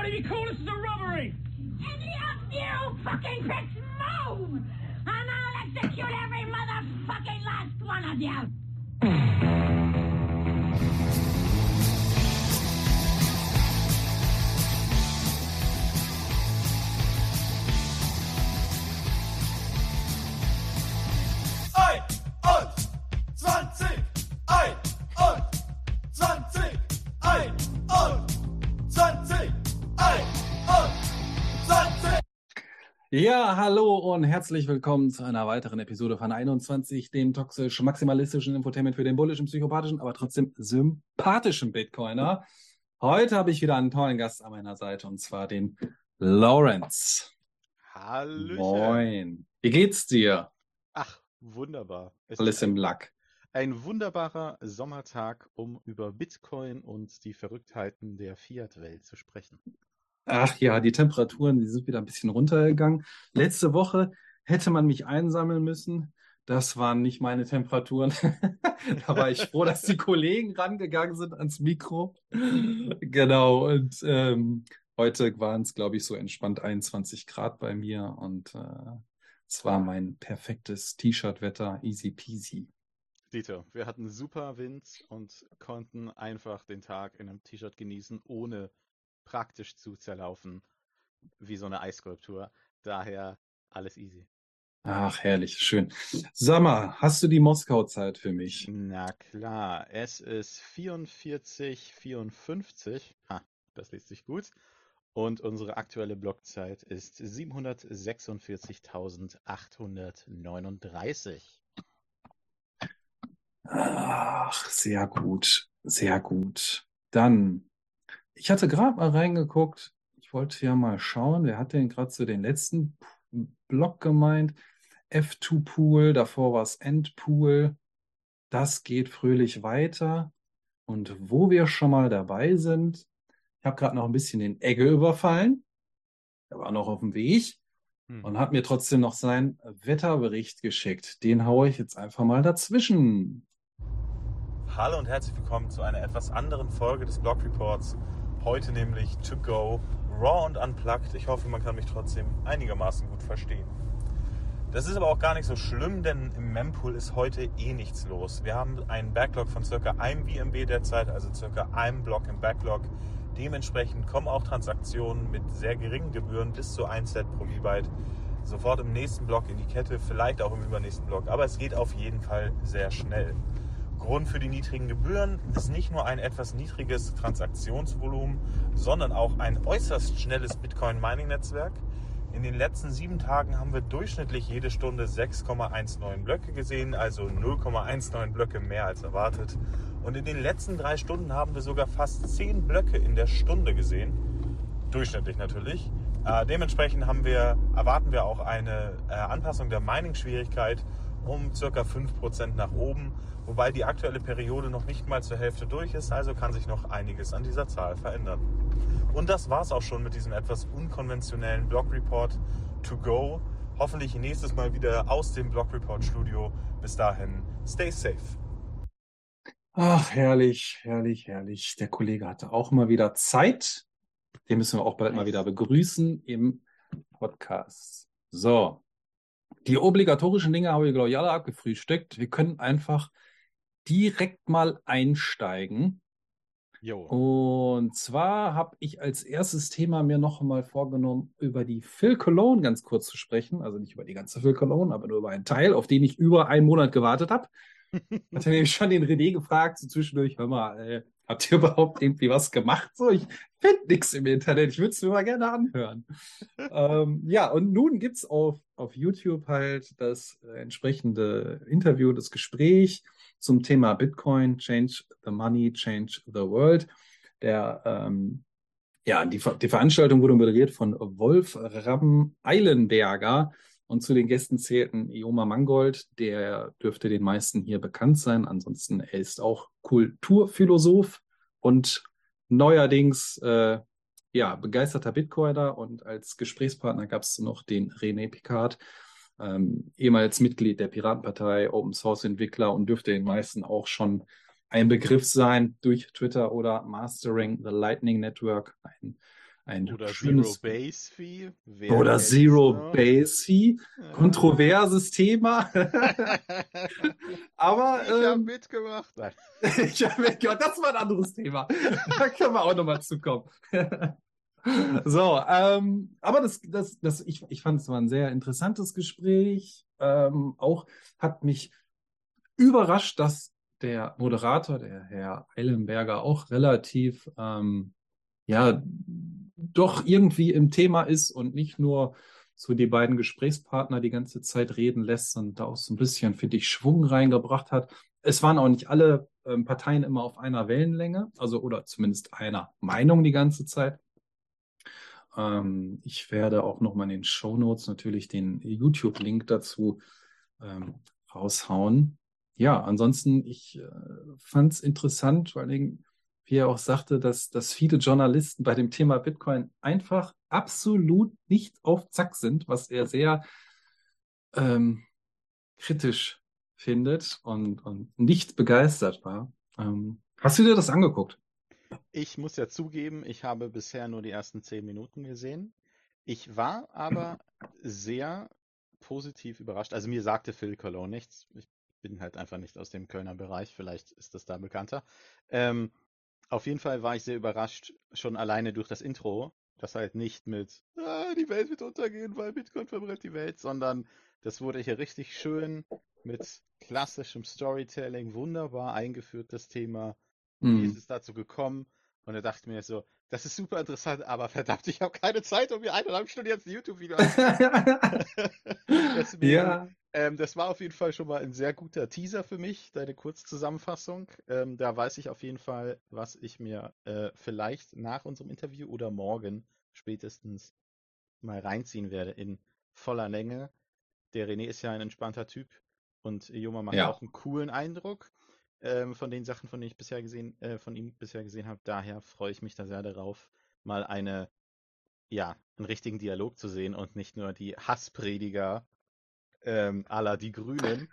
Why don't you call this a robbery? Any of you fucking pricks move! And I'll execute every motherfucking last one of you! Ja, hallo und herzlich willkommen zu einer weiteren Episode von 21, dem toxisch-maximalistischen Infotainment für den bullischen, psychopathischen, aber trotzdem sympathischen Bitcoiner. Heute habe ich wieder einen tollen Gast an meiner Seite und zwar den Lawrence. Hallöchen. Moin. Wie geht's dir? Ach, wunderbar. Es Alles im Lack. ein wunderbarer Sommertag, um über Bitcoin und die Verrücktheiten der Fiat-Welt zu sprechen. Ach ja, die Temperaturen, die sind wieder ein bisschen runtergegangen. Letzte Woche hätte man mich einsammeln müssen. Das waren nicht meine Temperaturen. Da war ich froh, dass die Kollegen rangegangen sind ans Mikro. Genau. Und ähm, heute waren es, glaube ich, so entspannt 21 Grad bei mir. Und äh, es war mein perfektes T-Shirt-Wetter. Easy peasy. Dieter, wir hatten super Wind und konnten einfach den Tag in einem T-Shirt genießen, ohne praktisch zu zerlaufen, wie so eine Eisskulptur. Daher alles easy. Ach, herrlich, schön. Sag mal, hast du die Moskau-Zeit für mich? Na klar, es ist 44,54. Ha, das liest sich gut. Und unsere aktuelle Blockzeit ist 746.839. Ach, sehr gut, sehr gut. Dann, ich hatte gerade mal reingeguckt. Ich wollte ja mal schauen, wer hat denn gerade so den letzten Block gemeint? F2-Pool, davor war es Endpool. Das geht fröhlich weiter. Und wo wir schon mal dabei sind, ich habe gerade noch ein bisschen den Egge überfallen. Er war noch auf dem Weg Hm. und hat mir trotzdem noch seinen Wetterbericht geschickt. Den haue ich jetzt einfach mal dazwischen. Hallo und herzlich willkommen zu einer etwas anderen Folge des Blog Reports. Heute nämlich To Go, Raw und Unplugged. Ich hoffe, man kann mich trotzdem einigermaßen gut verstehen. Das ist aber auch gar nicht so schlimm, denn im Mempool ist heute eh nichts los. Wir haben einen Backlog von circa einem BMB derzeit, also circa einem Block im Backlog. Dementsprechend kommen auch Transaktionen mit sehr geringen Gebühren bis zu 1 Cent pro V-Byte sofort im nächsten Block in die Kette, vielleicht auch im übernächsten Block, aber es geht auf jeden Fall sehr schnell. Grund für die niedrigen Gebühren ist nicht nur ein etwas niedriges Transaktionsvolumen, sondern auch ein äußerst schnelles Bitcoin-Mining-Netzwerk. In den letzten sieben Tagen haben wir durchschnittlich jede Stunde 6,19 Blöcke gesehen, also 0,19 Blöcke mehr als erwartet. Und in den letzten drei Stunden haben wir sogar fast 10 Blöcke in der Stunde gesehen. Durchschnittlich natürlich. Äh, dementsprechend wir, erwarten wir auch eine äh, Anpassung der Mining-Schwierigkeit um ca. 5% nach oben, wobei die aktuelle Periode noch nicht mal zur Hälfte durch ist, also kann sich noch einiges an dieser Zahl verändern. Und das war's auch schon mit diesem etwas unkonventionellen Blog Report to go. Hoffentlich nächstes Mal wieder aus dem Blog Report Studio. Bis dahin, stay safe. Ach, herrlich, herrlich, herrlich. Der Kollege hatte auch mal wieder Zeit. Den müssen wir auch bald mal wieder begrüßen im Podcast. So, die obligatorischen Dinge habe ich, glaube ich, alle abgefrühstückt. Wir können einfach direkt mal einsteigen. Jo. Und zwar habe ich als erstes Thema mir noch mal vorgenommen, über die Phil Cologne ganz kurz zu sprechen. Also nicht über die ganze Phil Cologne, aber nur über einen Teil, auf den ich über einen Monat gewartet habe. Hatte nämlich schon den René gefragt, so zwischendurch, hör mal, äh, habt ihr überhaupt irgendwie was gemacht? So, ich finde nichts im Internet, ich würde es mir mal gerne anhören. ähm, ja, und nun gibt's auf, auf YouTube halt das äh, entsprechende Interview, das Gespräch zum Thema Bitcoin, Change the Money, Change the World. Der, ähm, ja, die, die Veranstaltung wurde moderiert von Wolfram Eilenberger. Und zu den Gästen zählten Ioma Mangold, der dürfte den meisten hier bekannt sein. Ansonsten, er ist auch Kulturphilosoph und neuerdings äh, ja, begeisterter Bitcoiner. Und als Gesprächspartner gab es noch den René Picard, ähm, ehemals Mitglied der Piratenpartei, Open Source Entwickler und dürfte den meisten auch schon ein Begriff sein durch Twitter oder Mastering the Lightning Network, ein, ein Oder Zero schönes Base Fee. wer oder Zero noch? Base Fee. Kontroverses Thema. Aber Ich habe ähm, mitgemacht. Nein. ich hab, ja, das war ein anderes Thema. Da können wir auch nochmal zukommen. So, ähm, aber das, das, das, ich, ich fand es war ein sehr interessantes Gespräch. Ähm, auch hat mich überrascht, dass der Moderator, der Herr Eilenberger, auch relativ, ähm, ja, doch irgendwie im Thema ist und nicht nur so die beiden Gesprächspartner die ganze Zeit reden lässt und da auch so ein bisschen, finde ich, Schwung reingebracht hat. Es waren auch nicht alle ähm, Parteien immer auf einer Wellenlänge, also oder zumindest einer Meinung die ganze Zeit. Ähm, ich werde auch nochmal in den Show Notes natürlich den YouTube-Link dazu ähm, raushauen. Ja, ansonsten, ich äh, fand es interessant, vor allen Dingen, wie er auch sagte, dass, dass viele Journalisten bei dem Thema Bitcoin einfach absolut nicht auf Zack sind, was er sehr ähm, kritisch findet und, und nicht begeistert war. Ähm, hast du dir das angeguckt? Ich muss ja zugeben, ich habe bisher nur die ersten zehn Minuten gesehen. Ich war aber sehr positiv überrascht. Also mir sagte Phil Cologne nichts. Ich bin halt einfach nicht aus dem Kölner Bereich. Vielleicht ist das da bekannter. Ähm, auf jeden Fall war ich sehr überrascht, schon alleine durch das Intro, das halt nicht mit ah, die Welt wird untergehen, weil Bitcoin verbrennt die Welt, sondern das wurde hier richtig schön mit klassischem Storytelling wunderbar eingeführt, das Thema. Wie ist Hm. es dazu gekommen? Und da dachte ich mir so, das ist super interessant, aber verdammt, ich habe keine Zeit, um mir eineinhalb Stunden jetzt ein YouTube-Video. Deswegen, Ja, ähm, das war auf jeden Fall schon mal ein sehr guter Teaser für mich, deine Kurzzusammenfassung. Ähm, da weiß ich auf jeden Fall, was ich mir äh, vielleicht nach unserem Interview oder morgen spätestens mal reinziehen werde in voller Länge. Der René ist ja ein entspannter Typ und Joma macht Ja. auch einen coolen Eindruck ähm, von den Sachen, von denen ich bisher gesehen, äh, von ihm bisher gesehen habe. Daher freue ich mich da sehr darauf, mal eine, ja, einen richtigen Dialog zu sehen und nicht nur die Hassprediger ähm, la die Grünen.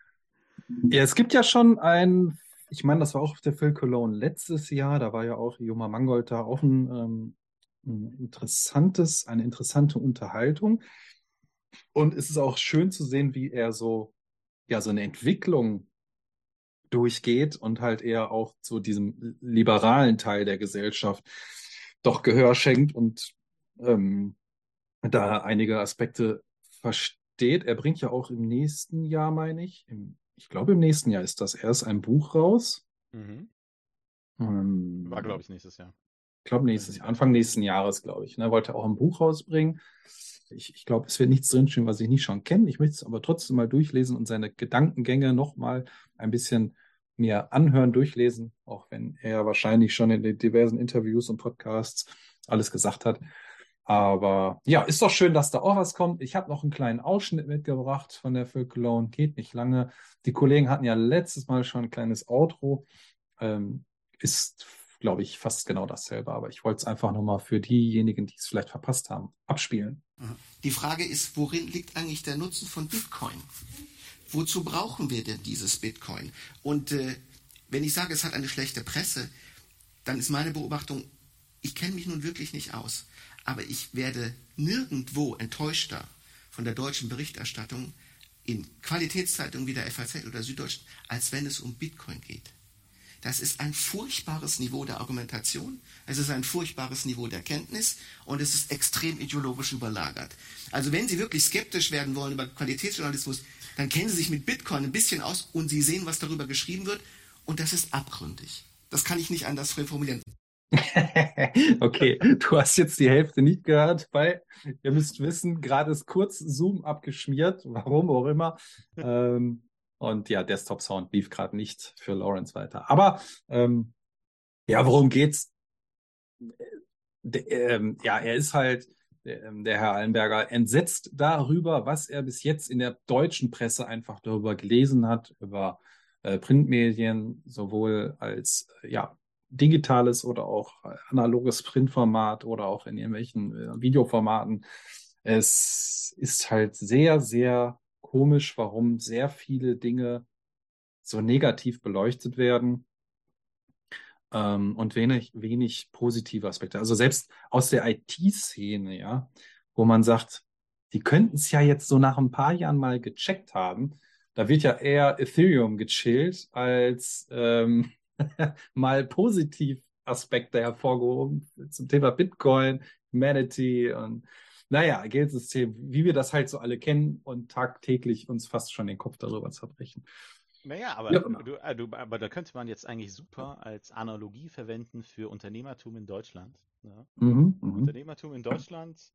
Ja, es gibt ja schon ein, ich meine, das war auch auf der Phil Cologne letztes Jahr, da war ja auch Joma Mangold da auch ein, ähm, ein interessantes, eine interessante Unterhaltung. Und es ist auch schön zu sehen, wie er so, ja, so eine Entwicklung durchgeht und halt eher auch so diesem liberalen Teil der Gesellschaft doch Gehör schenkt und ähm, da einige Aspekte versteht. Er bringt ja auch im nächsten Jahr, meine ich, im, ich glaube im nächsten Jahr ist das erst ein Buch raus. Mhm. Ähm, War, glaube ich, nächstes Jahr. ich glaube nächstes Jahr, Anfang nächsten Jahres, glaube ich. Ne, wollte auch ein Buch rausbringen. Ich, ich glaube, es wird nichts drinstehen, was ich nicht schon kenne. Ich möchte es aber trotzdem mal durchlesen und seine Gedankengänge nochmal ein bisschen mir anhören, durchlesen, auch wenn er wahrscheinlich schon in den diversen Interviews und Podcasts alles gesagt hat. Aber ja, ist doch schön, dass da auch was kommt. Ich habe noch einen kleinen Ausschnitt mitgebracht von der Cologne. Geht nicht lange. Die Kollegen hatten ja letztes Mal schon ein kleines Outro. Ähm, ist, glaube ich, fast genau dasselbe. Aber ich wollte es einfach nochmal für diejenigen, die es vielleicht verpasst haben, abspielen. Die Frage ist, worin liegt eigentlich der Nutzen von Bitcoin? Wozu brauchen wir denn dieses Bitcoin? Und äh, wenn ich sage, es hat eine schlechte Presse, dann ist meine Beobachtung, ich kenne mich nun wirklich nicht aus, aber ich werde nirgendwo enttäuschter von der deutschen Berichterstattung in Qualitätszeitungen wie der FAZ oder Süddeutschen, als wenn es um Bitcoin geht. Das ist ein furchtbares Niveau der Argumentation, es ist ein furchtbares Niveau der Kenntnis und es ist extrem ideologisch überlagert. Also wenn Sie wirklich skeptisch werden wollen über Qualitätsjournalismus, dann kennen Sie sich mit Bitcoin ein bisschen aus und Sie sehen, was darüber geschrieben wird und das ist abgründig. Das kann ich nicht anders formulieren. Okay, du hast jetzt die Hälfte nicht gehört, weil ihr müsst wissen, gerade ist kurz Zoom abgeschmiert, warum auch immer. Ähm, und ja, Desktop Sound lief gerade nicht für Lawrence weiter. Aber ähm, ja, worum geht's? D ähm, ja, er ist halt, der, der Herr Allenberger, entsetzt darüber, was er bis jetzt in der deutschen Presse einfach darüber gelesen hat, über äh, Printmedien, sowohl als äh, ja, digitales oder auch analoges Printformat oder auch in irgendwelchen äh, Videoformaten. Es ist halt sehr, sehr komisch, warum sehr viele Dinge so negativ beleuchtet werden. ähm, und wenig, wenig positive Aspekte. Also selbst aus der IT-Szene, ja, wo man sagt, die könnten es ja jetzt so nach ein paar Jahren mal gecheckt haben. Da wird ja eher Ethereum gechillt, als ähm, mal positiv Aspekte hervorgehoben zum Thema Bitcoin, Humanity und naja, Geldsystem, wie wir das halt so alle kennen und tagtäglich uns fast schon den Kopf darüber zerbrechen. Naja, aber, Ja. du, äh, du, aber da könnte man jetzt eigentlich super als Analogie verwenden für Unternehmertum in Deutschland. Ja? Mhm, mhm. Unternehmertum in Deutschland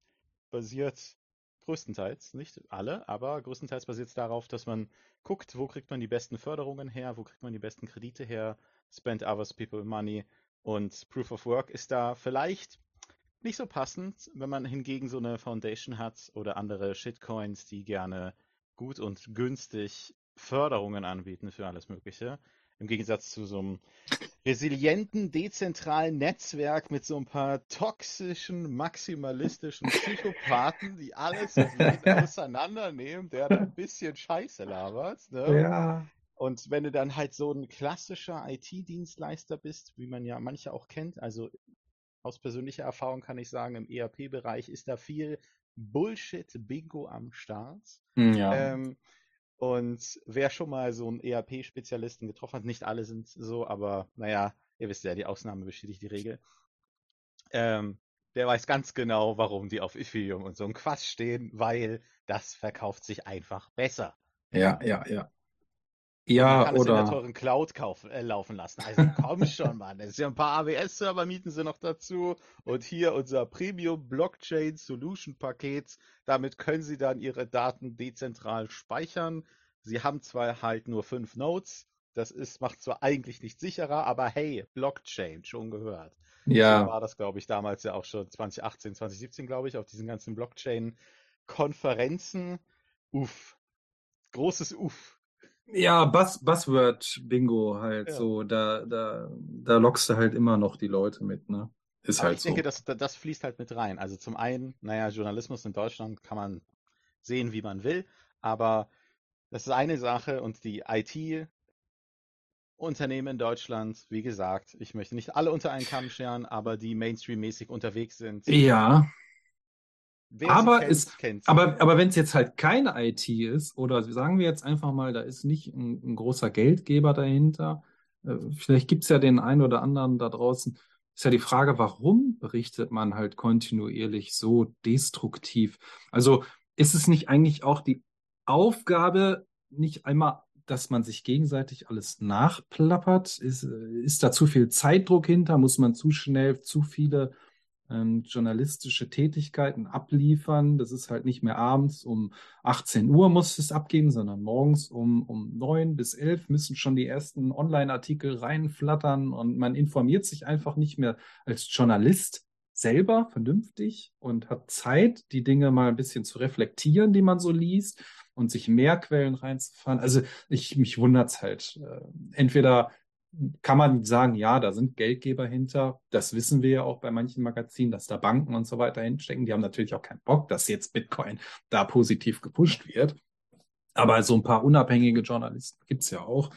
basiert größtenteils, nicht alle, aber größtenteils basiert es darauf, dass man guckt, wo kriegt man die besten Förderungen her, wo kriegt man die besten Kredite her, spend others people money und Proof of Work ist da vielleicht nicht so passend, wenn man hingegen so eine Foundation hat oder andere Shitcoins, die gerne gut und günstig Förderungen anbieten für alles Mögliche. Im Gegensatz zu so einem resilienten, dezentralen Netzwerk mit so ein paar toxischen, maximalistischen Psychopathen, die alles auseinandernehmen, der da ein bisschen Scheiße labert. Ne? Ja. Und wenn du dann halt so ein klassischer IT-Dienstleister bist, wie man ja manche auch kennt, also aus persönlicher Erfahrung kann ich sagen, im ERP-Bereich ist da viel Bullshit-Bingo am Start. Ja. Ähm, und wer schon mal so einen ERP-Spezialisten getroffen hat, nicht alle sind so, aber naja, ihr wisst ja, die Ausnahme bestätigt die Regel. Ähm, der weiß ganz genau, warum die auf Ethereum und so ein Quatsch stehen, weil das verkauft sich einfach besser. ja, ja, ja. Ja, kann es in der oder teuren Cloud kaufen, äh, laufen lassen. Also komm schon, Mann. Es ist ja ein paar AWS-Server mieten sie noch dazu. Und hier unser Premium Blockchain Solution Paket. Damit können sie dann ihre Daten dezentral speichern. Sie haben zwar halt nur fünf Nodes. Das ist, macht zwar eigentlich nicht sicherer, aber hey, Blockchain, schon gehört. So ja, war das, glaube ich, damals ja auch schon 2018, 2017, glaube ich, auf diesen ganzen Blockchain-Konferenzen. Uff. Großes Uff. Ja, Buzz, Buzzword Bingo halt Ja. so, da, da, da lockst du halt immer noch die Leute mit, ne? Ist Aber halt ich denke, so. das, das fließt halt mit rein. Also zum einen, naja, Journalismus in Deutschland kann man sehen, wie man will, aber das ist eine Sache und die IT-Unternehmen in Deutschland, wie gesagt, ich möchte nicht alle unter einen Kamm scheren, aber die Mainstream-mäßig unterwegs sind. Ja, Wer aber kennt, es- kennt sie. aber, aber wenn es jetzt halt keine IT ist, oder sagen wir jetzt einfach mal, da ist nicht ein, ein großer Geldgeber dahinter, äh, vielleicht gibt es ja den einen oder anderen da draußen, ist ja die Frage, warum berichtet man halt kontinuierlich so destruktiv? Also ist es nicht eigentlich auch die Aufgabe, nicht einmal, dass man sich gegenseitig alles nachplappert? Ist, äh, ist da zu viel Zeitdruck hinter? Muss man zu schnell zu viele ähm, journalistische Tätigkeiten abliefern? Das ist halt nicht mehr abends um 18 Uhr muss es abgeben, sondern morgens um, um 9 bis 11 müssen schon die ersten Online-Artikel reinflattern und man informiert sich einfach nicht mehr als Journalist selber vernünftig und hat Zeit, die Dinge mal ein bisschen zu reflektieren, die man so liest und sich mehr Quellen reinzufahren. Also ich, mich wundert's halt. Äh, Entweder kann man sagen, ja, da sind Geldgeber hinter. Das wissen wir ja auch bei manchen Magazinen, dass da Banken und so weiter hinstecken. Die haben natürlich auch keinen Bock, dass jetzt Bitcoin da positiv gepusht wird. Aber so ein paar unabhängige Journalisten gibt's ja auch.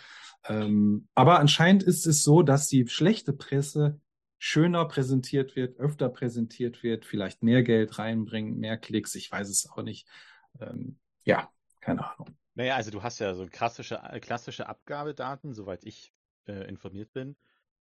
Ähm, aber anscheinend ist es so, dass die schlechte Presse schöner präsentiert wird, öfter präsentiert wird, vielleicht mehr Geld reinbringt, mehr Klicks. Ich weiß es auch nicht. Ähm, ja, keine Ahnung. Naja, also du hast ja so klassische, klassische Abgabedaten, soweit ich äh, informiert bin,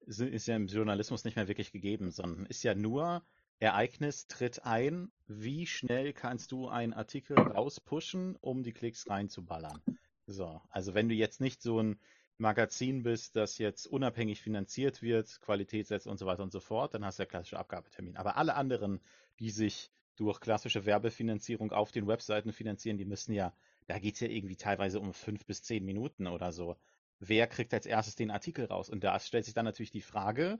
sind, ist ja im Journalismus nicht mehr wirklich gegeben, sondern ist ja nur Ereignis tritt ein, wie schnell kannst du einen Artikel rauspushen, um die Klicks reinzuballern. So, also wenn du jetzt nicht so ein Magazin bist, das jetzt unabhängig finanziert wird, Qualität setzt und so weiter und so fort, dann hast du ja klassische Abgabetermin. Aber alle anderen, die sich durch klassische Werbefinanzierung auf den Webseiten finanzieren, die müssen ja da geht's ja irgendwie teilweise um fünf bis zehn Minuten oder so. Wer kriegt als erstes den Artikel raus? Und da stellt sich dann natürlich die Frage,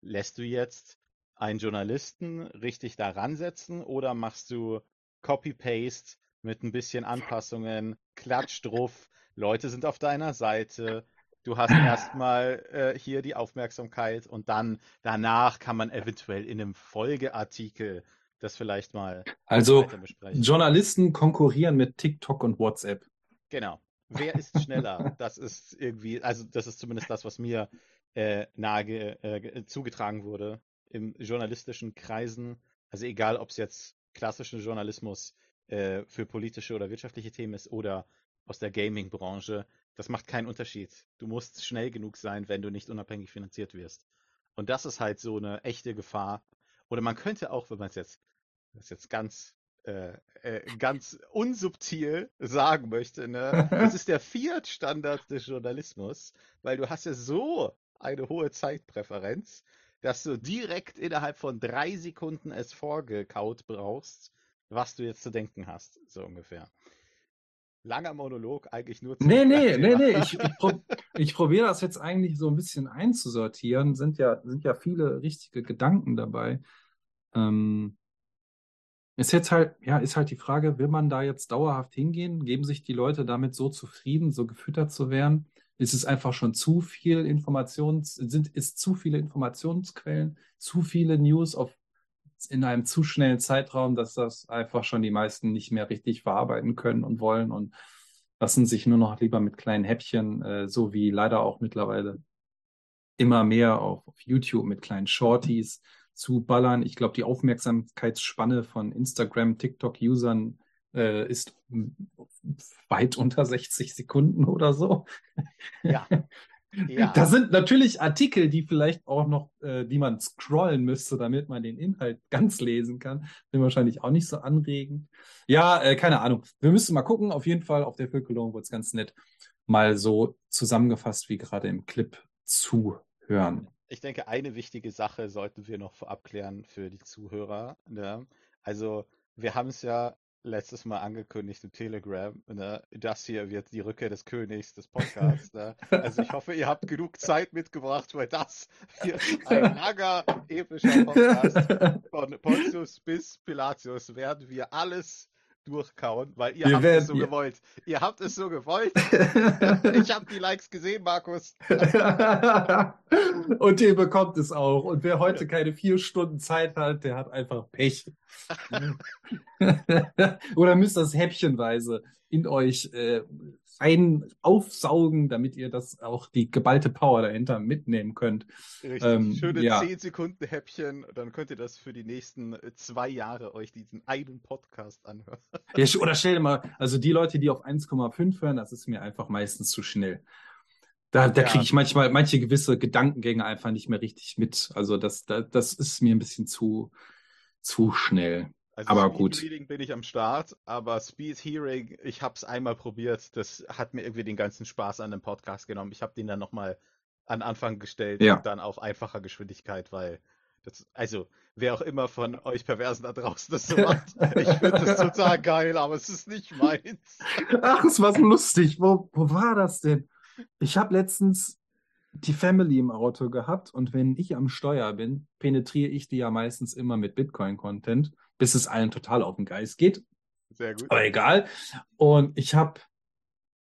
lässt du jetzt einen Journalisten richtig da ransetzen oder machst du Copy-Paste mit ein bisschen Anpassungen, Klatsch drauf, Leute sind auf deiner Seite, du hast erstmal äh, hier die Aufmerksamkeit und dann danach kann man eventuell in einem Folgeartikel das vielleicht mal Also weiter besprechen. Journalisten konkurrieren mit TikTok und WhatsApp. Genau. Wer ist schneller? Das ist irgendwie, also das ist zumindest das, was mir äh, nahe äh, zugetragen wurde im journalistischen Kreisen. Also egal, ob es jetzt klassischen Journalismus äh, für politische oder wirtschaftliche Themen ist oder aus der Gaming-Branche, das macht keinen Unterschied. Du musst schnell genug sein, wenn du nicht unabhängig finanziert wirst. Und das ist halt so eine echte Gefahr. Oder man könnte auch, wenn man es jetzt, das jetzt ganz, äh, äh, ganz unsubtil sagen möchte, ne, das ist der Fiat-Standard des Journalismus, weil du hast ja so eine hohe Zeitpräferenz, dass du direkt innerhalb von drei Sekunden es vorgekaut brauchst, was du jetzt zu denken hast, so ungefähr. Langer Monolog, eigentlich nur zu. Nee, nee, nee, nee. Ich, ich, prob, ich probiere das jetzt eigentlich so ein bisschen einzusortieren. Sind ja, sind ja viele richtige Gedanken dabei. Ähm, ist jetzt halt, ja, ist halt die Frage, will man da jetzt dauerhaft hingehen? Geben sich die Leute damit so zufrieden, so gefüttert zu werden? Ist es einfach schon zu viel Informations, sind, ist zu viele Informationsquellen, zu viele News auf in einem zu schnellen Zeitraum, dass das einfach schon die meisten nicht mehr richtig verarbeiten können und wollen und lassen sich nur noch lieber mit kleinen Häppchen, äh, so wie leider auch mittlerweile immer mehr auf, auf YouTube mit kleinen Shorties zu ballern. Ich glaube, die Aufmerksamkeitsspanne von Instagram, TikTok-Usern äh, ist weit unter 60 Sekunden oder so. Ja. Ja. Da sind natürlich Artikel, die vielleicht auch noch, äh, die man scrollen müsste, damit man den Inhalt ganz lesen kann. Sind wahrscheinlich auch nicht so anregend. Ja, äh, keine Ahnung. Wir müssen mal gucken. Auf jeden Fall auf der Völkelung wird es ganz nett mal so zusammengefasst wie gerade im Clip zuhören. Ich denke, eine wichtige Sache sollten wir noch vorab klären für die Zuhörer. Ne? Also, wir haben es ja letztes Mal angekündigt im Telegram, ne, das hier wird die Rückkehr des Königs des Podcasts. Ne? Also ich hoffe, ihr habt genug Zeit mitgebracht, weil das wird ein langer, epischer Podcast. Von Pontius bis Pilatius werden wir alles durchkauen, weil ihr wir habt es so ja. gewollt. Ihr habt es so gewollt. ich habe die Likes gesehen, Markus. und ihr bekommt es auch. Und wer heute keine vier Stunden Zeit hat, der hat einfach Pech. Oder müsst das häppchenweise in euch äh, ein aufsaugen, damit ihr das auch die geballte Power dahinter mitnehmen könnt. Richtig. Ähm, Schöne ja. 10 Sekunden Häppchen, dann könnt ihr das für die nächsten äh, zwei Jahre euch diesen einen Podcast anhören. Ja, oder stell dir mal, also die Leute, die auf 1,5 hören, das ist mir einfach meistens zu schnell. Da, da ja. kriege ich manchmal manche gewisse Gedankengänge einfach nicht mehr richtig mit. Also das, das, das ist mir ein bisschen zu, zu schnell. Also aber Speed gut. Reading bin ich am Start, aber Speed Hearing, ich habe es einmal probiert. Das hat mir irgendwie den ganzen Spaß an dem Podcast genommen. Ich habe den dann nochmal an Anfang gestellt ja. und dann auf einfacher Geschwindigkeit, weil das, also wer auch immer von euch Perversen da draußen das so macht, ich finde das total geil, aber es ist nicht meins. Ach, es war so lustig. Wo, wo war das denn? Ich habe letztens die Family im Auto gehabt und wenn ich am Steuer bin, penetriere ich die ja meistens immer mit Bitcoin-Content bis es allen total auf den Geist geht. Sehr gut. Aber egal. Und ich habe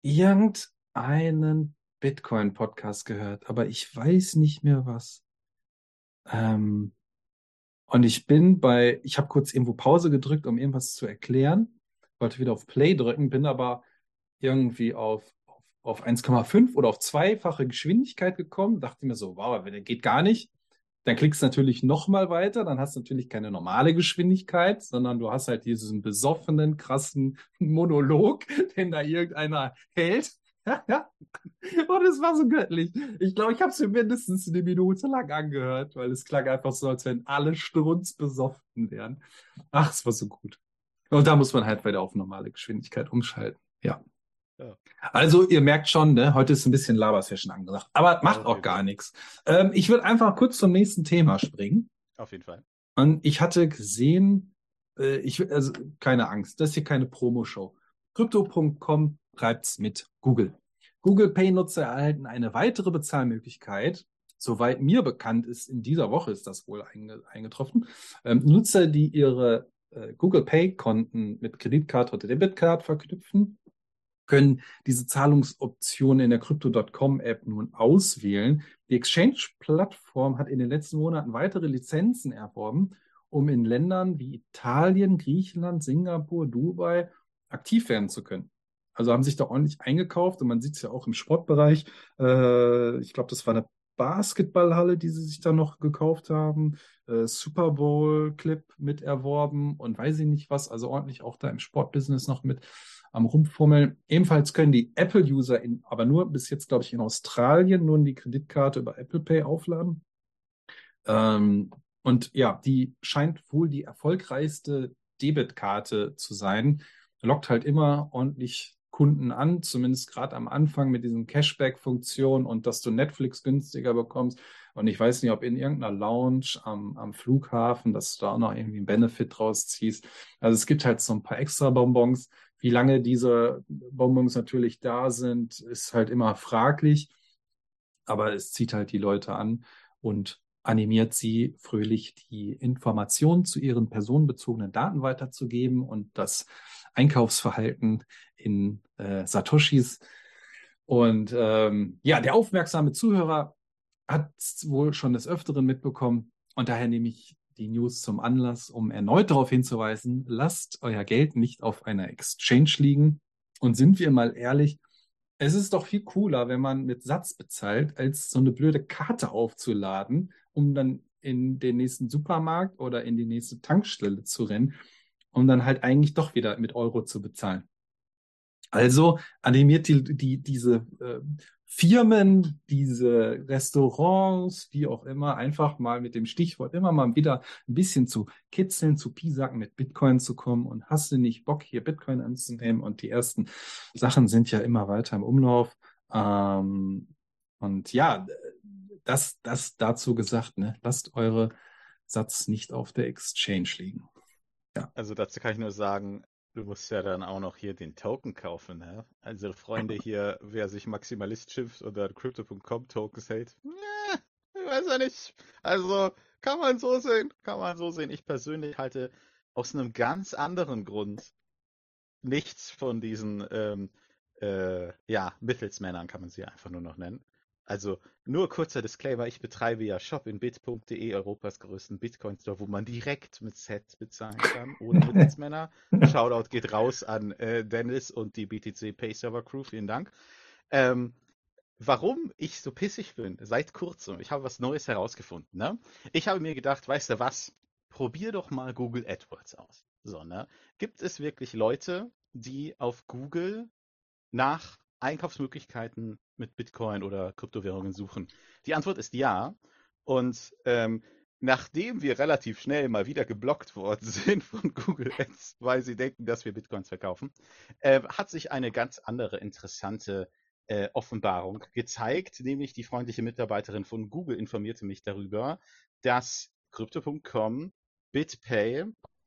irgendeinen Bitcoin-Podcast gehört, aber ich weiß nicht mehr was. Ähm, und ich bin bei, ich habe kurz irgendwo Pause gedrückt, um irgendwas zu erklären, wollte wieder auf Play drücken, bin aber irgendwie auf, auf, auf 1,5 oder auf zweifache Geschwindigkeit gekommen, dachte mir so, wow, der geht gar nicht. Dann klickst du natürlich nochmal weiter, dann hast du natürlich keine normale Geschwindigkeit, sondern du hast halt diesen besoffenen, krassen Monolog, den da irgendeiner hält. Und es war so göttlich. Ich glaube, ich habe es mir mindestens eine Minute lang angehört, weil es klang einfach so, als wenn alle strunzbesoffen wären. Ach, es war so gut. Und da muss man halt weiter auf normale Geschwindigkeit umschalten. Ja. Also ihr merkt schon, ne, heute ist ein bisschen Labersession angesagt, aber macht auch gar nichts. Ähm, ich würde einfach kurz zum nächsten Thema springen. Auf jeden Fall. Und ich hatte gesehen, äh, ich, also keine Angst, das ist hier keine Promo-Show. Crypto.com treibt's mit Google. Google Pay-Nutzer erhalten eine weitere Bezahlmöglichkeit. Soweit mir bekannt ist, in dieser Woche ist das wohl einge eingetroffen. Ähm, Nutzer, die ihre äh, Google Pay-Konten mit Kreditkarte oder Debitkarte verknüpfen, können diese Zahlungsoptionen in der Crypto.com-App nun auswählen. Die Exchange-Plattform hat in den letzten Monaten weitere Lizenzen erworben, um in Ländern wie Italien, Griechenland, Singapur, Dubai aktiv werden zu können. Also haben sich da ordentlich eingekauft und man sieht es ja auch im Sportbereich. Äh, ich glaube, das war eine Basketballhalle, die sie sich dann noch gekauft haben, äh, Super Bowl Clip mit erworben und weiß ich nicht was, also ordentlich auch da im Sportbusiness noch mit am Rumfummeln. Ebenfalls können die Apple-User aber nur bis jetzt, glaube ich, in Australien nur die Kreditkarte über Apple Pay aufladen. Ähm, und ja, die scheint wohl die erfolgreichste Debitkarte zu sein. Lockt halt immer ordentlich Kunden an, zumindest gerade am Anfang mit diesen Cashback-Funktionen und dass du Netflix günstiger bekommst. Und ich weiß nicht, ob in irgendeiner Lounge am, am Flughafen, dass du da auch noch irgendwie einen Benefit draus ziehst. Also es gibt halt so ein paar extra Bonbons. Wie lange diese Bonbons natürlich da sind, ist halt immer fraglich. Aber es zieht halt die Leute an und animiert sie, fröhlich die Informationen zu ihren personenbezogenen Daten weiterzugeben und das Einkaufsverhalten in äh, Satoshis. Und ähm, ja, der aufmerksame Zuhörer hat wohl schon des Öfteren mitbekommen und daher nehme ich die News zum Anlass, um erneut darauf hinzuweisen, lasst euer Geld nicht auf einer Exchange liegen. Und sind wir mal ehrlich, es ist doch viel cooler, wenn man mit Satz bezahlt, als so eine blöde Karte aufzuladen, um dann in den nächsten Supermarkt oder in die nächste Tankstelle zu rennen, um dann halt eigentlich doch wieder mit Euro zu bezahlen. Also animiert die, die, diese äh, Firmen, diese Restaurants, wie auch immer, einfach mal mit dem Stichwort immer mal wieder ein bisschen zu kitzeln, zu piesacken, mit Bitcoin zu kommen und hast du nicht Bock, hier Bitcoin anzunehmen und die ersten Sachen sind ja immer weiter im Umlauf. Ähm, und ja, das, das dazu gesagt, ne? lasst eure Satz nicht auf der Exchange liegen. Ja. Also dazu kann ich nur sagen, Du musst ja dann auch noch hier den Token kaufen, ne? Also Freunde hier, wer sich Maximalist schimpft oder Crypto.com Tokens hält, ne, ich weiß ja nicht. Also kann man so sehen, kann man so sehen. Ich persönlich halte aus einem ganz anderen Grund nichts von diesen ähm, äh, ja, Mittelsmännern, kann man sie einfach nur noch nennen. Also nur kurzer Disclaimer, ich betreibe ja shopinbit.de, Europas größten Bitcoin-Store, wo man direkt mit Set bezahlen kann, ohne Mittelsmänner. Shoutout geht raus an äh, Dennis und die BTC Pay Server Crew, vielen Dank. Ähm, warum ich so pissig bin, seit kurzem, ich habe was Neues herausgefunden. Ne? Ich habe mir gedacht, weißt du was, probier doch mal Google AdWords aus. So, ne? Gibt es wirklich Leute, die auf Google nach Einkaufsmöglichkeiten mit Bitcoin oder Kryptowährungen suchen? Die Antwort ist ja. Und ähm, nachdem wir relativ schnell mal wieder geblockt worden sind von Google Ads, weil sie denken, dass wir Bitcoins verkaufen, äh, hat sich eine ganz andere interessante äh, Offenbarung gezeigt, nämlich die freundliche Mitarbeiterin von Google informierte mich darüber, dass Crypto.com, BitPay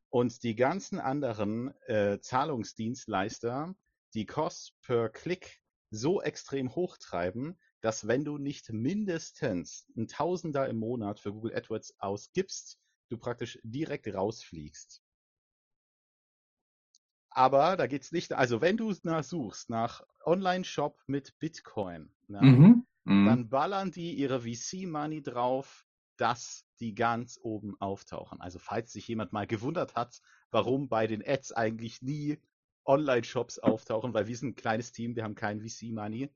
und die ganzen anderen äh, Zahlungsdienstleister die Cost per Click so extrem hochtreiben, dass wenn du nicht mindestens ein Tausender im Monat für Google AdWords ausgibst, du praktisch direkt rausfliegst. Aber da geht's nicht, also wenn du nach suchst nach Online-Shop mit Bitcoin, ne, mhm. Mhm. dann ballern die ihre VC-Money drauf, dass die ganz oben auftauchen. Also falls sich jemand mal gewundert hat, warum bei den Ads eigentlich nie Online-Shops auftauchen, weil wir sind ein kleines Team, wir haben kein VC-Money.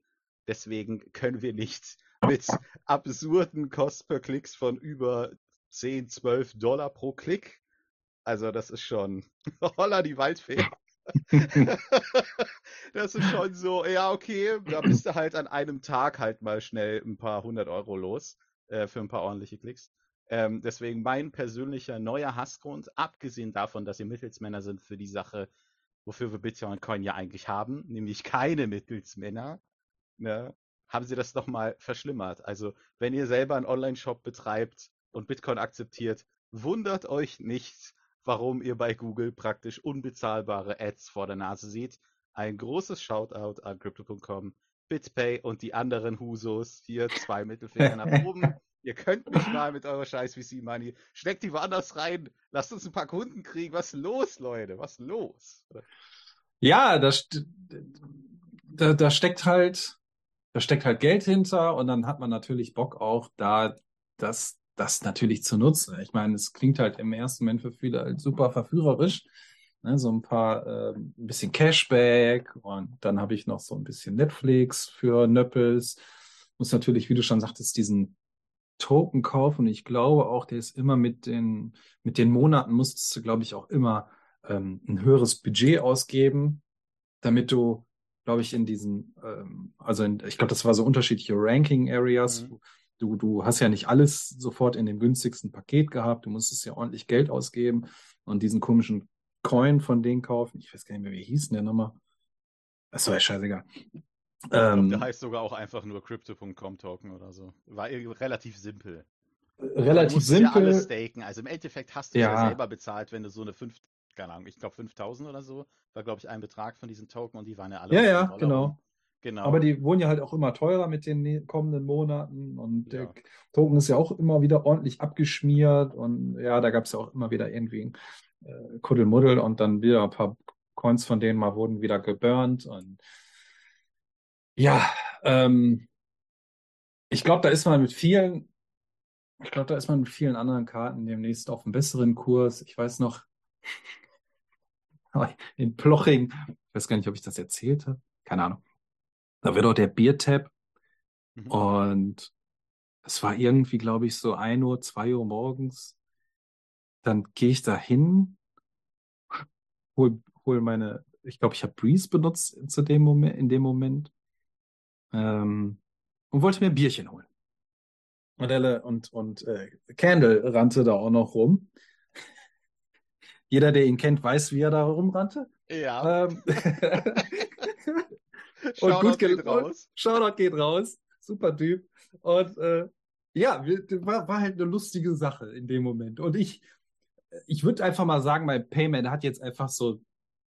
Deswegen können wir nicht mit absurden Cost per Klicks von über 10, 12 Dollar pro Klick. Also das ist schon holla die Waldfee. das ist schon so, ja, okay, da bist du halt an einem Tag halt mal schnell ein paar hundert Euro los äh, für ein paar ordentliche Klicks. Ähm, deswegen mein persönlicher neuer Hassgrund, abgesehen davon, dass ihr Mittelsmänner sind für die Sache, wofür wir Bitcoin Coin ja eigentlich haben, nämlich keine Mittelsmänner, ne, haben sie das nochmal verschlimmert. Also, wenn ihr selber einen Online-Shop betreibt und Bitcoin akzeptiert, wundert euch nicht, warum ihr bei Google praktisch unbezahlbare Ads vor der Nase seht. Ein großes Shoutout an Crypto.com, BitPay und die anderen Husos. Hier zwei Mittelfinger nach oben. Ihr könnt mich mal mit eurer scheiß VC Money. Steckt die woanders rein. Lasst uns ein paar Kunden kriegen. Was ist los, Leute? Was ist los? Ja, da, da, da steckt halt, da steckt halt Geld hinter und dann hat man natürlich Bock auch da, das, das natürlich zu nutzen. Ich meine, es klingt halt im ersten Moment für viele halt super verführerisch. Ne, so ein paar, äh, ein bisschen Cashback und dann habe ich noch so ein bisschen Netflix für Nöppels. Muss natürlich, wie du schon sagtest, diesen Token-Kauf und ich glaube auch, der ist immer mit den, mit den Monaten musstest du, glaube ich, auch immer ähm, ein höheres Budget ausgeben, damit du, glaube ich, in diesen, ähm, also in, ich glaube, das war so unterschiedliche Ranking-Areas. Mhm. Du, du hast ja nicht alles sofort in dem günstigsten Paket gehabt, du musstest ja ordentlich Geld ausgeben und diesen komischen Coin von denen kaufen. Ich weiß gar nicht mehr, wie hieß denn der nochmal? War ja scheißegal. Ich glaub, Ähm, der heißt sogar auch einfach nur Crypto.com Token oder so. War irgendwie relativ simpel. du relativ musstest ja alles simpel. staken. Also im Endeffekt hast du ja, Ja. selber bezahlt, wenn du so eine 5, keine Ahnung, ich glaube 5000 oder so, war glaube ich ein Betrag von diesen Token und die waren ja alle Ja, ja, Dollar genau. Genau. Aber die wurden ja halt auch immer teurer mit den kommenden Monaten und der Ja. Token ist ja auch immer wieder ordentlich abgeschmiert und ja, da gab es ja auch immer wieder irgendwie äh, Kuddelmuddel und dann wieder ein paar Coins von denen mal wurden wieder geburnt und ja, ähm, ich glaube, da ist man mit vielen, ich glaube, da ist man mit vielen anderen Karten demnächst auf einem besseren Kurs. Ich weiß noch, in Ploching, ich weiß gar nicht, ob ich das erzählt habe, keine Ahnung. Da wird auch der Biertab Mhm. und es war irgendwie, glaube ich, so 1 Uhr, 2 Uhr morgens. Dann gehe ich da hin, hol, hol meine, ich glaube, ich habe Breeze benutzt zu dem Moment, in dem Moment ähm, und wollte mir ein Bierchen holen. Und, Elle und, und äh, Candle rannte da auch noch rum. Jeder, der ihn kennt, weiß, wie er da rumrannte. ja, Ähm, Shoutout gut geht ge- raus. Shoutout geht raus. Super Typ. Und äh, ja, war, war halt eine lustige Sache in dem Moment. Und ich, ich würde einfach mal sagen, mein Payment hat jetzt einfach so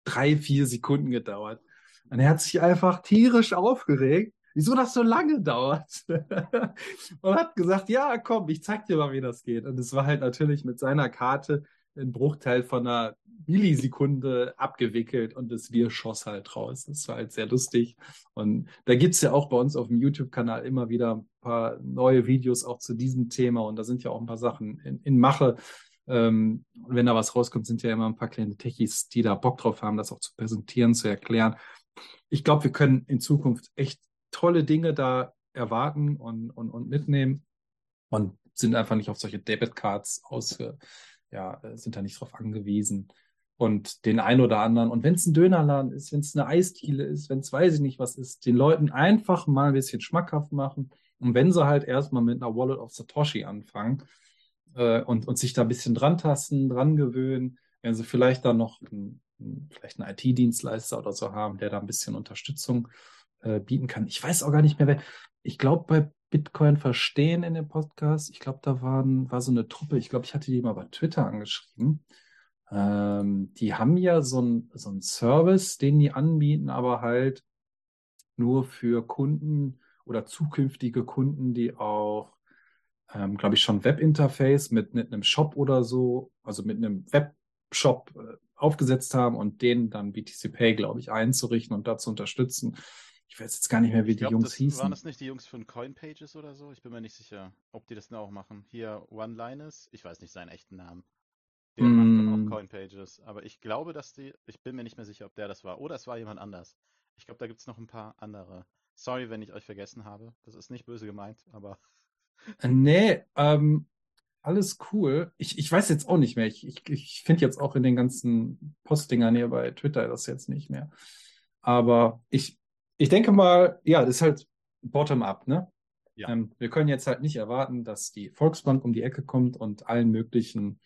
drei, vier Sekunden gedauert. Und er hat sich einfach tierisch aufgeregt, wieso das so lange dauert. Und hat gesagt, ja, komm, ich zeig dir mal, wie das geht. Und es war halt natürlich mit seiner Karte ein Bruchteil von einer Millisekunde abgewickelt und das Wir schoss halt raus. Das war halt sehr lustig. Und da gibt's ja auch bei uns auf dem YouTube-Kanal immer wieder ein paar neue Videos auch zu diesem Thema und da sind ja auch ein paar Sachen in, in Mache. Ähm, und wenn da was rauskommt, sind ja immer ein paar kleine Techies, die da Bock drauf haben, das auch zu präsentieren, zu erklären. Ich glaube, wir können in Zukunft echt tolle Dinge da erwarten und, und, und mitnehmen und sind einfach nicht auf solche Debitcards aus, ja, äh, sind da nicht drauf angewiesen. Und den ein oder anderen, und wenn es ein Dönerladen ist, wenn es eine Eisdiele ist, wenn es weiß ich nicht was ist, den Leuten einfach mal ein bisschen schmackhaft machen. Und wenn sie halt erstmal mit einer Wallet of Satoshi anfangen äh, und, und sich da ein bisschen dran tasten, dran gewöhnen, wenn sie vielleicht dann noch ein, ein, vielleicht einen IT-Dienstleister oder so haben, der da ein bisschen Unterstützung äh, bieten kann. Ich weiß auch gar nicht mehr, wer. Ich glaube, bei Bitcoin verstehen in dem Podcast, ich glaube, da waren, war so eine Truppe, ich glaube, ich hatte die mal bei Twitter angeschrieben. Ähm, die haben ja so ein, so Service, den die anbieten, aber halt nur für Kunden oder zukünftige Kunden, die auch, ähm, glaube ich, schon Webinterface mit, mit einem Shop oder so, also mit einem Webshop äh, aufgesetzt haben und den dann BTC Pay, glaube ich, einzurichten und da zu unterstützen. Ich weiß jetzt gar nicht mehr, wie Ich die glaub, Jungs das, hießen. Waren das nicht die Jungs von Coinpages oder so? Ich bin mir nicht sicher, ob die das denn auch machen. Hier One-Linus, ich weiß nicht seinen echten Namen. Der macht Mm. auch Coinpages. Aber ich glaube, dass die, ich bin mir nicht mehr sicher, ob der das war. Oder es war jemand anders. Ich glaube, da gibt es noch ein paar andere. Sorry, wenn ich euch vergessen habe. Das ist nicht böse gemeint, aber Äh, Nee, ähm, alles cool. Ich, ich weiß jetzt auch nicht mehr. Ich, ich, ich finde jetzt auch in den ganzen Postdingern hier bei Twitter das jetzt nicht mehr. Aber ich, ich denke mal, ja, das ist halt bottom-up, ne? Ja. Ähm, wir können jetzt halt nicht erwarten, dass die Volksbank um die Ecke kommt und allen möglichen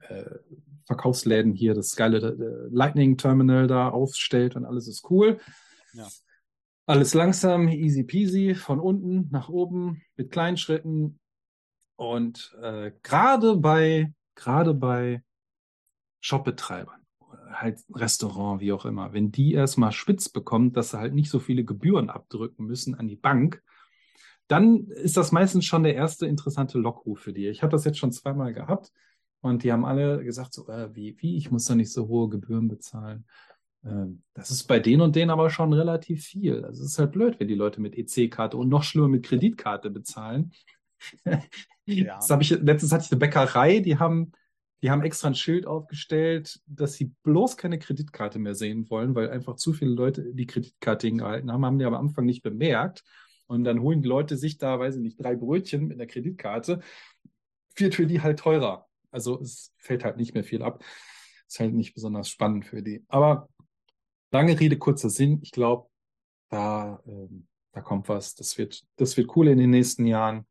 äh, Verkaufsläden hier das geile äh, Lightning Terminal da aufstellt und alles ist cool. Ja. Alles langsam, easy peasy, von unten nach oben, mit kleinen Schritten. Und äh, gerade bei, gerade bei Shopbetreibern, halt Restaurant, wie auch immer, wenn die erstmal spitz bekommen, dass sie halt nicht so viele Gebühren abdrücken müssen an die Bank, dann ist das meistens schon der erste interessante Lockruf für die. Ich habe das jetzt schon zweimal gehabt und die haben alle gesagt, so, äh, wie, wie, ich muss da nicht so hohe Gebühren bezahlen. Ähm, das ist bei denen und denen aber schon relativ viel. Also es ist halt blöd, wenn die Leute mit EC-Karte und noch schlimmer mit Kreditkarte bezahlen. Ja. Das hab ich, letztens hatte ich eine Bäckerei, die haben, die haben extra ein Schild aufgestellt, dass sie bloß keine Kreditkarte mehr sehen wollen, weil einfach zu viele Leute die Kreditkarte hingehalten haben, haben die am Anfang nicht bemerkt. Und dann holen die Leute sich da, weiß ich nicht, drei Brötchen mit einer Kreditkarte. Wird für die halt teurer. Also es fällt halt nicht mehr viel ab. Ist halt nicht besonders spannend für die. Aber lange Rede, kurzer Sinn. Ich glaube, da, ähm, da kommt was. Das wird, das wird cool in den nächsten Jahren.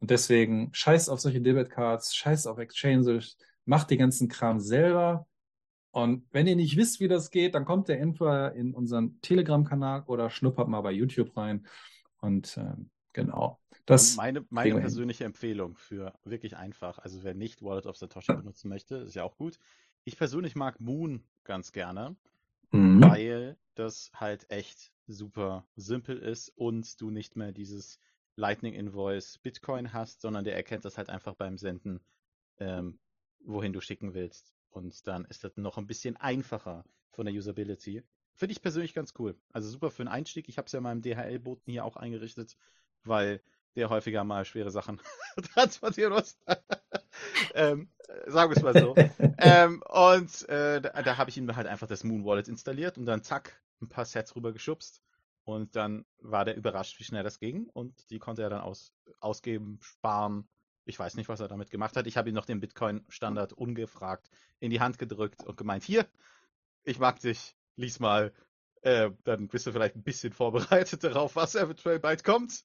Und deswegen scheiß auf solche Debitcards, scheiß auf Exchanges, macht den ganzen Kram selber. Und wenn ihr nicht wisst, wie das geht, dann kommt ihr entweder in unseren Telegram-Kanal oder schnuppert mal bei YouTube rein. Und ähm, genau. Das meine, meine wir hin. persönliche Empfehlung für wirklich einfach, also wer nicht Wallet of Satoshi benutzen möchte, ist ja auch gut. Ich persönlich mag Moon ganz gerne, Mhm. weil das halt echt super simpel ist und du nicht mehr dieses Lightning Invoice Bitcoin hast, sondern der erkennt das halt einfach beim Senden, ähm, wohin du schicken willst. Und dann ist das noch ein bisschen einfacher von der Usability. Finde ich persönlich ganz cool. Also super für einen Einstieg. Ich habe es ja in meinem DHL-Boten hier auch eingerichtet, weil der häufiger mal schwere Sachen transportieren muss. ähm, äh, sagen wir es mal so. ähm, und äh, da, da habe ich ihm halt einfach das Moon Wallet installiert und dann zack, ein paar Sets rübergeschubst. Und dann war der überrascht, wie schnell das ging. Und die konnte er dann aus, ausgeben, sparen. Ich weiß nicht, was er damit gemacht hat. Ich habe ihm noch den Bitcoin-Standard ungefragt in die Hand gedrückt und gemeint, hier, ich mag dich, lies mal. Äh, dann bist du vielleicht ein bisschen vorbereitet darauf, was eventuell bald kommt.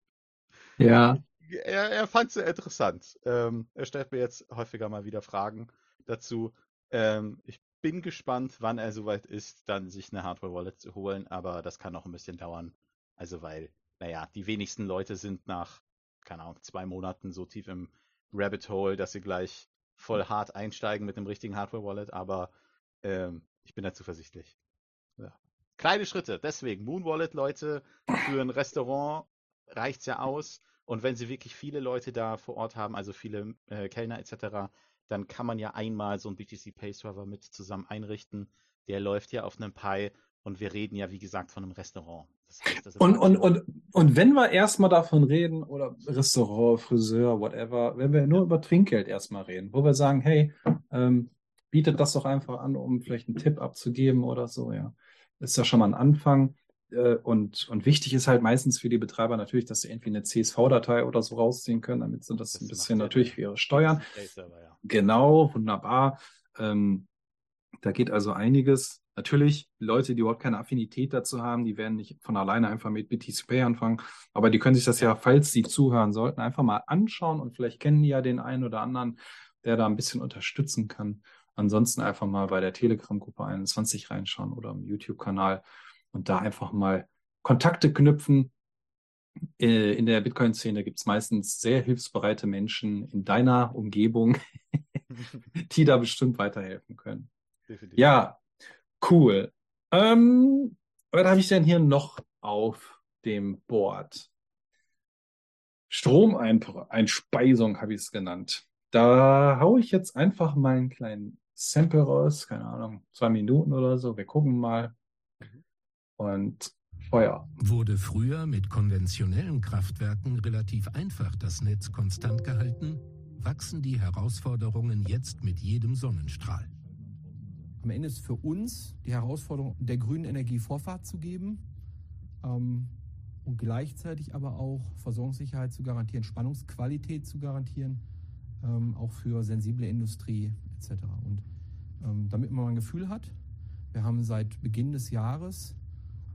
Ja. Er, er fand es sehr interessant. Ähm, er stellt mir jetzt häufiger mal wieder Fragen dazu. Ähm, ich bin gespannt, wann er soweit ist, dann sich eine Hardware-Wallet zu holen, aber das kann noch ein bisschen dauern. Also weil, naja, die wenigsten Leute sind nach, keine Ahnung, zwei Monaten so tief im Rabbit Hole, dass sie gleich voll hart einsteigen mit einem richtigen Hardware-Wallet, aber ähm, ich bin da zuversichtlich. Ja. Kleine Schritte, deswegen Moon Wallet, Leute, für ein Restaurant reicht's ja aus. Und wenn sie wirklich viele Leute da vor Ort haben, also viele äh, Kellner etc., dann kann man ja einmal so einen BTC Pay Server mit zusammen einrichten. Der läuft ja auf einem Pi und wir reden ja, wie gesagt, von einem Restaurant. Das heißt, das Und, und, und, und wenn wir erstmal davon reden, oder Restaurant, Friseur, whatever, wenn wir nur über Trinkgeld erstmal reden, wo wir sagen, hey, ähm, bietet das doch einfach an, um vielleicht einen Tipp abzugeben oder so, ja. Ist ja schon mal ein Anfang. Äh, Und, und wichtig ist halt meistens für die Betreiber natürlich, dass sie irgendwie eine CSV-Datei oder so rausziehen können, damit sie das, Das ein bisschen natürlich für ihre Steuern. Server, ja. Genau, wunderbar. Ähm, da geht also einiges. Natürlich, Leute, die überhaupt keine Affinität dazu haben, die werden nicht von alleine einfach mit BTC Pay anfangen. Aber die können sich das ja, falls sie zuhören sollten, einfach mal anschauen und vielleicht kennen die ja den einen oder anderen, der da ein bisschen unterstützen kann. Ansonsten einfach mal bei der Telegram-Gruppe 21 reinschauen oder im YouTube-Kanal und da einfach mal Kontakte knüpfen. Äh, In der Bitcoin-Szene gibt es meistens sehr hilfsbereite Menschen in deiner Umgebung, die da bestimmt weiterhelfen können. Definitiv. Ja, cool. Ähm, was habe ich denn hier noch auf dem Board? Stromeinspeisung habe ich es genannt. Da haue ich jetzt einfach mal einen kleinen Sample raus, keine Ahnung, zwei Minuten oder so. Wir gucken mal. Und Feuer. Wurde früher mit konventionellen Kraftwerken relativ einfach das Netz konstant gehalten, wachsen die Herausforderungen jetzt mit jedem Sonnenstrahl. Am Ende ist für uns die Herausforderung, der grünen Energie Vorfahrt zu geben ähm, und gleichzeitig aber auch Versorgungssicherheit zu garantieren, Spannungsqualität zu garantieren, ähm, auch für sensible Industrie etc. Und ähm, damit man mal ein Gefühl hat, wir haben seit Beginn des Jahres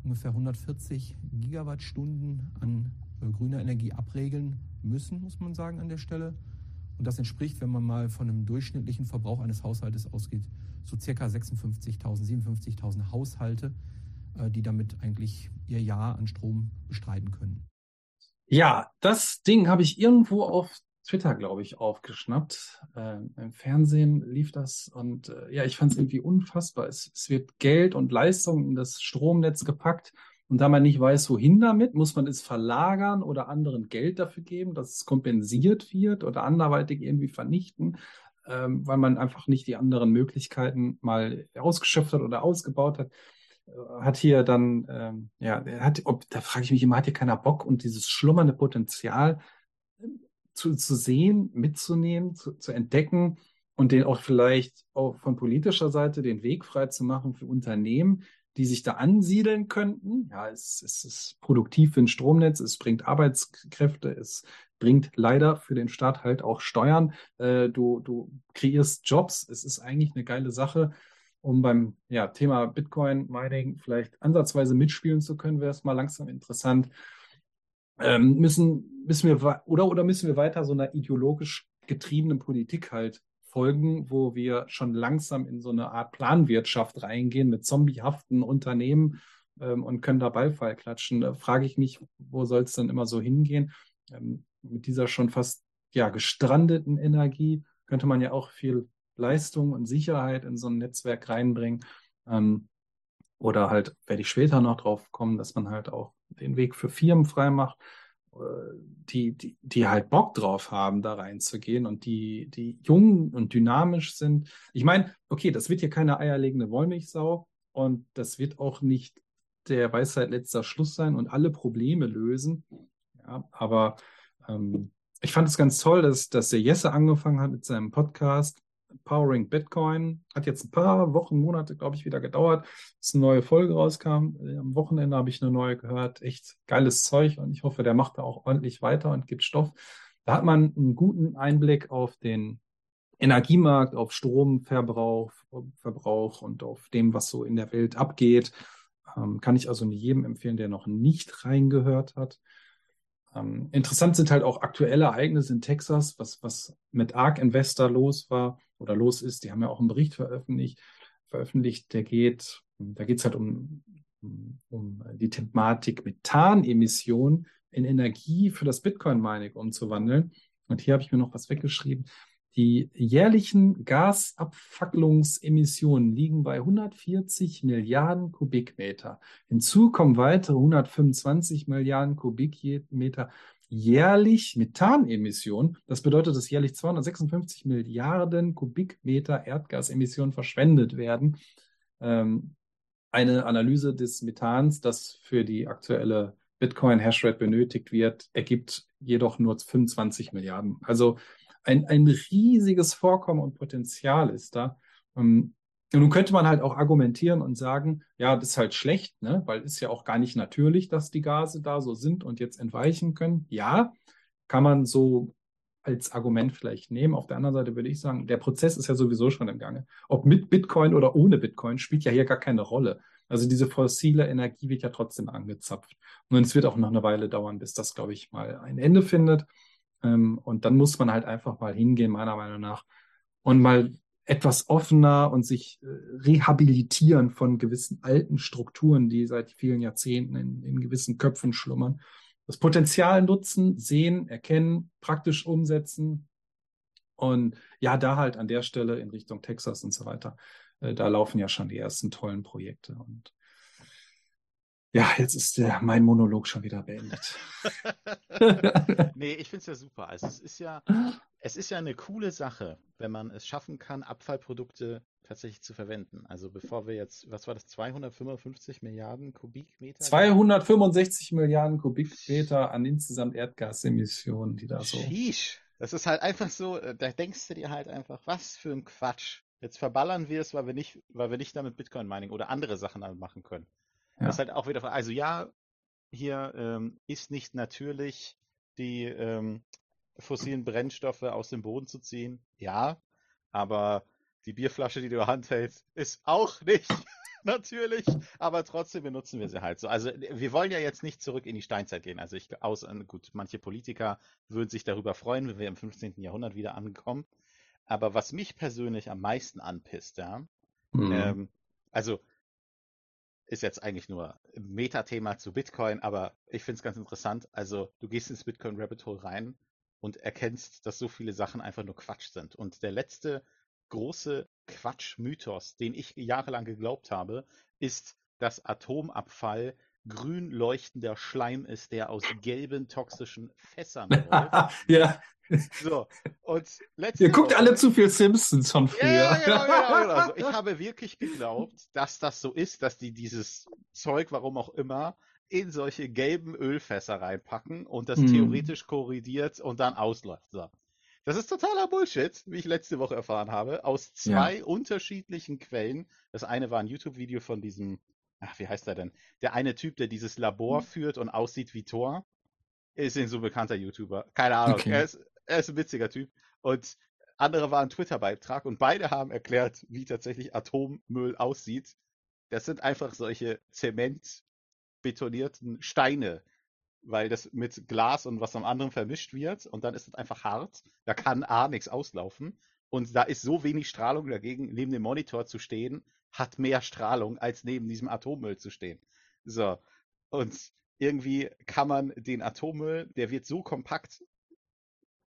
ungefähr 140 Gigawattstunden an äh, grüner Energie abregeln müssen, muss man sagen an der Stelle. Und das entspricht, wenn man mal von einem durchschnittlichen Verbrauch eines Haushaltes ausgeht, so circa 56.000, 57.000 Haushalte, äh, die damit eigentlich ihr Jahr an Strom bestreiten können. Ja, das Ding habe ich irgendwo auf Twitter, glaube ich, aufgeschnappt. Ähm, Im Fernsehen lief das und äh, ja, ich fand es irgendwie unfassbar. Es, es wird Geld und Leistung in das Stromnetz gepackt und da man nicht weiß, wohin damit, muss man es verlagern oder anderen Geld dafür geben, dass es kompensiert wird oder anderweitig irgendwie vernichten, ähm, weil man einfach nicht die anderen Möglichkeiten mal ausgeschöpft hat oder ausgebaut hat hat hier dann, ähm, ja, hat, ob, da frage ich mich immer, hat hier keiner Bock und dieses schlummernde Potenzial äh, zu, zu sehen, mitzunehmen, zu, zu entdecken und den auch vielleicht auch von politischer Seite den Weg frei zu machen für Unternehmen, die sich da ansiedeln könnten. Ja, es, es ist produktiv für ein Stromnetz, es bringt Arbeitskräfte, es bringt leider für den Staat halt auch Steuern. Äh, du, du kreierst Jobs. Es ist eigentlich eine geile Sache. Um beim ja, Thema Bitcoin Mining vielleicht ansatzweise mitspielen zu können, wäre es mal langsam interessant. Ähm, müssen, müssen wir oder, oder müssen wir weiter so einer ideologisch getriebenen Politik halt folgen, wo wir schon langsam in so eine Art Planwirtschaft reingehen mit zombiehaften Unternehmen ähm, und können da Beifall klatschen. Da frage ich mich, wo soll es dann immer so hingehen? Ähm, mit dieser schon fast ja, gestrandeten Energie könnte man ja auch viel Leistung und Sicherheit in so ein Netzwerk reinbringen. Ähm, oder halt werde ich später noch drauf kommen, dass man halt auch den Weg für Firmen frei macht, äh, die, die, die halt Bock drauf haben, da reinzugehen und die, die jung und dynamisch sind. Ich meine, okay, das wird hier keine eierlegende Wollmilchsau und das wird auch nicht der Weisheit letzter Schluss sein und alle Probleme lösen. Ja, aber ähm, ich fand es ganz toll, dass, dass der Jesse angefangen hat mit seinem Podcast Powering Bitcoin. Hat jetzt ein paar Wochen, Monate, glaube ich, wieder gedauert, bis eine neue Folge rauskam. Äh, am Wochenende habe ich eine neue gehört. Echt geiles Zeug und ich hoffe, der macht da auch ordentlich weiter und gibt Stoff. Da hat man einen guten Einblick auf den Energiemarkt, auf Stromverbrauch Verbrauch und auf dem, was so in der Welt abgeht. Ähm, kann ich also jedem empfehlen, der noch nicht reingehört hat. Ähm, interessant sind halt auch aktuelle Ereignisse in Texas, was, was mit ARK Investor los war oder los ist. Die haben ja auch einen Bericht veröffentlicht, veröffentlicht der geht, da geht es halt um, um, die Thematik Methanemission in Energie für das Bitcoin-Mining umzuwandeln. Und hier habe ich mir noch was weggeschrieben. Die jährlichen Gasabfacklungsemissionen liegen bei 140 Milliarden Kubikmeter. Hinzu kommen weitere 125 Milliarden Kubikmeter jährlich Methanemissionen. Das bedeutet, dass jährlich 256 Milliarden Kubikmeter Erdgasemissionen verschwendet werden. Ähm, eine Analyse des Methans, das für die aktuelle Bitcoin-Hashrate benötigt wird, ergibt jedoch nur 25 Milliarden. Also ein, ein riesiges Vorkommen und Potenzial ist da. Ähm, und nun könnte man halt auch argumentieren und sagen, ja, das ist halt schlecht, ne? weil ist ja auch gar nicht natürlich, dass die Gase da so sind und jetzt entweichen können. Ja, kann man so als Argument vielleicht nehmen. Auf der anderen Seite würde ich sagen, der Prozess ist ja sowieso schon im Gange. Ob mit Bitcoin oder ohne Bitcoin spielt ja hier gar keine Rolle. Also diese fossile Energie wird ja trotzdem angezapft. Und es wird auch noch eine Weile dauern, bis das, glaube ich, mal ein Ende findet. Ähm, und dann muss man halt einfach mal hingehen, meiner Meinung nach, und mal etwas offener und sich äh, rehabilitieren von gewissen alten Strukturen, die seit vielen Jahrzehnten in, in gewissen Köpfen schlummern. Das Potenzial nutzen, sehen, erkennen, praktisch umsetzen. Und ja, da halt an der Stelle in Richtung Texas und so weiter, äh, da laufen ja schon die ersten tollen Projekte. Und ja, jetzt ist der, mein Monolog schon wieder beendet. nee, ich finde es ja super. Also es ist ja, es ist ja eine coole Sache, wenn man es schaffen kann, Abfallprodukte tatsächlich zu verwenden. Also bevor wir jetzt, was war das, 255 Milliarden Kubikmeter? 265 Milliarden Kubikmeter an insgesamt Erdgasemissionen, die da so. Sheesh. Das ist halt einfach so, äh, da denkst du dir halt einfach, was für ein Quatsch. Jetzt verballern wir es, weil wir nicht, weil wir nicht damit Bitcoin Mining oder andere Sachen damit machen können. Ja. Das ist halt auch wieder, also ja, hier ähm, ist nicht natürlich die ähm, fossilen Brennstoffe aus dem Boden zu ziehen. Ja, aber die Bierflasche, die du in der Hand hältst, ist auch nicht natürlich, aber trotzdem benutzen wir sie halt so. Also wir wollen ja jetzt nicht zurück in die Steinzeit gehen. Also ich aus gut, manche Politiker würden sich darüber freuen, wenn wir im 15. Jahrhundert wieder ankommen. Aber was mich persönlich am meisten anpisst, ja, mhm. ähm, also ist jetzt eigentlich nur ein Metathema zu Bitcoin, aber ich finde es ganz interessant. Also du gehst ins Bitcoin Rabbit Hole rein und erkennst, dass so viele Sachen einfach nur Quatsch sind. Und der letzte große Quatsch-Mythos, den ich jahrelang geglaubt habe, ist, dass Atomabfall grün leuchtender Schleim ist, der aus gelben toxischen Fässern läuft. ja. So, und Ihr guckt Woche, alle zu viel Simpsons von früher. Ja, genau, genau, genau. Also ich habe wirklich geglaubt, dass das so ist, dass die dieses Zeug, warum auch immer, in solche gelben Ölfässer reinpacken und das hm. theoretisch korrigiert und dann ausläuft. So. Das ist totaler Bullshit, wie ich letzte Woche erfahren habe, aus zwei ja. unterschiedlichen Quellen. Das eine war ein YouTube-Video von diesem ach, wie heißt er denn? Der eine Typ, der dieses Labor Hm. führt und aussieht wie Thor, ist ein so bekannter YouTuber. Keine Ahnung. Okay. Er, ist, er ist ein witziger Typ. Und andere war ein Twitter-Beitrag und beide haben erklärt, wie tatsächlich Atommüll aussieht. Das sind einfach solche zementbetonierten Steine, weil das mit Glas und was am anderen vermischt wird und dann ist es einfach hart. Da kann A nichts auslaufen. Und da ist so wenig Strahlung dagegen, neben dem Monitor zu stehen, hat mehr Strahlung, als neben diesem Atommüll zu stehen. So. Und irgendwie kann man den Atommüll, der wird so kompakt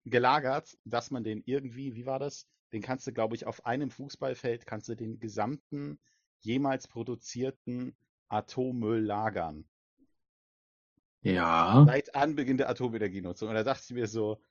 gelagert, dass man den irgendwie, wie war das? Den kannst du, glaube ich, auf einem Fußballfeld kannst du den gesamten jemals produzierten Atommüll lagern. Ja. Seit Anbeginn der Atomenergienutzung. Und da dachte ich mir so,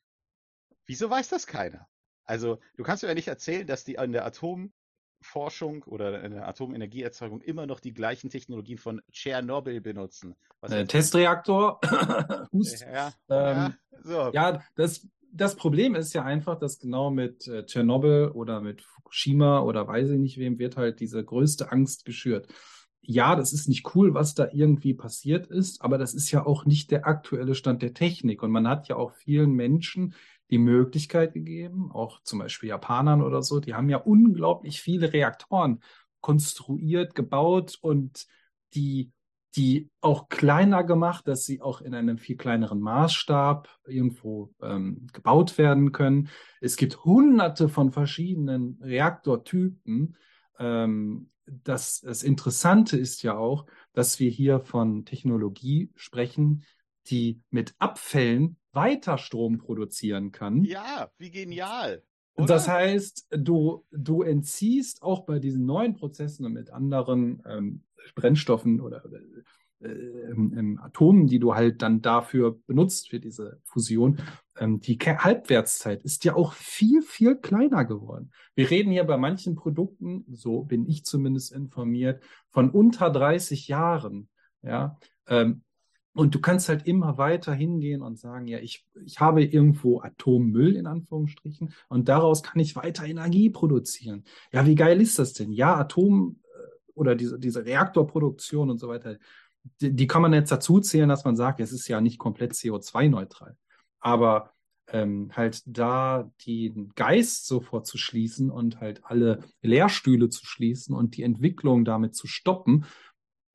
wieso weiß das keiner? Also, du kannst mir ja nicht erzählen, dass die an der Atomforschung oder in der Atomenergieerzeugung immer noch die gleichen Technologien von Tschernobyl benutzen. Äh, Testreaktor. Hust. ja, Ähm, ja, so. Ja, das, das Problem ist ja einfach, dass genau mit äh, Tschernobyl oder mit Fukushima oder weiß ich nicht wem wird halt diese größte Angst geschürt. Ja, das ist nicht cool, was da irgendwie passiert ist, aber das ist ja auch nicht der aktuelle Stand der Technik. Und man hat ja auch vielen Menschen die Möglichkeit gegeben, auch zum Beispiel Japanern oder so, die haben ja unglaublich viele Reaktoren konstruiert, gebaut und die die auch kleiner gemacht, dass sie auch in einem viel kleineren Maßstab irgendwo ähm, gebaut werden können. Es gibt hunderte von verschiedenen Reaktortypen. Ähm, das, das Interessante ist ja auch, dass wir hier von Technologie sprechen, die mit Abfällen weiter Strom produzieren kann. Ja, wie genial. Und oder? Das heißt, du, du entziehst auch bei diesen neuen Prozessen und mit anderen ähm, Brennstoffen oder äh, ähm, ähm, Atomen, die du halt dann dafür benutzt für diese Fusion, ähm, die Halbwertszeit ist ja auch viel, viel kleiner geworden. Wir reden hier bei manchen Produkten, so bin ich zumindest informiert, von unter 30 Jahren. Ja, ähm, und du kannst halt immer weiter hingehen und sagen, ja, ich, ich habe irgendwo Atommüll in Anführungsstrichen und daraus kann ich weiter Energie produzieren. Ja, wie geil ist das denn? Ja, Atom äh, oder diese, diese Reaktorproduktion und so weiter, die, die kann man jetzt dazu zählen, dass man sagt, es ist ja nicht komplett CO2-neutral. Aber ähm, halt da den Geist sofort zu schließen und halt alle Lehrstühle zu schließen und die Entwicklung damit zu stoppen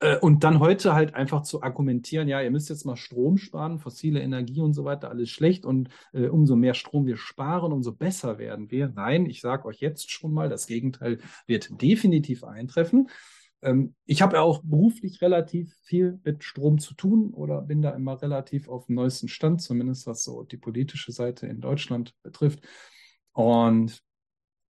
äh, und dann heute halt einfach zu argumentieren, ja, ihr müsst jetzt mal Strom sparen, fossile Energie und so weiter, alles schlecht und äh, umso mehr Strom wir sparen, umso besser werden wir. Nein, ich sage euch jetzt schon mal, das Gegenteil wird definitiv eintreffen. Ähm, ich habe ja auch beruflich relativ viel mit Strom zu tun oder bin da immer relativ auf dem neuesten Stand, zumindest was so die politische Seite in Deutschland betrifft. Und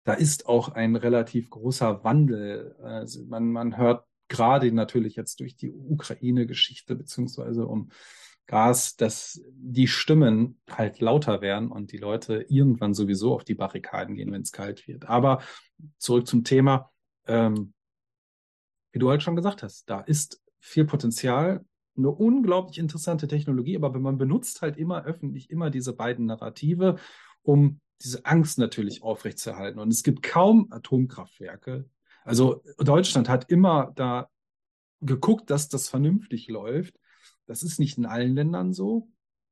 da ist auch ein relativ großer Wandel. Also man, man hört gerade natürlich jetzt durch die Ukraine-Geschichte beziehungsweise um Gas, dass die Stimmen halt lauter werden und die Leute irgendwann sowieso auf die Barrikaden gehen, wenn es kalt wird. Aber zurück zum Thema. Ähm, wie du halt schon gesagt hast, da ist viel Potenzial, eine unglaublich interessante Technologie, aber man benutzt halt immer öffentlich immer diese beiden Narrative, um diese Angst natürlich aufrechtzuerhalten. Und es gibt kaum Atomkraftwerke. Also Deutschland hat immer da geguckt, dass das vernünftig läuft. Das ist nicht in allen Ländern so.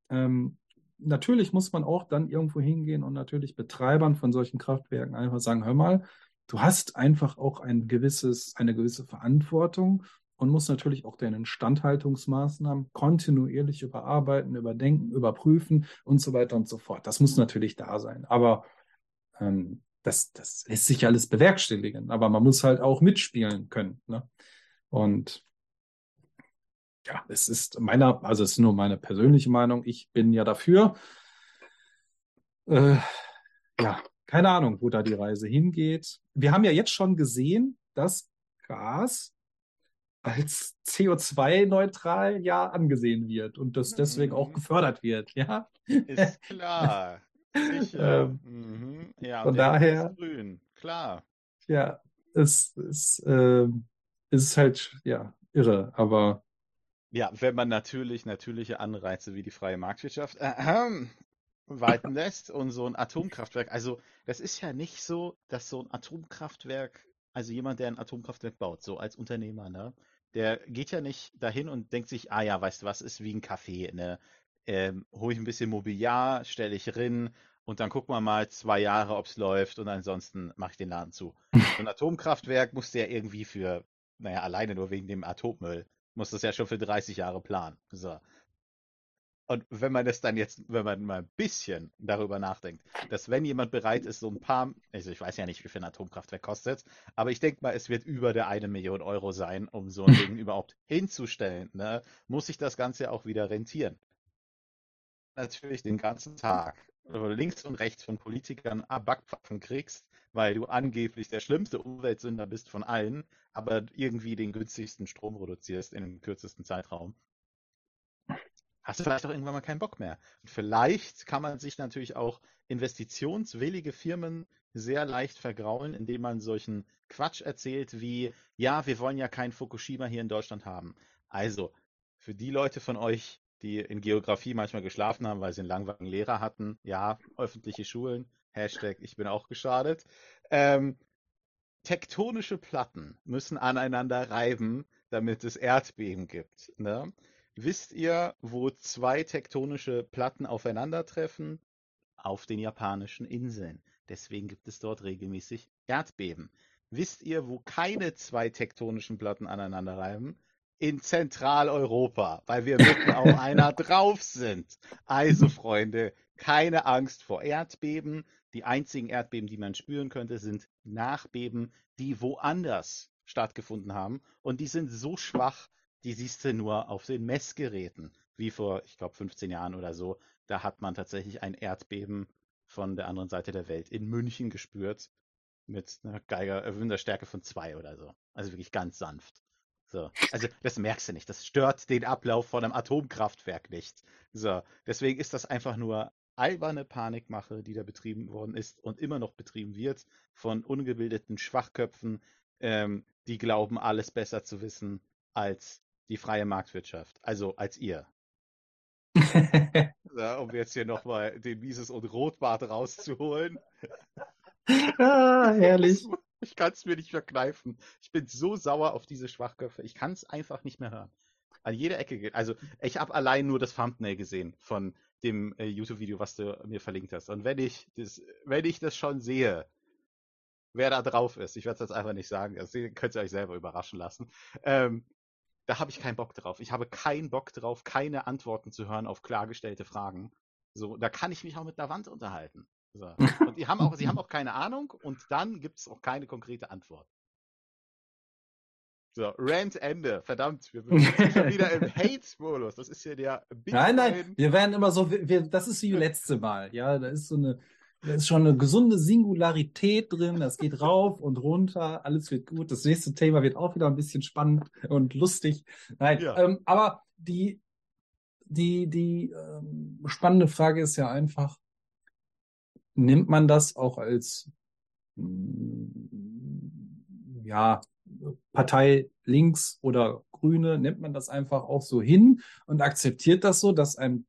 Ähm, natürlich muss man auch dann irgendwo hingehen und natürlich Betreibern von solchen Kraftwerken einfach sagen, hör mal, du hast einfach auch ein gewisses, eine gewisse Verantwortung und musst natürlich auch deine Instandhaltungsmaßnahmen kontinuierlich überarbeiten, überdenken, überprüfen und so weiter und so fort. Das muss natürlich da sein. Aber ähm, das, das lässt sich alles bewerkstelligen. Aber man muss halt auch mitspielen können. Ne? Und ja, es ist meiner, also es ist nur meine persönliche Meinung. Ich bin ja dafür. Äh, ja, keine Ahnung, wo da die Reise hingeht. Wir haben ja jetzt schon gesehen, dass Gas als CO2-neutral ja angesehen wird und das deswegen auch Mhm. gefördert wird, ja. Ist klar. Sicher. Ähm, mhm. Ja, von daher- ist grün. Klar. Ja, es, es, äh, ist halt, ja, irre, aber Ja, wenn man natürlich natürliche Anreize wie die freie Marktwirtschaft äh, walten lässt und so ein Atomkraftwerk, also das ist ja nicht so, dass so ein Atomkraftwerk, also jemand, der ein Atomkraftwerk baut, so als Unternehmer, ne, Der geht ja nicht dahin und denkt sich, ah ja, weißt du was, ist wie ein Café, ne? Ähm, hole ich ein bisschen Mobiliar, stelle ich rin und dann gucken wir mal zwei Jahre, ob es läuft und ansonsten mache ich den Laden zu. So ein Atomkraftwerk musste ja irgendwie für, naja, alleine nur wegen dem Atommüll, muss das ja schon für 30 Jahre planen. So. Und wenn man das dann jetzt, wenn man mal ein bisschen darüber nachdenkt, dass wenn jemand bereit ist, so ein paar, also ich weiß ja nicht, wie viel ein Atomkraftwerk kostet, aber ich denke mal, es wird über der eine Million Euro sein, um so ein Ding überhaupt hinzustellen, ne, muss sich das Ganze auch wieder rentieren. Natürlich den ganzen Tag links und rechts von Politikern Backpfaffen kriegst, weil du angeblich der schlimmste Umweltsünder bist von allen, aber irgendwie den günstigsten Strom produzierst in dem kürzesten Zeitraum hast du vielleicht auch irgendwann mal keinen Bock mehr. Und vielleicht kann man sich natürlich auch investitionswillige Firmen sehr leicht vergraulen, indem man solchen Quatsch erzählt wie, ja, wir wollen ja kein Fukushima hier in Deutschland haben. Also, für die Leute von euch, die in Geografie manchmal geschlafen haben, weil sie einen langweiligen Lehrer hatten, ja, öffentliche Schulen, Hashtag, ich bin auch geschadet. Ähm, tektonische Platten müssen aneinander reiben, damit es Erdbeben gibt. Ne? Wisst ihr, wo zwei tektonische Platten aufeinandertreffen? Auf den japanischen Inseln. Deswegen gibt es dort regelmäßig Erdbeben. Wisst ihr, wo keine zwei tektonischen Platten aneinander reiben? In Zentraleuropa, weil wir mitten auf einer drauf sind. Also, Freunde, keine Angst vor Erdbeben. Die einzigen Erdbeben, die man spüren könnte, sind Nachbeben, die woanders stattgefunden haben. Und die sind so schwach, die siehst du nur auf den Messgeräten, wie vor, ich glaube, 15 Jahren oder so. Da hat man tatsächlich ein Erdbeben von der anderen Seite der Welt in München gespürt mit einer Geiger, äh, Winterstärke von zwei oder so. Also wirklich ganz sanft. So. Also das merkst du nicht. Das stört den Ablauf von einem Atomkraftwerk nicht. So. Deswegen ist das einfach nur alberne Panikmache, die da betrieben worden ist und immer noch betrieben wird von ungebildeten Schwachköpfen, ähm, die glauben, alles besser zu wissen als die freie Marktwirtschaft, also als ihr. ja, um jetzt hier nochmal den Mises und Rotbart rauszuholen. Ah, herrlich. Ich kann es mir nicht verkneifen. Ich bin so sauer auf diese Schwachköpfe. Ich kann es einfach nicht mehr hören. An jeder Ecke geht. Also, ich habe allein nur das Thumbnail gesehen von dem äh, YouTube-Video, was du mir verlinkt hast. Und wenn ich das, wenn ich das schon sehe, wer da drauf ist, ich werde es jetzt einfach nicht sagen, also, könnt ihr euch selber überraschen lassen. Ähm, da habe ich keinen Bock drauf. Ich habe keinen Bock drauf, keine Antworten zu hören auf klargestellte Fragen. So, da kann ich mich auch mit der Wand unterhalten. So. Und die haben auch, sie haben auch keine Ahnung und dann gibt es auch keine konkrete Antwort. So, Rant Ende. Verdammt, wir sind schon wieder im Hate-Modus. Das ist hier der Bitcoin. Nein, nein, wir werden immer so, wir, das ist wie letzte Mal. Ja, da ist so eine, da ist schon eine gesunde Singularität drin, das geht rauf und runter, alles wird gut. Das nächste Thema wird auch wieder ein bisschen spannend und lustig. Nein, ja. ähm, aber die, die, die ähm, spannende Frage ist ja einfach, nimmt man das auch als mm, ja, Partei links oder Grüne, nimmt man das einfach auch so hin und akzeptiert das so, dass einem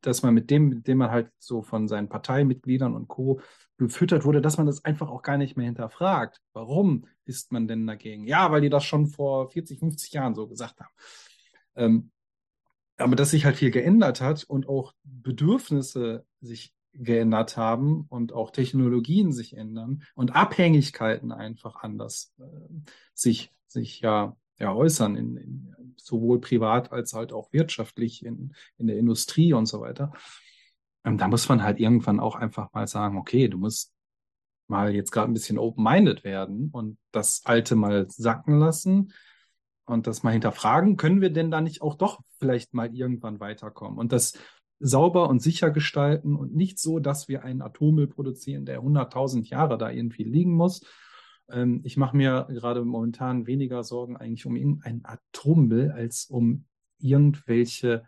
dass man mit dem, mit dem man halt so von seinen Parteimitgliedern und Co. gefüttert wurde, dass man das einfach auch gar nicht mehr hinterfragt. Warum ist man denn dagegen? Ja, weil die das schon vor 40, 50 Jahren so gesagt haben. Ähm, aber dass sich halt viel geändert hat und auch Bedürfnisse sich geändert haben und auch Technologien sich ändern und Abhängigkeiten einfach anders äh, sich, sich ja ja, äußern, in, in, sowohl privat als halt auch wirtschaftlich in, in der Industrie und so weiter. Und da muss man halt irgendwann auch einfach mal sagen, okay, du musst mal jetzt gerade ein bisschen open-minded werden und das Alte mal sacken lassen und das mal hinterfragen, können wir denn da nicht auch doch vielleicht mal irgendwann weiterkommen und das sauber und sicher gestalten und nicht so, dass wir einen Atommüll produzieren, der 100.000 Jahre da irgendwie liegen muss, ähm, ich mache mir gerade momentan weniger Sorgen eigentlich um irgendeinen Atommüll als um irgendwelche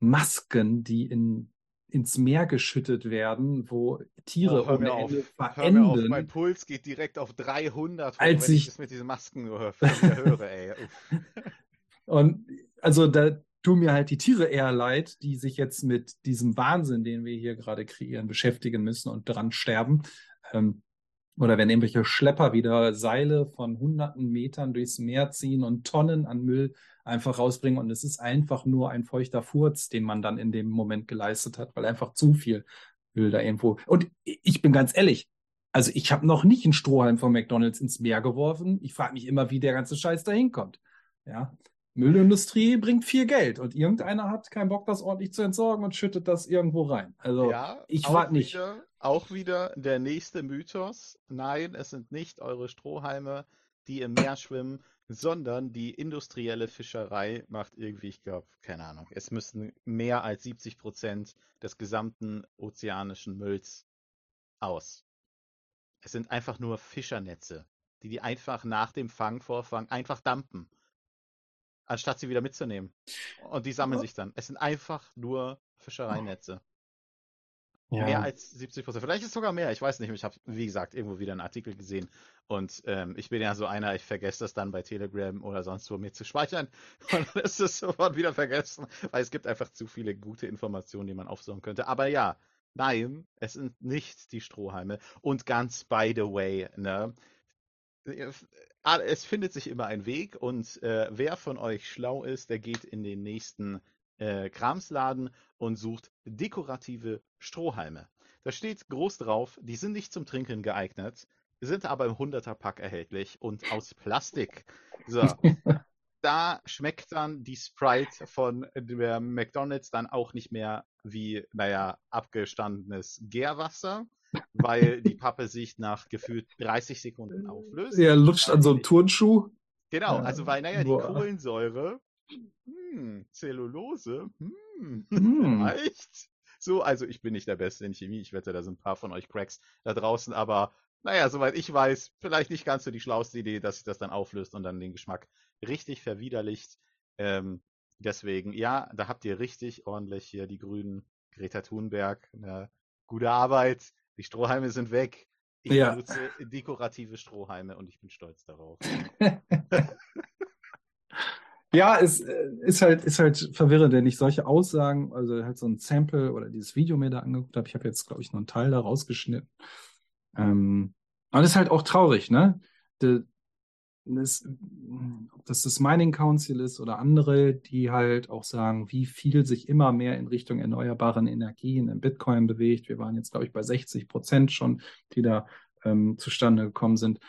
Masken, die in, ins Meer geschüttet werden, wo Tiere oh, ohne Ende verenden. Hör mir auf, mein Puls geht direkt auf 300, als wenn ich, ich das mit diesen Masken höre. höre ey. Und also da tun mir halt die Tiere eher leid, die sich jetzt mit diesem Wahnsinn, den wir hier gerade kreieren, beschäftigen müssen und dran sterben. Ähm, Oder wenn irgendwelche Schlepper wieder Seile von hunderten Metern durchs Meer ziehen und Tonnen an Müll einfach rausbringen. Und es ist einfach nur ein feuchter Furz, den man dann in dem Moment geleistet hat, weil einfach zu viel Müll da irgendwo. Und ich bin ganz ehrlich, also ich habe noch nicht einen Strohhalm von McDonalds ins Meer geworfen. Ich frage mich immer, wie der ganze Scheiß da hinkommt. Ja. Müllindustrie bringt viel Geld und irgendeiner hat keinen Bock, das ordentlich zu entsorgen und schüttet das irgendwo rein. Also Ja, ich warte nicht. Wieder, auch wieder der nächste Mythos. Nein, es sind nicht eure Strohhalme, die im Meer schwimmen, sondern die industrielle Fischerei macht irgendwie, ich glaube, keine Ahnung, es müssten mehr als 70 Prozent des gesamten ozeanischen Mülls aus. Es sind einfach nur Fischernetze, die die einfach nach dem Fang, Vorfang einfach dumpen, anstatt sie wieder mitzunehmen. Und die sammeln sich dann. Es sind einfach nur Fischereinetze. Mehr Ja. als 70 Prozent. Vielleicht ist es sogar mehr. Ich weiß nicht. Ich habe, wie gesagt, irgendwo wieder einen Artikel gesehen. Und ähm, ich bin ja so einer, ich vergesse das dann bei Telegram oder sonst wo mir zu speichern. Und dann ist es sofort wieder vergessen. Weil es gibt einfach zu viele gute Informationen, die man aufsaugen könnte. Aber ja, nein, es sind nicht die Strohhalme. Und ganz by the way, ne? Ah, Es findet sich immer ein Weg und äh, wer von euch schlau ist, der geht in den nächsten äh, Kramsladen und sucht dekorative Strohhalme. Da steht groß drauf, die sind nicht zum Trinken geeignet, sind aber im 100er-Pack erhältlich und aus Plastik. So, da schmeckt dann die Sprite von der McDonald's dann auch nicht mehr wie, naja, abgestandenes Gärwasser, weil die Pappe sich nach gefühlt 30 Sekunden auflöst. Er lutscht an so einem Turnschuh. Genau, also weil, naja, die boah. Kohlensäure, hm, Zellulose, hm, Hm. vielleicht. So, also ich bin nicht der Beste in Chemie, ich wette, da sind ein paar von euch Cracks da draußen, aber naja, soweit ich weiß, vielleicht nicht ganz so die schlauste Idee, dass sich das dann auflöst und dann den Geschmack richtig verwiderlicht. Ähm, deswegen, ja, da habt ihr richtig ordentlich hier die Grünen, Greta Thunberg, ne, gute Arbeit, die Strohhalme sind weg. Ich Ja. benutze dekorative Strohhalme und ich bin stolz darauf. Ja, es äh, ist halt, ist halt verwirrend, wenn ich solche Aussagen, also halt so ein Sample oder dieses Video mir da angeguckt habe. Ich habe jetzt, glaube ich, nur einen Teil da rausgeschnitten. Ähm, aber das ist halt auch traurig, ne? De, das, ob das das Mining Council ist oder andere, die halt auch sagen, wie viel sich immer mehr in Richtung erneuerbaren Energien im Bitcoin bewegt. Wir waren jetzt, glaube ich, bei 60 Prozent schon, die da ähm, zustande gekommen sind.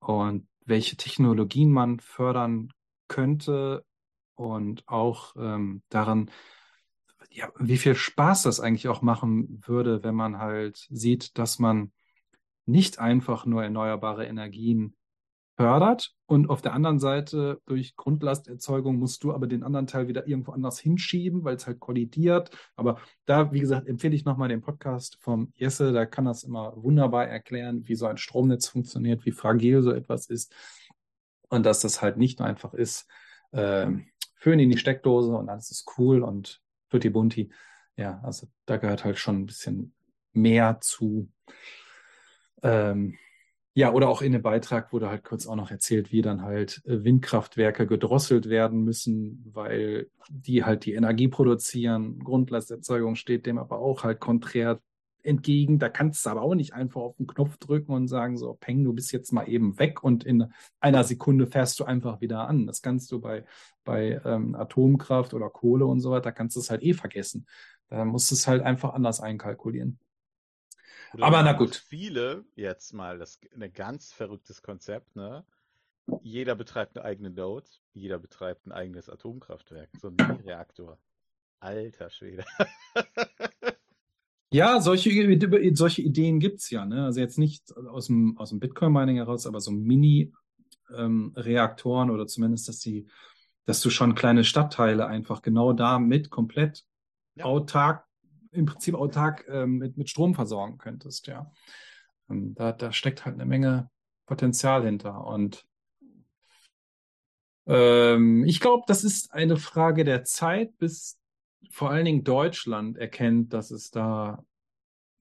Und welche Technologien man fördern könnte und auch ähm, daran, ja, wie viel Spaß das eigentlich auch machen würde, wenn man halt sieht, dass man nicht einfach nur erneuerbare Energien fördert und auf der anderen Seite durch Grundlasterzeugung musst du aber den anderen Teil wieder irgendwo anders hinschieben, weil es halt kollidiert. Aber da, wie gesagt, empfehle ich nochmal den Podcast vom Jesse, da kann das immer wunderbar erklären, wie so ein Stromnetz funktioniert, wie fragil so etwas ist und dass das halt nicht einfach ist, ähm, Föhn in die Steckdose und alles ist cool und Tutti Bunti. Ja, also da gehört halt schon ein bisschen mehr zu. Ähm, ja, oder auch in dem Beitrag wurde halt kurz auch noch erzählt, wie dann halt äh, Windkraftwerke gedrosselt werden müssen, weil die halt die Energie produzieren. Grundlasterzeugung steht dem aber auch halt konträr entgegen. Da kannst du aber auch nicht einfach auf den Knopf drücken und sagen so, Peng, du bist jetzt mal eben weg und in einer Sekunde fährst du einfach wieder an. Das kannst du bei, bei ähm, Atomkraft oder Kohle und so weiter, kannst du es halt eh vergessen. Da musst du es halt einfach anders einkalkulieren. Oder Aber na gut. Viele, jetzt mal das ein ganz verrücktes Konzept, ne? Jeder betreibt eine eigene Node, jeder betreibt ein eigenes Atomkraftwerk, so ein Mini-Reaktor. Alter Schwede. Ja, solche, solche Ideen gibt's ja. Ne? Also jetzt nicht aus dem, aus dem Bitcoin-Mining heraus, aber so Mini-Reaktoren oder zumindest, dass die, dass du schon kleine Stadtteile einfach genau damit komplett Ja. autark, im Prinzip autark ähm, mit, mit Strom versorgen könntest, ja. Ähm, da, da steckt halt eine Menge Potenzial hinter. Und ähm, ich glaube, das ist eine Frage der Zeit, bis vor allen Dingen Deutschland erkennt, dass es da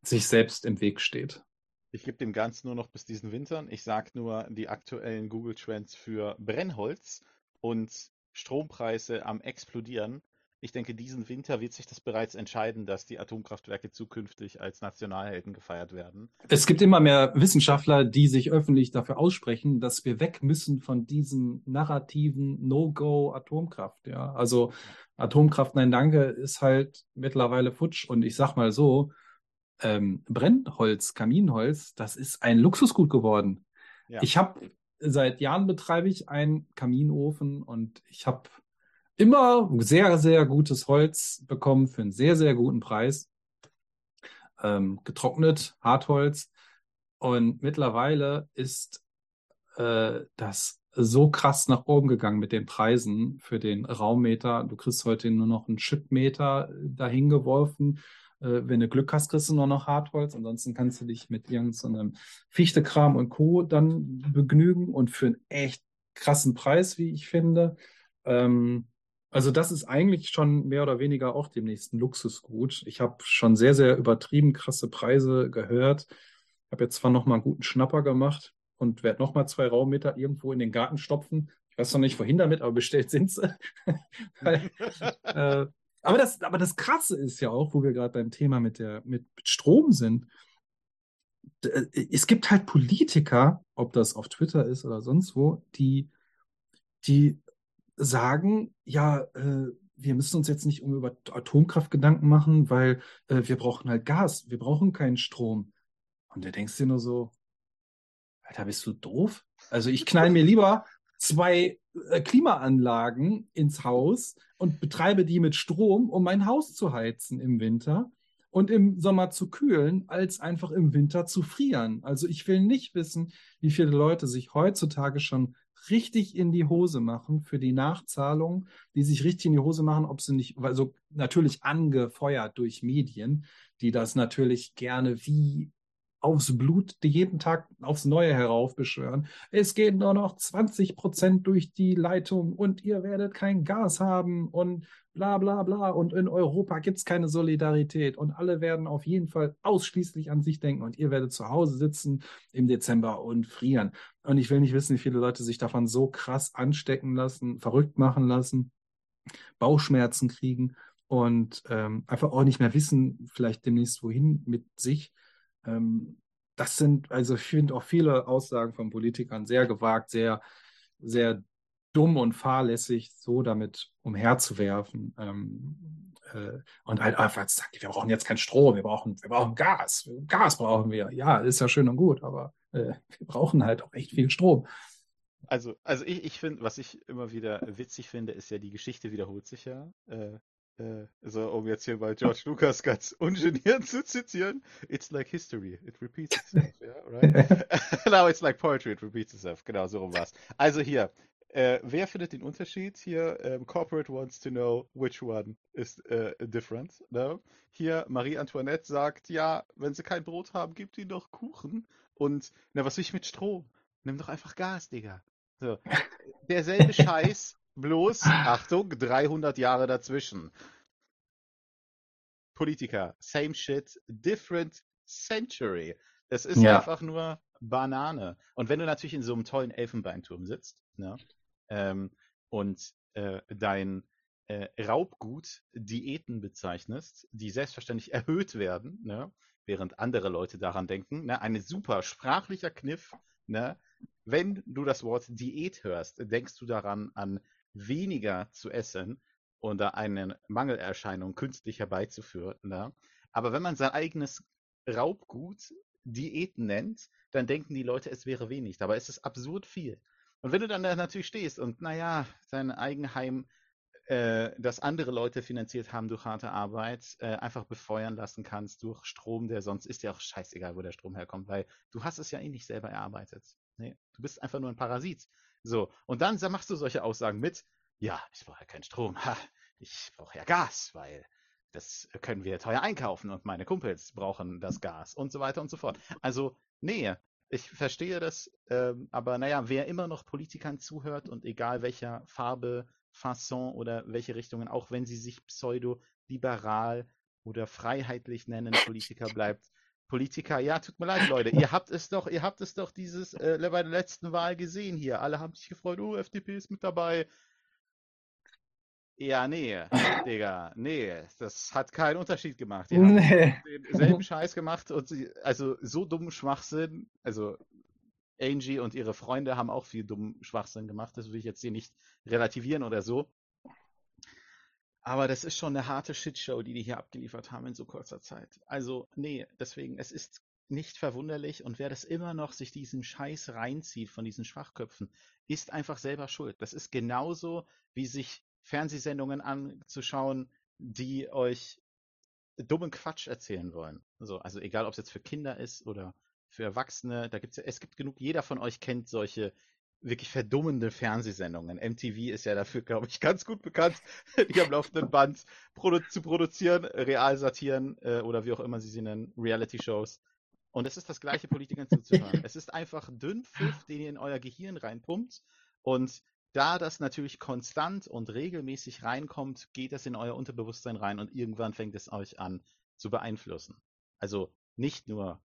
sich selbst im Weg steht. Ich gebe dem Ganzen nur noch bis diesen Wintern. Ich sage nur die aktuellen Google Trends für Brennholz und Strompreise am explodieren. Ich denke, diesen Winter wird sich das bereits entscheiden, dass die Atomkraftwerke zukünftig als Nationalhelden gefeiert werden. Es gibt immer mehr Wissenschaftler, die sich öffentlich dafür aussprechen, dass wir weg müssen von diesem narrativen No-Go-Atomkraft. Ja, also Atomkraft, nein, danke, ist halt mittlerweile futsch. Und ich sag mal so, ähm, Brennholz, Kaminholz, das ist ein Luxusgut geworden. Ja. Ich habe seit Jahren betreibe ich einen Kaminofen und ich habe immer sehr, sehr gutes Holz bekommen für einen sehr, sehr guten Preis. Ähm, getrocknet, Hartholz. Und mittlerweile ist äh, das so krass nach oben gegangen mit den Preisen für den Raummeter. Du kriegst heute nur noch einen Chipmeter dahin geworfen. Äh, wenn du Glück hast, kriegst du nur noch Hartholz. Ansonsten kannst du dich mit irgendeinem Fichtekram und Co. dann begnügen und für einen echt krassen Preis, wie ich finde. Ähm, also das ist eigentlich schon mehr oder weniger auch dem nächsten Luxusgut. Ich habe schon sehr, sehr übertrieben krasse Preise gehört. Habe jetzt zwar noch mal einen guten Schnapper gemacht und werde noch mal zwei Raummeter irgendwo in den Garten stopfen. Ich weiß noch nicht, wohin damit, aber bestellt sind sie. Äh, aber, das, aber das Krasse ist ja auch, wo wir gerade beim Thema mit, der, mit, mit Strom sind. Äh, Es gibt halt Politiker, ob das auf Twitter ist oder sonst wo, die, die sagen, ja, äh, wir müssen uns jetzt nicht um über Atomkraft Gedanken machen, weil äh, wir brauchen halt Gas, wir brauchen keinen Strom. Und da denkst du dir nur so, Alter, bist du doof? Also ich knall mir lieber zwei äh, Klimaanlagen ins Haus und betreibe die mit Strom, um mein Haus zu heizen im Winter und im Sommer zu kühlen, als einfach im Winter zu frieren. Also ich will nicht wissen, wie viele Leute sich heutzutage schon richtig in die Hose machen für die Nachzahlung, die sich richtig in die Hose machen, ob sie nicht, also natürlich angefeuert durch Medien, die das natürlich gerne wie aufs Blut jeden Tag aufs Neue heraufbeschwören. Es geht nur noch 20 Prozent durch die Leitung und ihr werdet kein Gas haben und bla bla bla. Und in Europa gibt es keine Solidarität und alle werden auf jeden Fall ausschließlich an sich denken und ihr werdet zu Hause sitzen im Dezember und frieren. Und ich will nicht wissen, wie viele Leute sich davon so krass anstecken lassen, verrückt machen lassen, Bauchschmerzen kriegen und ähm, einfach auch nicht mehr wissen, vielleicht demnächst wohin mit sich. Ähm, das sind, also ich finde auch viele Aussagen von Politikern sehr gewagt, sehr, sehr dumm und fahrlässig, so damit umherzuwerfen. Ähm, äh, und halt einfach zu sagen, wir brauchen jetzt keinen Strom, wir brauchen, wir brauchen Gas. Gas brauchen wir. Ja, ist ja schön und gut, aber äh, wir brauchen halt auch echt viel Strom. Also, also ich, ich finde, was ich immer wieder witzig finde, ist ja, die Geschichte wiederholt sich ja. Äh, äh, so, um jetzt hier mal George Lucas ganz ungeniert zu zitieren. It's like history, it repeats itself, yeah, right? Now it's like poetry, it repeats itself. Genau, so rum war's. Also hier, äh, wer findet den Unterschied hier? Ähm, Corporate wants to know which one is äh, different. Ne? Hier, Marie Antoinette sagt, ja, wenn sie kein Brot haben, gibt ihnen doch Kuchen. Und, na, was will ich mit Strom? Nimm doch einfach Gas, Digga. So. Derselbe Scheiß, bloß, Achtung, 300 Jahre dazwischen. Politiker, same shit, different century. Das ist Ja. einfach nur Banane. Und wenn du natürlich in so einem tollen Elfenbeinturm sitzt, ne, ähm, und äh, dein äh, Raubgut Diäten bezeichnest, die selbstverständlich erhöht werden, ne, während andere Leute daran denken, ne, ein super sprachlicher Kniff, ne, wenn du das Wort Diät hörst, denkst du daran, an weniger zu essen oder eine Mangelerscheinung künstlich herbeizuführen. Aber wenn man sein eigenes Raubgut Diät nennt, dann denken die Leute, es wäre wenig. Dabei ist es absurd viel. Und wenn du dann da natürlich stehst und, naja, dein Eigenheim, äh, das andere Leute finanziert haben durch harte Arbeit, äh, einfach befeuern lassen kannst durch Strom, der sonst ist ja auch scheißegal, wo der Strom herkommt, weil du hast es ja eh nicht selber erarbeitet. Nee, du bist einfach nur ein Parasit. So, und dann machst du solche Aussagen mit, ja, ich brauche ja keinen Strom, ha, ich brauche ja Gas, weil das können wir teuer einkaufen und meine Kumpels brauchen das Gas und so weiter und so fort. Also, nee, ich verstehe das, ähm, aber naja, wer immer noch Politikern zuhört und egal welcher Farbe, Fasson oder welche Richtungen, auch wenn sie sich pseudo-liberal oder freiheitlich nennen, Politiker bleibt. Politiker, ja, tut mir leid, Leute, ihr habt es doch, ihr habt es doch dieses äh, bei der letzten Wahl gesehen hier. Alle haben sich gefreut, oh, FDP ist mit dabei. Ja, nee, Digga, nee, das hat keinen Unterschied gemacht. Die haben Nee. denselben Scheiß gemacht und sie, also so dummen Schwachsinn, also Angie und ihre Freunde haben auch viel dummen Schwachsinn gemacht, das will ich jetzt hier nicht relativieren oder so. Aber das ist schon eine harte Shitshow, die die hier abgeliefert haben in so kurzer Zeit. Also, nee, deswegen, es ist nicht verwunderlich und wer das immer noch sich diesen Scheiß reinzieht von diesen Schwachköpfen, ist einfach selber schuld. Das ist genauso wie sich Fernsehsendungen anzuschauen, die euch dummen Quatsch erzählen wollen. So, also egal, ob es jetzt für Kinder ist oder für Erwachsene, da gibt's es gibt genug, jeder von euch kennt solche wirklich verdummende Fernsehsendungen. MTV ist ja dafür, glaube ich, ganz gut bekannt, die am laufenden Band produ zu produzieren, Realsatiren äh, oder wie auch immer sie sie nennen, Reality-Shows. Und es ist das gleiche, Politikern zuzuhören. es ist einfach Dünnpfiff, den ihr in euer Gehirn reinpumpt. Und da das natürlich konstant und regelmäßig reinkommt, geht es in euer Unterbewusstsein rein und irgendwann fängt es euch an zu beeinflussen. Also nicht nur,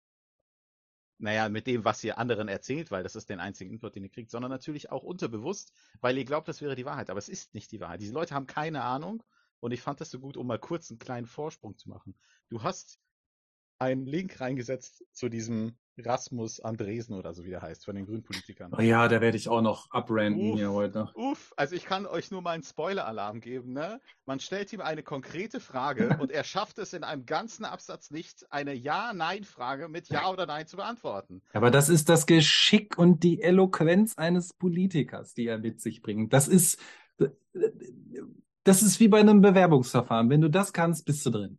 naja, mit dem, was ihr anderen erzählt, weil das ist den einzigen Input, den ihr kriegt, sondern natürlich auch unterbewusst, weil ihr glaubt, das wäre die Wahrheit. Aber es ist nicht die Wahrheit. Diese Leute haben keine Ahnung und ich fand das so gut, um mal kurz einen kleinen Vorsprung zu machen. Du hast einen Link reingesetzt zu diesem Rasmus Andresen oder so wie der heißt, von den Grünpolitikern. Oh ja, da werde ich auch noch abranten Uff. hier heute. Uff, also ich kann euch nur mal einen Spoiler-Alarm geben, ne? Man stellt ihm eine konkrete Frage und er schafft es in einem ganzen Absatz nicht, eine Ja-Nein-Frage mit Ja oder Nein zu beantworten. Aber das ist das Geschick und die Eloquenz eines Politikers, die er mit sich bringt. Das ist, das ist wie bei einem Bewerbungsverfahren. Wenn du das kannst, bist du drin.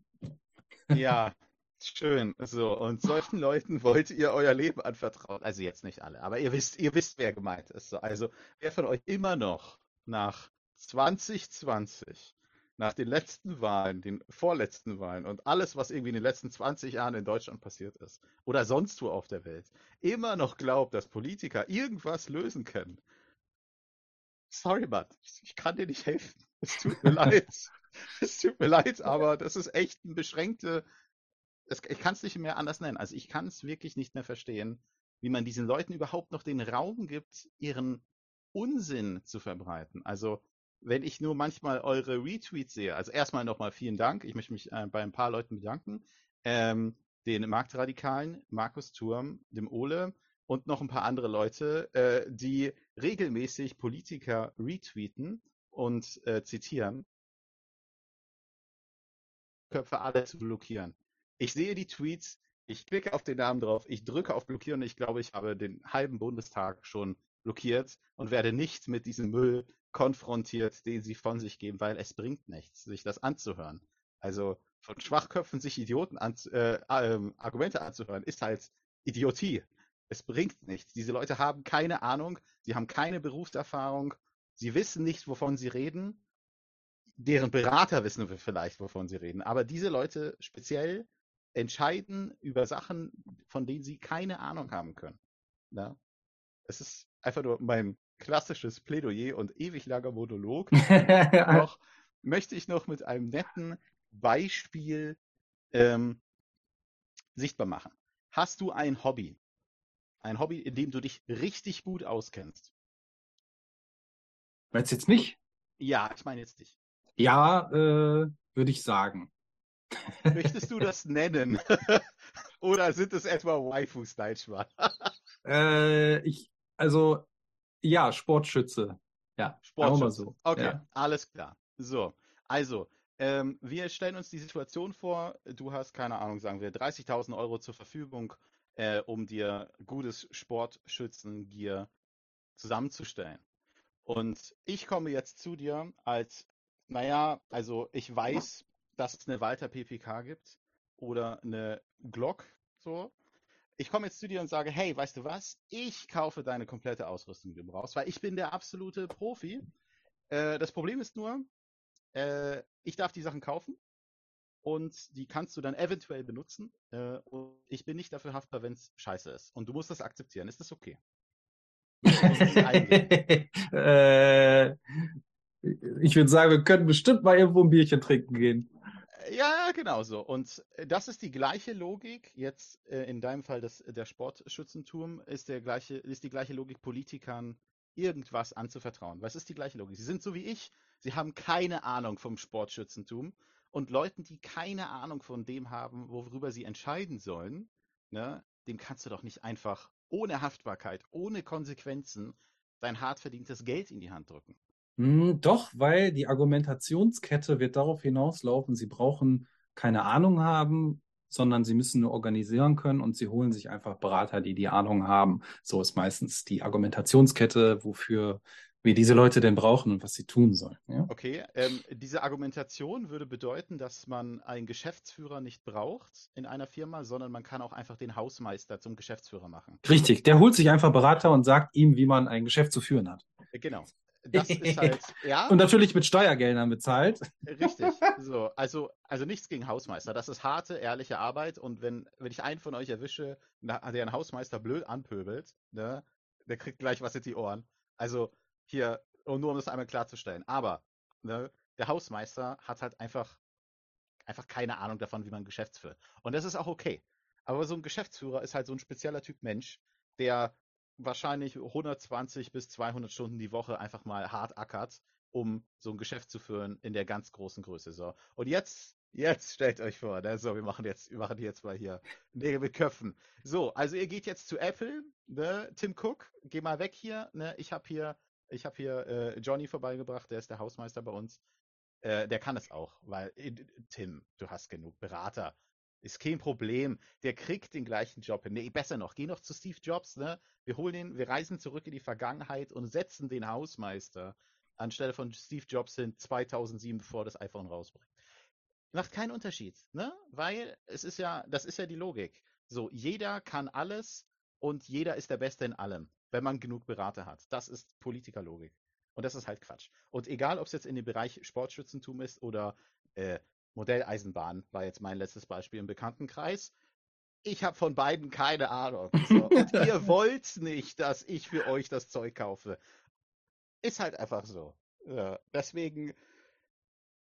Ja, schön. So, und solchen Leuten wollt ihr euer Leben anvertrauen. Also jetzt nicht alle, aber ihr wisst, ihr wisst, wer gemeint ist. So, also wer von euch immer noch nach 2020, nach den letzten Wahlen, den vorletzten Wahlen und alles, was irgendwie in den letzten 20 Jahren in Deutschland passiert ist oder sonst wo auf der Welt, immer noch glaubt, dass Politiker irgendwas lösen können. Sorry, Mann, ich kann dir nicht helfen. Es tut mir leid. Es tut mir leid, aber das ist echt ein beschränkte. Es, ich kann es nicht mehr anders nennen. Also ich kann es wirklich nicht mehr verstehen, wie man diesen Leuten überhaupt noch den Raum gibt, ihren Unsinn zu verbreiten. Also wenn ich nur manchmal eure Retweets sehe, also erstmal nochmal vielen Dank. Ich möchte mich äh, bei ein paar Leuten bedanken. Ähm, den Marktradikalen, Markus Turm, dem Ole und noch ein paar andere Leute, äh, die regelmäßig Politiker retweeten und äh, zitieren. Köpfe alle zu blockieren. Ich sehe die Tweets, ich klicke auf den Namen drauf, ich drücke auf Blockieren und ich glaube, ich habe den halben Bundestag schon blockiert und werde nicht mit diesem Müll konfrontiert, den sie von sich geben, weil es bringt nichts, sich das anzuhören. Also von Schwachköpfen sich Idioten an, äh, ähm, Argumente anzuhören, ist halt Idiotie. Es bringt nichts. Diese Leute haben keine Ahnung, sie haben keine Berufserfahrung, sie wissen nicht, wovon sie reden. Deren Berater wissen vielleicht, wovon sie reden. Aber diese Leute speziell entscheiden über Sachen, von denen sie keine Ahnung haben können. Ja? Es ist einfach nur mein klassisches Plädoyer und ewig langer Monolog. noch, möchte ich noch mit einem netten Beispiel ähm, sichtbar machen. Hast du ein Hobby? Ein Hobby, in dem du dich richtig gut auskennst? Meinst du jetzt mich? Ja, ich meine jetzt dich. Ja, äh, würde ich sagen. Möchtest du das nennen? Oder sind es etwa Waifus, nein, Schwan? Äh, ich, also, ja, Sportschütze. Ja, Sportschütze. so. Okay, Ja. alles klar. So, also, ähm, wir stellen uns die Situation vor, du hast, keine Ahnung, sagen wir, 30.000 Euro zur Verfügung, äh, um dir gutes Sportschützengear zusammenzustellen. Und ich komme jetzt zu dir als, naja, also ich weiß, dass es eine Walter PPK gibt oder eine Glock, so. Ich komme jetzt zu dir und sage, hey, weißt du was? Ich kaufe deine komplette Ausrüstung, die du brauchst, weil ich bin der absolute Profi. Äh, das Problem ist nur, äh, ich darf die Sachen kaufen und die kannst du dann eventuell benutzen. Äh, und ich bin nicht dafür haftbar, wenn es scheiße ist. Und du musst das akzeptieren. Ist das okay? Äh, ich würde sagen, wir können bestimmt mal irgendwo ein Bierchen trinken gehen. Ja, genau so. Und äh, das ist die gleiche Logik, jetzt äh, in deinem Fall das, der Sportschützentum, ist, der gleiche, ist die gleiche Logik Politikern irgendwas anzuvertrauen. Es ist die gleiche Logik. Sie sind so wie ich. Sie haben keine Ahnung vom Sportschützentum. Und Leuten, die keine Ahnung von dem haben, worüber sie entscheiden sollen, ne, dem kannst du doch nicht einfach ohne Haftbarkeit, ohne Konsequenzen dein hart verdientes Geld in die Hand drücken. Hm, doch, weil die Argumentationskette wird darauf hinauslaufen, sie brauchen keine Ahnung haben, sondern sie müssen nur organisieren können und sie holen sich einfach Berater, die die Ahnung haben. So ist meistens die Argumentationskette, wofür wir diese Leute denn brauchen und was sie tun sollen. Ja? Okay, ähm, diese Argumentation würde bedeuten, dass man einen Geschäftsführer nicht braucht in einer Firma, sondern man kann auch einfach den Hausmeister zum Geschäftsführer machen. Richtig, der holt sich einfach Berater und sagt ihm, wie man ein Geschäft zu führen hat. Genau. Das ist halt, ja. Und natürlich mit Steuergeldern bezahlt. Richtig. So, also, also nichts gegen Hausmeister. Das ist harte, ehrliche Arbeit. Und wenn, wenn ich einen von euch erwische, der einen Hausmeister blöd anpöbelt, ne, der kriegt gleich was in die Ohren. Also hier, nur um das einmal klarzustellen. Aber ne, der Hausmeister hat halt einfach, einfach keine Ahnung davon, wie man ein Geschäft führt. Und das ist auch okay. Aber so ein Geschäftsführer ist halt so ein spezieller Typ Mensch, der wahrscheinlich 120 bis 200 Stunden die Woche einfach mal hart ackert, um so ein Geschäft zu führen in der ganz großen Größe. So. Und jetzt, jetzt stellt euch vor, ne? so, wir machen jetzt, wir machen jetzt mal hier Nägel mit Köpfen. So, also ihr geht jetzt zu Apple, ne? Tim Cook, geh mal weg hier, ne? Ich habe hier, ich habe hier äh, Johnny vorbeigebracht, der ist der Hausmeister bei uns. Äh, der kann es auch, weil äh, Tim, du hast genug Berater. Ist kein Problem. Der kriegt den gleichen Job hin. Nee, besser noch. Geh noch zu Steve Jobs, ne? Wir holen ihn, wir reisen zurück in die Vergangenheit und setzen den Hausmeister anstelle von Steve Jobs hin 2007, bevor das iPhone rausbringt. Macht keinen Unterschied, ne? Weil es ist ja, das ist ja die Logik. So, jeder kann alles und jeder ist der Beste in allem, wenn man genug Berater hat. Das ist Politikerlogik. Und das ist halt Quatsch. Und egal, ob es jetzt in dem Bereich Sportschützentum ist oder äh, Modelleisenbahn war jetzt mein letztes Beispiel im Bekanntenkreis. Ich habe von beiden keine Ahnung. So. Und ihr wollt nicht, dass ich für euch das Zeug kaufe. Ist halt einfach so. Ja, deswegen,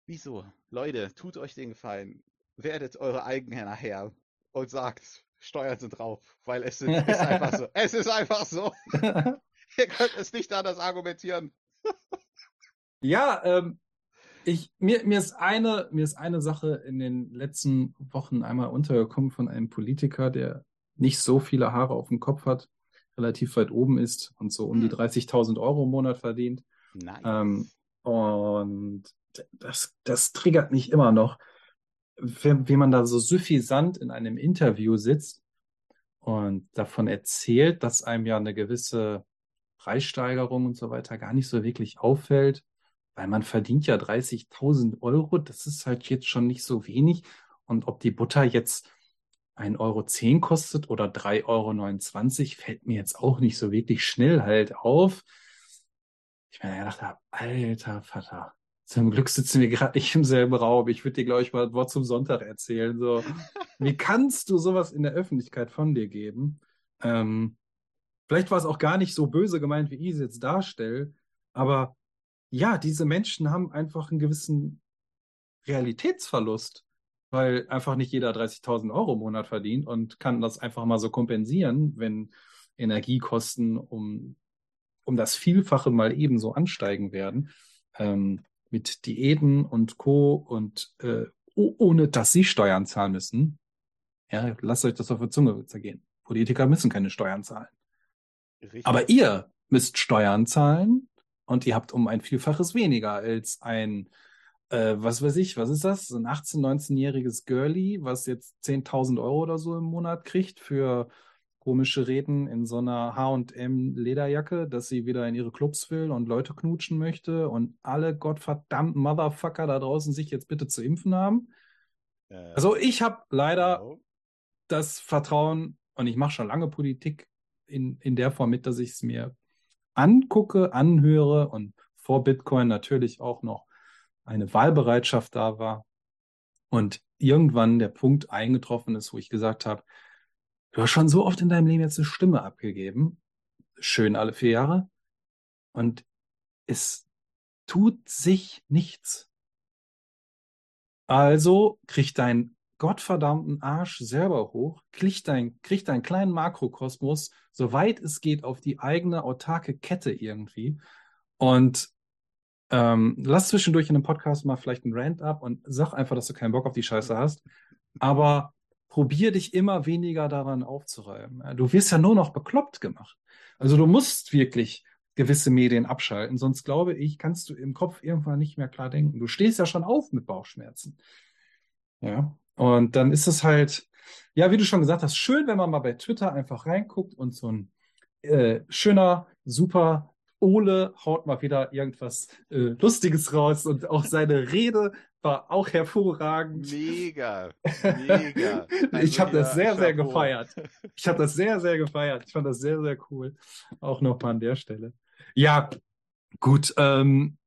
wieso? Leute, tut euch den Gefallen. Werdet eure eigenen Herr und sagt, Steuern sind drauf, weil es ist, ist einfach so. Es ist einfach so. ihr könnt es nicht anders argumentieren. Ja, ähm, ich, mir, mir, ist eine, mir ist eine Sache in den letzten Wochen einmal untergekommen von einem Politiker, der nicht so viele Haare auf dem Kopf hat, relativ weit oben ist und so um die 30.000 hm. Euro im Monat verdient. Nice. Ähm, und das, das triggert mich immer noch, wie, wie man da so suffisant in einem Interview sitzt und davon erzählt, dass einem ja eine gewisse Preissteigerung und so weiter gar nicht so wirklich auffällt weil man verdient ja 30.000 Euro, das ist halt jetzt schon nicht so wenig. Und ob die Butter jetzt 1,10 Euro kostet oder 3,29 Euro, fällt mir jetzt auch nicht so wirklich schnell halt auf. Ich mir gedacht habe, alter Vater, zum Glück sitzen wir gerade nicht im selben Raum. Ich würde dir, glaube ich, mal ein Wort zum Sonntag erzählen. So, wie kannst du sowas in der Öffentlichkeit von dir geben? Ähm, vielleicht war es auch gar nicht so böse gemeint, wie ich es jetzt darstelle, aber ja, diese Menschen haben einfach einen gewissen Realitätsverlust, weil einfach nicht jeder 30.000 Euro im Monat verdient und kann das einfach mal so kompensieren, wenn Energiekosten um, um das Vielfache mal ebenso ansteigen werden. Ähm, mit Diäten und Co. und äh, ohne dass sie Steuern zahlen müssen. Ja, lasst euch das auf der Zunge zergehen. Politiker müssen keine Steuern zahlen. Richtig. Aber ihr müsst Steuern zahlen und ihr habt um ein Vielfaches weniger als ein, äh, was weiß ich, was ist das? So ein 18-, 19-jähriges Girlie, was jetzt 10.000 Euro oder so im Monat kriegt für komische Reden in so einer H&M Lederjacke, dass sie wieder in ihre Clubs will und Leute knutschen möchte und alle gottverdammten Motherfucker da draußen sich jetzt bitte zu impfen haben. Äh, also ich habe leider genau. das Vertrauen und ich mache schon lange Politik in, in der Form mit, dass ich es mir angucke, anhöre und vor Bitcoin natürlich auch noch eine Wahlbereitschaft da war und irgendwann der Punkt eingetroffen ist, wo ich gesagt habe, du hast schon so oft in deinem Leben jetzt eine Stimme abgegeben, schön alle vier Jahre, und es tut sich nichts. Also krieg dein gottverdammten Arsch selber hoch, krieg, dein, krieg deinen kleinen Makrokosmos, soweit es geht, auf die eigene autarke Kette irgendwie und ähm, lass zwischendurch in einem Podcast mal vielleicht einen Rant ab und sag einfach, dass du keinen Bock auf die Scheiße hast. Aber probier dich immer weniger daran aufzureiben. Du wirst ja nur noch bekloppt gemacht. Also du musst wirklich gewisse Medien abschalten, sonst glaube ich, kannst du im Kopf irgendwann nicht mehr klar denken. Du stehst ja schon auf mit Bauchschmerzen. Ja, und dann ist es halt, ja, wie du schon gesagt hast, schön, wenn man mal bei Twitter einfach reinguckt und so ein äh, schöner, super Ole haut mal wieder irgendwas äh, Lustiges raus und auch seine Rede war auch hervorragend. Mega, mega. ich habe Also das sehr, sehr Chapeau. gefeiert. Ich habe das sehr, sehr gefeiert. Ich fand das sehr, sehr cool. Auch nochmal an der Stelle. Ja, gut. Ähm,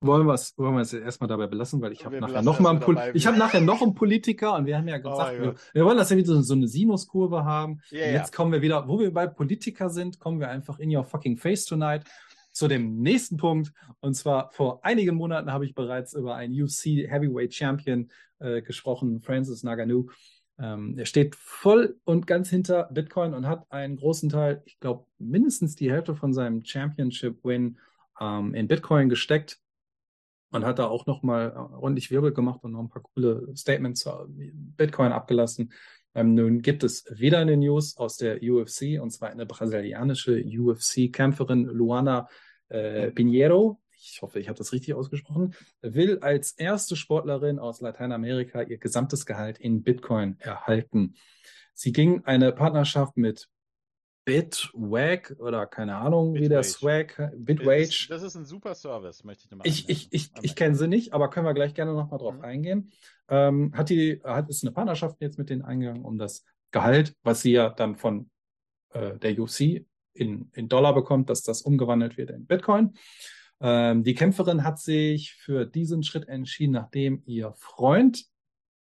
wollen wir es wollen wir es erstmal dabei belassen, weil ich habe nachher noch mal einen ich habe nachher noch einen Politiker und wir haben ja Oh gesagt, mein wir, wir wollen das ja wieder so, so eine Sinuskurve haben. Ja. jetzt kommen wir wieder, wo wir bei Politiker sind, kommen wir einfach in your fucking face tonight zu dem nächsten Punkt. Und zwar vor einigen Monaten habe ich bereits über einen UFC Heavyweight Champion äh, gesprochen, Francis Ngannou. Ähm, er steht voll und ganz hinter Bitcoin und hat einen großen Teil, ich glaube mindestens die Hälfte von seinem Championship-Win ähm, in Bitcoin gesteckt und hat da auch nochmal ordentlich Wirbel gemacht und noch ein paar coole Statements zu Bitcoin abgelassen. Ähm, nun gibt es wieder eine News aus der UFC, und zwar eine brasilianische UFC-Kämpferin, Luana äh, Pinheiro. Ich hoffe, ich habe das richtig ausgesprochen. Will als erste Sportlerin aus Lateinamerika ihr gesamtes Gehalt in Bitcoin erhalten. Sie ging eine Partnerschaft mit Bitwag oder keine Ahnung, wie der. Swag, Das Bitwage. ist, das ist ein super Service, möchte ich nochmal Ich, ich, ich, ich kenne sie nicht, aber können wir gleich gerne nochmal drauf Mhm. eingehen. Ähm, hat die, hat, ist eine Partnerschaft jetzt mit denen eingegangen, um das Gehalt, was sie ja dann von äh, der UC in, in Dollar bekommt, dass das umgewandelt wird in Bitcoin. Ähm, die Kämpferin hat sich für diesen Schritt entschieden, nachdem ihr Freund,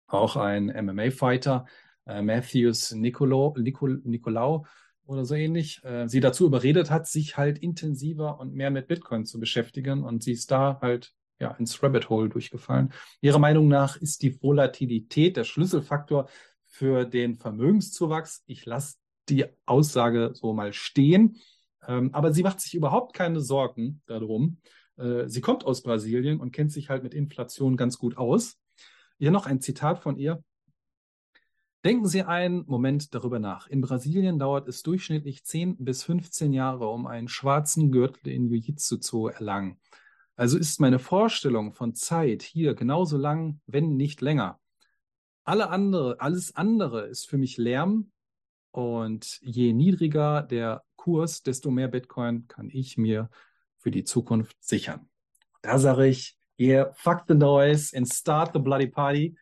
auch ein MMA-Fighter, äh, Matthews Nicolo, Nicol, Nicolau oder so ähnlich, äh, sie dazu überredet hat, sich halt intensiver und mehr mit Bitcoin zu beschäftigen und sie ist da halt ja ins Rabbit Hole durchgefallen. Ihrer Meinung nach ist die Volatilität der Schlüsselfaktor für den Vermögenszuwachs. Ich lasse die Aussage so mal stehen. Ähm, aber sie macht sich überhaupt keine Sorgen darum. Äh, sie kommt aus Brasilien und kennt sich halt mit Inflation ganz gut aus. Hier noch ein Zitat von ihr. Denken Sie einen Moment darüber nach. In Brasilien dauert es durchschnittlich 10 bis 15 Jahre, um einen schwarzen Gürtel in Jiu-Jitsu zu erlangen. Also ist meine Vorstellung von Zeit hier genauso lang, wenn nicht länger. Alle andere, alles andere ist für mich Lärm und je niedriger der Kurs, desto mehr Bitcoin kann ich mir für die Zukunft sichern. Da sage ich, yeah, fuck the noise and start the bloody party.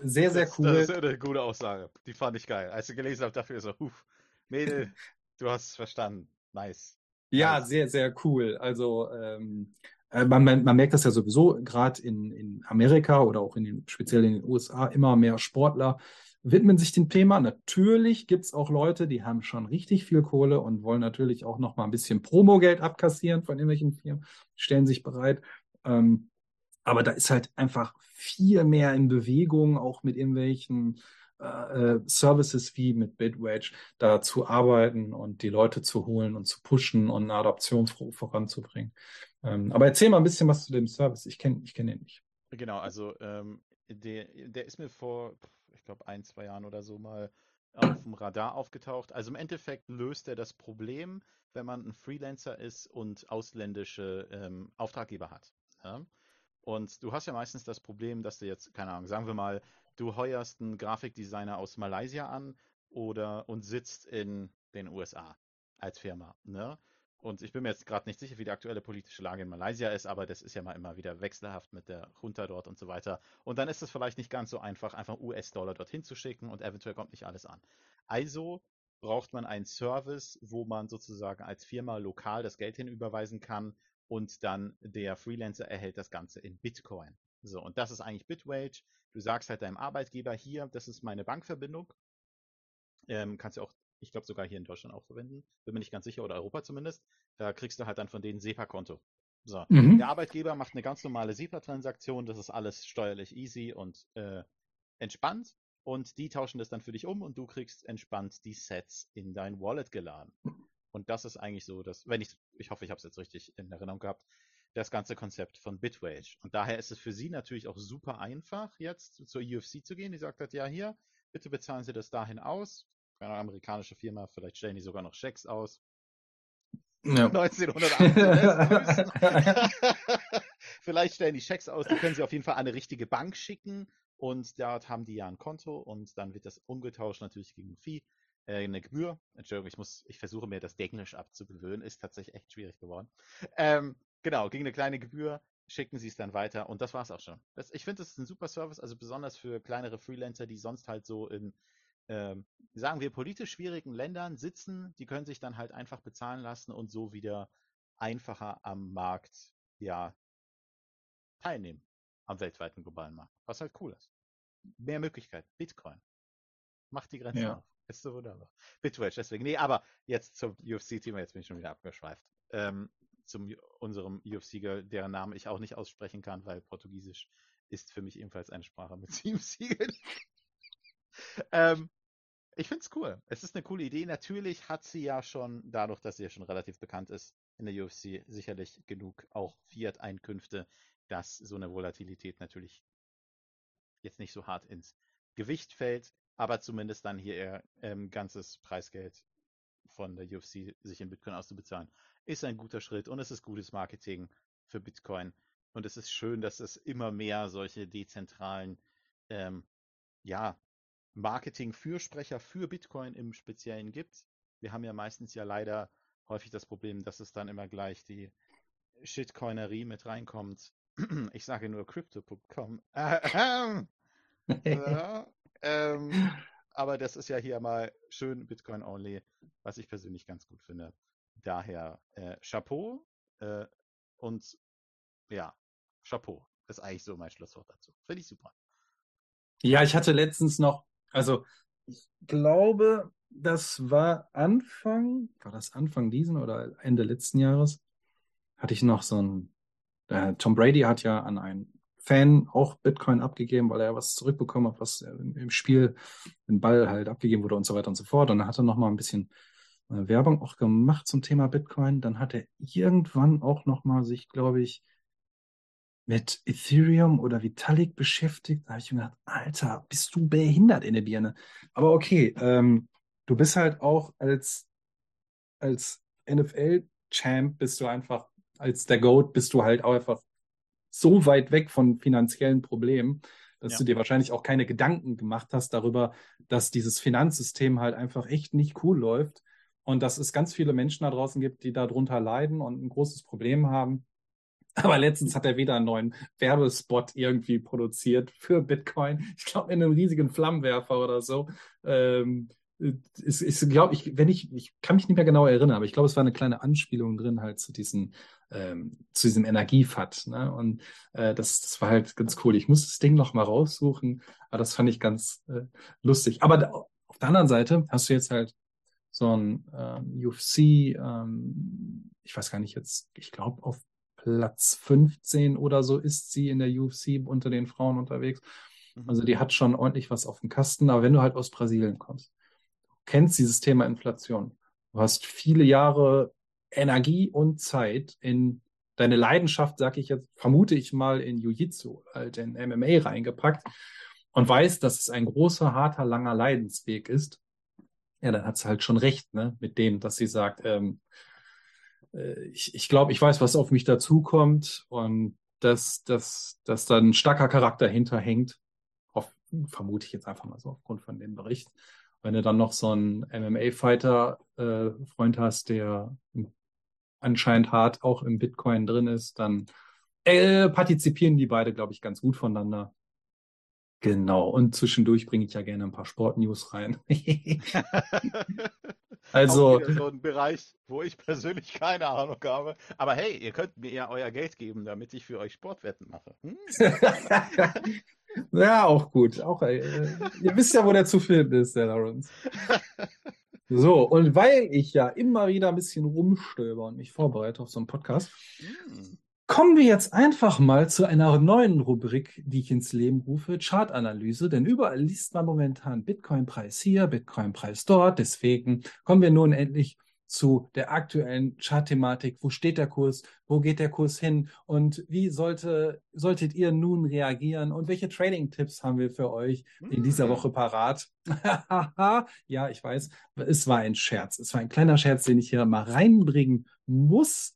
Sehr, sehr Das, cool. das ist eine gute Aussage. Die fand ich geil. Als ich gelesen habe, dafür so, huf, Mädel, du hast es verstanden. Nice. Ja, Nice. sehr, sehr cool. Also ähm, äh, man, man, man merkt das ja sowieso gerade in, in Amerika oder auch in den, speziell in den USA, immer mehr Sportler widmen sich dem Thema. Natürlich gibt's auch Leute, die haben schon richtig viel Kohle und wollen natürlich auch noch mal ein bisschen Promogeld abkassieren von irgendwelchen Firmen, stellen sich bereit. Ähm, aber da ist halt einfach viel mehr in Bewegung, auch mit irgendwelchen äh, äh, Services wie mit Bitwage da zu arbeiten und die Leute zu holen und zu pushen und eine Adoption vor- voranzubringen. Ähm, aber erzähl mal ein bisschen was zu dem Service. Ich kenne ich kenn den nicht. Genau, also ähm, der, der ist mir vor, ich glaube, ein, zwei Jahren oder so mal auf dem Radar aufgetaucht. Also im Endeffekt löst er das Problem, wenn man ein Freelancer ist und ausländische ähm, Auftraggeber hat. Ja? Und du hast ja meistens das Problem, dass du jetzt, keine Ahnung, sagen wir mal, du heuerst einen Grafikdesigner aus Malaysia an oder und sitzt in den USA als Firma. Ne? Und ich bin mir jetzt gerade nicht sicher, wie die aktuelle politische Lage in Malaysia ist, aber das ist ja mal immer wieder wechselhaft mit der Junta dort und so weiter. Und dann ist es vielleicht nicht ganz so einfach, einfach US-Dollar dorthin zu schicken und eventuell kommt nicht alles an. Also braucht man einen Service, wo man sozusagen als Firma lokal das Geld hinüberweisen kann und dann der Freelancer erhält das Ganze in Bitcoin. So, und das ist eigentlich Bitwage. Du sagst halt deinem Arbeitgeber hier, das ist meine Bankverbindung. Ähm, kannst du auch, ich glaube sogar hier in Deutschland auch verwenden. Bin mir nicht ganz sicher, oder Europa zumindest. Da kriegst du halt dann von denen SEPA-Konto. So. Mhm. Der Arbeitgeber macht eine ganz normale SEPA-Transaktion, das ist alles steuerlich easy und äh, entspannt und die tauschen das dann für dich um und du kriegst entspannt die Sets in dein Wallet geladen. Und das ist eigentlich so, dass, wenn ich, ich hoffe, ich habe es jetzt richtig in Erinnerung gehabt, das ganze Konzept von Bitwage. Und daher ist es für sie natürlich auch super einfach, jetzt zur UFC zu gehen. Die sagt halt, ja, hier, bitte bezahlen Sie das dahin aus. Eine amerikanische Firma, vielleicht stellen die sogar noch Schecks aus. Ja. 1908. vielleicht stellen die Schecks aus, die können sie auf jeden Fall an eine richtige Bank schicken und dort haben die ja ein Konto und dann wird das umgetauscht natürlich gegen Fee, äh, eine Gebühr. Entschuldigung, ich muss, ich versuche mir das Englisch abzugewöhnen, ist tatsächlich echt schwierig geworden. Ähm, genau, gegen eine kleine Gebühr schicken sie es dann weiter und das war's auch schon. Das, ich finde, das ist ein super Service, also besonders für kleinere Freelancer, die sonst halt so in, ähm, sagen wir, politisch schwierigen Ländern sitzen, die können sich dann halt einfach bezahlen lassen und so wieder einfacher am Markt, ja, teilnehmen. Am weltweiten globalen Markt. Was halt cool ist. Mehr Möglichkeiten. Bitcoin. Macht die Grenzen Ja. auf. Ist so wunderbar. Bitwage, deswegen. Nee, aber jetzt zum UFC-Thema, jetzt bin ich schon wieder abgeschweift. Ähm, zum unserem UFC-Girl, deren Namen ich auch nicht aussprechen kann, weil Portugiesisch ist für mich ebenfalls eine Sprache mit sieben Siegeln. ähm, ich find's cool. Es ist eine coole Idee. Natürlich hat sie ja schon, dadurch, dass sie ja schon relativ bekannt ist in der UFC, sicherlich genug auch Fiat-Einkünfte, dass so eine Volatilität natürlich jetzt nicht so hart ins Gewicht fällt, aber zumindest dann hier ihr ähm, ganzes Preisgeld von der UFC sich in Bitcoin auszubezahlen, ist ein guter Schritt und es ist gutes Marketing für Bitcoin. Und es ist schön, dass es immer mehr solche dezentralen, ähm, ja, Marketing-Fürsprecher für Bitcoin im Speziellen gibt. Wir haben ja meistens ja leider häufig das Problem, dass es dann immer gleich die Shitcoinerie mit reinkommt. Ich sage nur crypto.com. Äh, ja, ähm, aber das ist ja hier mal schön Bitcoin only, was ich persönlich ganz gut finde. Daher äh, Chapeau äh, und ja, Chapeau ist eigentlich so mein Schlusswort dazu. Finde ich super. Ja, ich hatte letztens noch, also ich glaube, das war Anfang, war das Anfang diesen oder Ende letzten Jahres, hatte ich noch so ein, äh, Tom Brady hat ja an einen Fan auch Bitcoin abgegeben, weil er was zurückbekommen hat, was im, im Spiel, den Ball halt abgegeben wurde und so weiter und so fort. Und dann hat er noch mal ein bisschen äh, Werbung auch gemacht zum Thema Bitcoin. Dann hat er irgendwann auch noch mal sich, glaube ich, mit Ethereum oder Vitalik beschäftigt. Da habe ich mir gedacht, Alter, bist du behindert in der Birne. Aber okay, ähm, du bist halt auch als, als NFL-Champ bist du einfach, als der GOAT bist du halt auch einfach so weit weg von finanziellen Problemen, dass Ja. du dir wahrscheinlich auch keine Gedanken gemacht hast darüber, dass dieses Finanzsystem halt einfach echt nicht cool läuft und dass es ganz viele Menschen da draußen gibt, die darunter leiden und ein großes Problem haben. Aber letztens hat er wieder einen neuen Werbespot irgendwie produziert für Bitcoin. Ich glaube, in einem riesigen Flammenwerfer oder so. Ähm, ist, ist glaube ich, wenn ich, ich kann mich nicht mehr genau erinnern, aber ich glaube, es war eine kleine Anspielung drin halt zu diesen, ähm, zu diesem Energiefat. Ne? Und äh, das, das war halt ganz cool. Ich muss das Ding noch mal raussuchen, aber das fand ich ganz äh, lustig. Aber da, auf der anderen Seite hast du jetzt halt so ein ähm, UFC, ähm, ich weiß gar nicht jetzt, ich glaube auf Platz 15 oder so ist sie in der UFC unter den Frauen unterwegs. Mhm. Also die hat schon ordentlich was auf dem Kasten. Aber wenn du halt aus Brasilien kommst, kennst dieses Thema Inflation. Du hast viele Jahre Energie und Zeit in deine Leidenschaft, sag ich jetzt, vermute ich mal in Jiu-Jitsu, halt in MMA reingepackt und weißt, dass es ein großer, harter, langer Leidensweg ist. Ja, dann hat sie halt schon recht, ne, mit dem, dass sie sagt, ähm, äh, ich, ich glaube, ich weiß, was auf mich dazukommt und dass, dass, dass da ein starker Charakter hinterhängt. Auf, vermute ich jetzt einfach mal so aufgrund von dem Bericht. Wenn du dann noch so einen MMA-Fighter-Freund hast, der anscheinend hart auch im Bitcoin drin ist, dann äh, partizipieren die beide, glaube ich, ganz gut voneinander. Genau. Und zwischendurch bringe ich ja gerne ein paar Sportnews rein. Also- so ein Bereich, wo ich persönlich keine Ahnung habe. Aber hey, ihr könnt mir ja euer Geld geben, damit ich für euch Sportwetten mache. Hm? ja, auch gut. Auch, äh, ihr wisst ja, wo der zu finden ist, der Lawrence. So, und weil ich ja immer wieder ein bisschen rumstöber und mich vorbereite auf so einen Podcast, Hm. Kommen wir jetzt einfach mal zu einer neuen Rubrik, die ich ins Leben rufe, Chartanalyse, denn überall liest man momentan Bitcoin-Preis hier, Bitcoin-Preis dort. Deswegen kommen wir nun endlich zu der aktuellen Chartthematik. Wo steht der Kurs? Wo geht der Kurs hin? Und wie sollte, solltet ihr nun reagieren? Und welche Trading-Tipps haben wir für euch in dieser Woche parat? ja, ich weiß, es war ein Scherz. Es war ein kleiner Scherz, den ich hier mal reinbringen muss.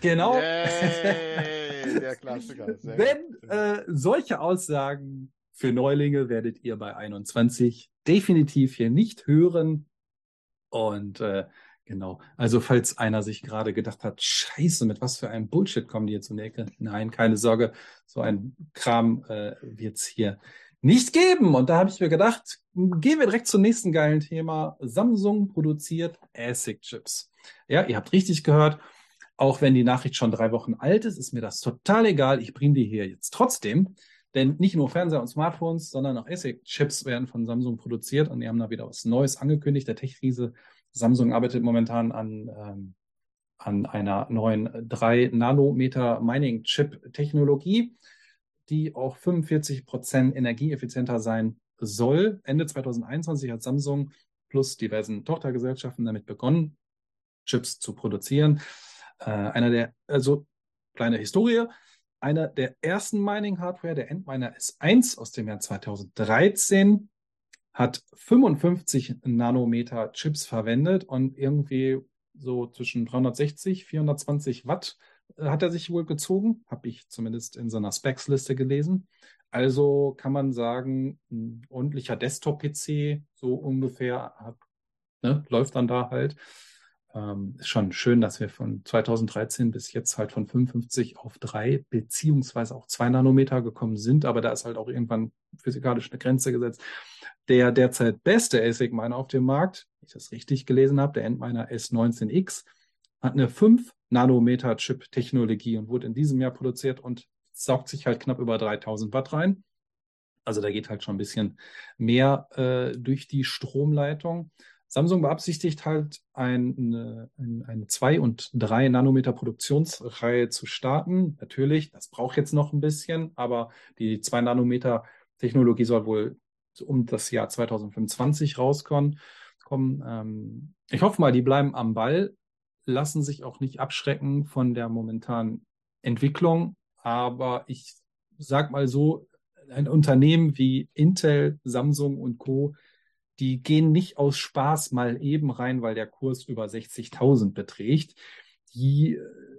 Genau. Yay, der Klassiker. Gut. äh, solche Aussagen für Neulinge werdet ihr bei 21 definitiv hier nicht hören. Und äh, genau, also falls einer sich gerade gedacht hat, scheiße, mit was für einem Bullshit kommen die jetzt um die Ecke? Nein, keine Sorge, so ein Kram äh, wird hier nicht geben. Und da habe ich mir gedacht, gehen wir direkt zum nächsten geilen Thema. Samsung produziert ASIC-Chips. Ja, ihr habt richtig gehört. Auch wenn die Nachricht schon drei Wochen alt ist, ist mir das total egal. Ich bringe die hier jetzt trotzdem. Denn nicht nur Fernseher und Smartphones, sondern auch ASIC-Chips werden von Samsung produziert und die haben da wieder was Neues angekündigt. Der Tech-Riese Samsung arbeitet momentan an, ähm, an einer neuen 3-Nanometer Mining-Chip-Technologie, die auch 45 Prozent energieeffizienter sein soll. Ende 2021 hat Samsung plus diversen Tochtergesellschaften damit begonnen, Chips zu produzieren. Äh, einer der, also kleine Historie, einer der ersten Mining-Hardware, der Endminer S1 aus dem Jahr 2013, hat 55 Nanometer Chips verwendet und irgendwie so zwischen 360, 420 Watt äh, hat er sich wohl gezogen, habe ich zumindest in so einer Specs-Liste gelesen. Also kann man sagen, ein ordentlicher Desktop-PC, so ungefähr, ne, läuft dann da halt. Ähm, ist schon schön, dass wir von 2013 bis jetzt halt von 55 auf 3 beziehungsweise auch 2 Nanometer gekommen sind, aber da ist halt auch irgendwann physikalisch eine Grenze gesetzt. Der derzeit beste ASIC-Miner auf dem Markt, wenn ich das richtig gelesen habe, der Endminer S19X, hat eine 5 Nanometer Chip-Technologie und wurde in diesem Jahr produziert und saugt sich halt knapp über 3000 Watt rein. Also da geht halt schon ein bisschen mehr äh, durch die Stromleitung. Samsung beabsichtigt halt eine, eine 2 und 3 Nanometer Produktionsreihe zu starten. Natürlich, das braucht jetzt noch ein bisschen, aber die 2 Nanometer Technologie soll wohl um das Jahr 2025 rauskommen. Ähm, ich hoffe mal, die bleiben am Ball, lassen sich auch nicht abschrecken von der momentanen Entwicklung. Aber ich sag mal so, ein Unternehmen wie Intel, Samsung und Co die gehen nicht aus Spaß mal eben rein, weil der Kurs über 60.000 beträgt. Die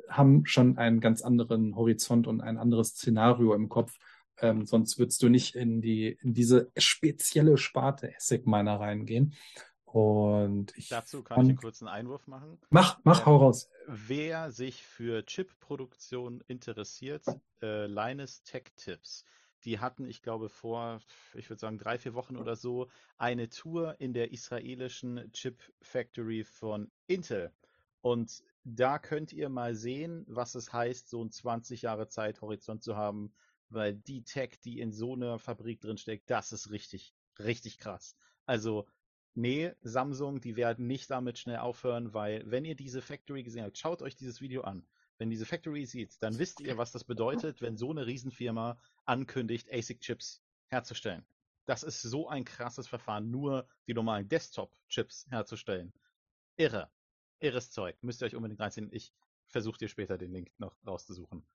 haben schon einen ganz anderen Horizont und ein anderes Szenario im Kopf. Ähm, sonst würdest du nicht in die in diese spezielle Sparte ASIC Miner reingehen. Und ich Dazu kann ich einen kurzen Einwurf machen. Mach, mach, Ähm, hau raus. Wer sich für Chip-Produktion interessiert, äh, Linus Tech Tips. Die hatten, ich glaube, vor, ich würde sagen, drei, vier Wochen oder so, eine Tour in der israelischen Chip Factory von Intel. Und da könnt ihr mal sehen, was es heißt, so einen 20 Jahre Zeithorizont zu haben, weil die Tech, die in so einer Fabrik drin steckt, das ist richtig, richtig krass. Also, nee, Samsung, die werden nicht damit schnell aufhören, weil wenn ihr diese Factory gesehen habt, schaut euch dieses Video an. Wenn diese Factory sieht, dann wisst ihr, was das bedeutet, wenn so eine Riesenfirma ankündigt, ASIC-Chips herzustellen. Das ist so ein krasses Verfahren, nur die normalen Desktop-Chips herzustellen. Irre. Irres Zeug. Müsst ihr euch unbedingt reinziehen. Ich versuche dir später den Link noch rauszusuchen.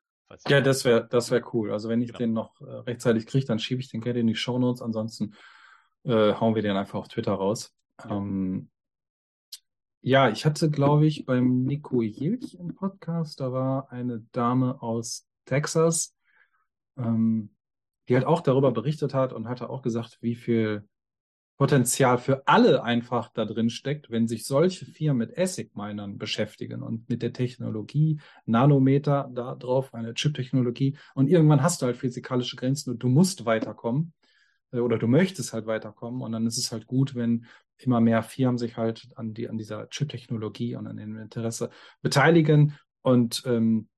Ja, das wäre das wär cool. Also wenn ich Genau. den noch äh, rechtzeitig kriege, dann schiebe ich den gerne in die Shownotes. Ansonsten äh, hauen wir den einfach auf Twitter raus. Ähm, ja, ich hatte, glaube ich, beim Nico Jilch im Podcast, da war eine Dame aus Texas, ähm, die halt auch darüber berichtet hat und hatte auch gesagt, wie viel Potenzial für alle einfach da drin steckt, wenn sich solche Firmen mit ASIC-Minern beschäftigen und mit der Technologie, Nanometer da drauf, eine Chip-Technologie. Und irgendwann hast du halt physikalische Grenzen und du musst weiterkommen oder du möchtest halt weiterkommen. Und dann ist es halt gut, wenn immer mehr Firmen sich halt an, die, an dieser Chip-Technologie und an dem Interesse beteiligen und ähm,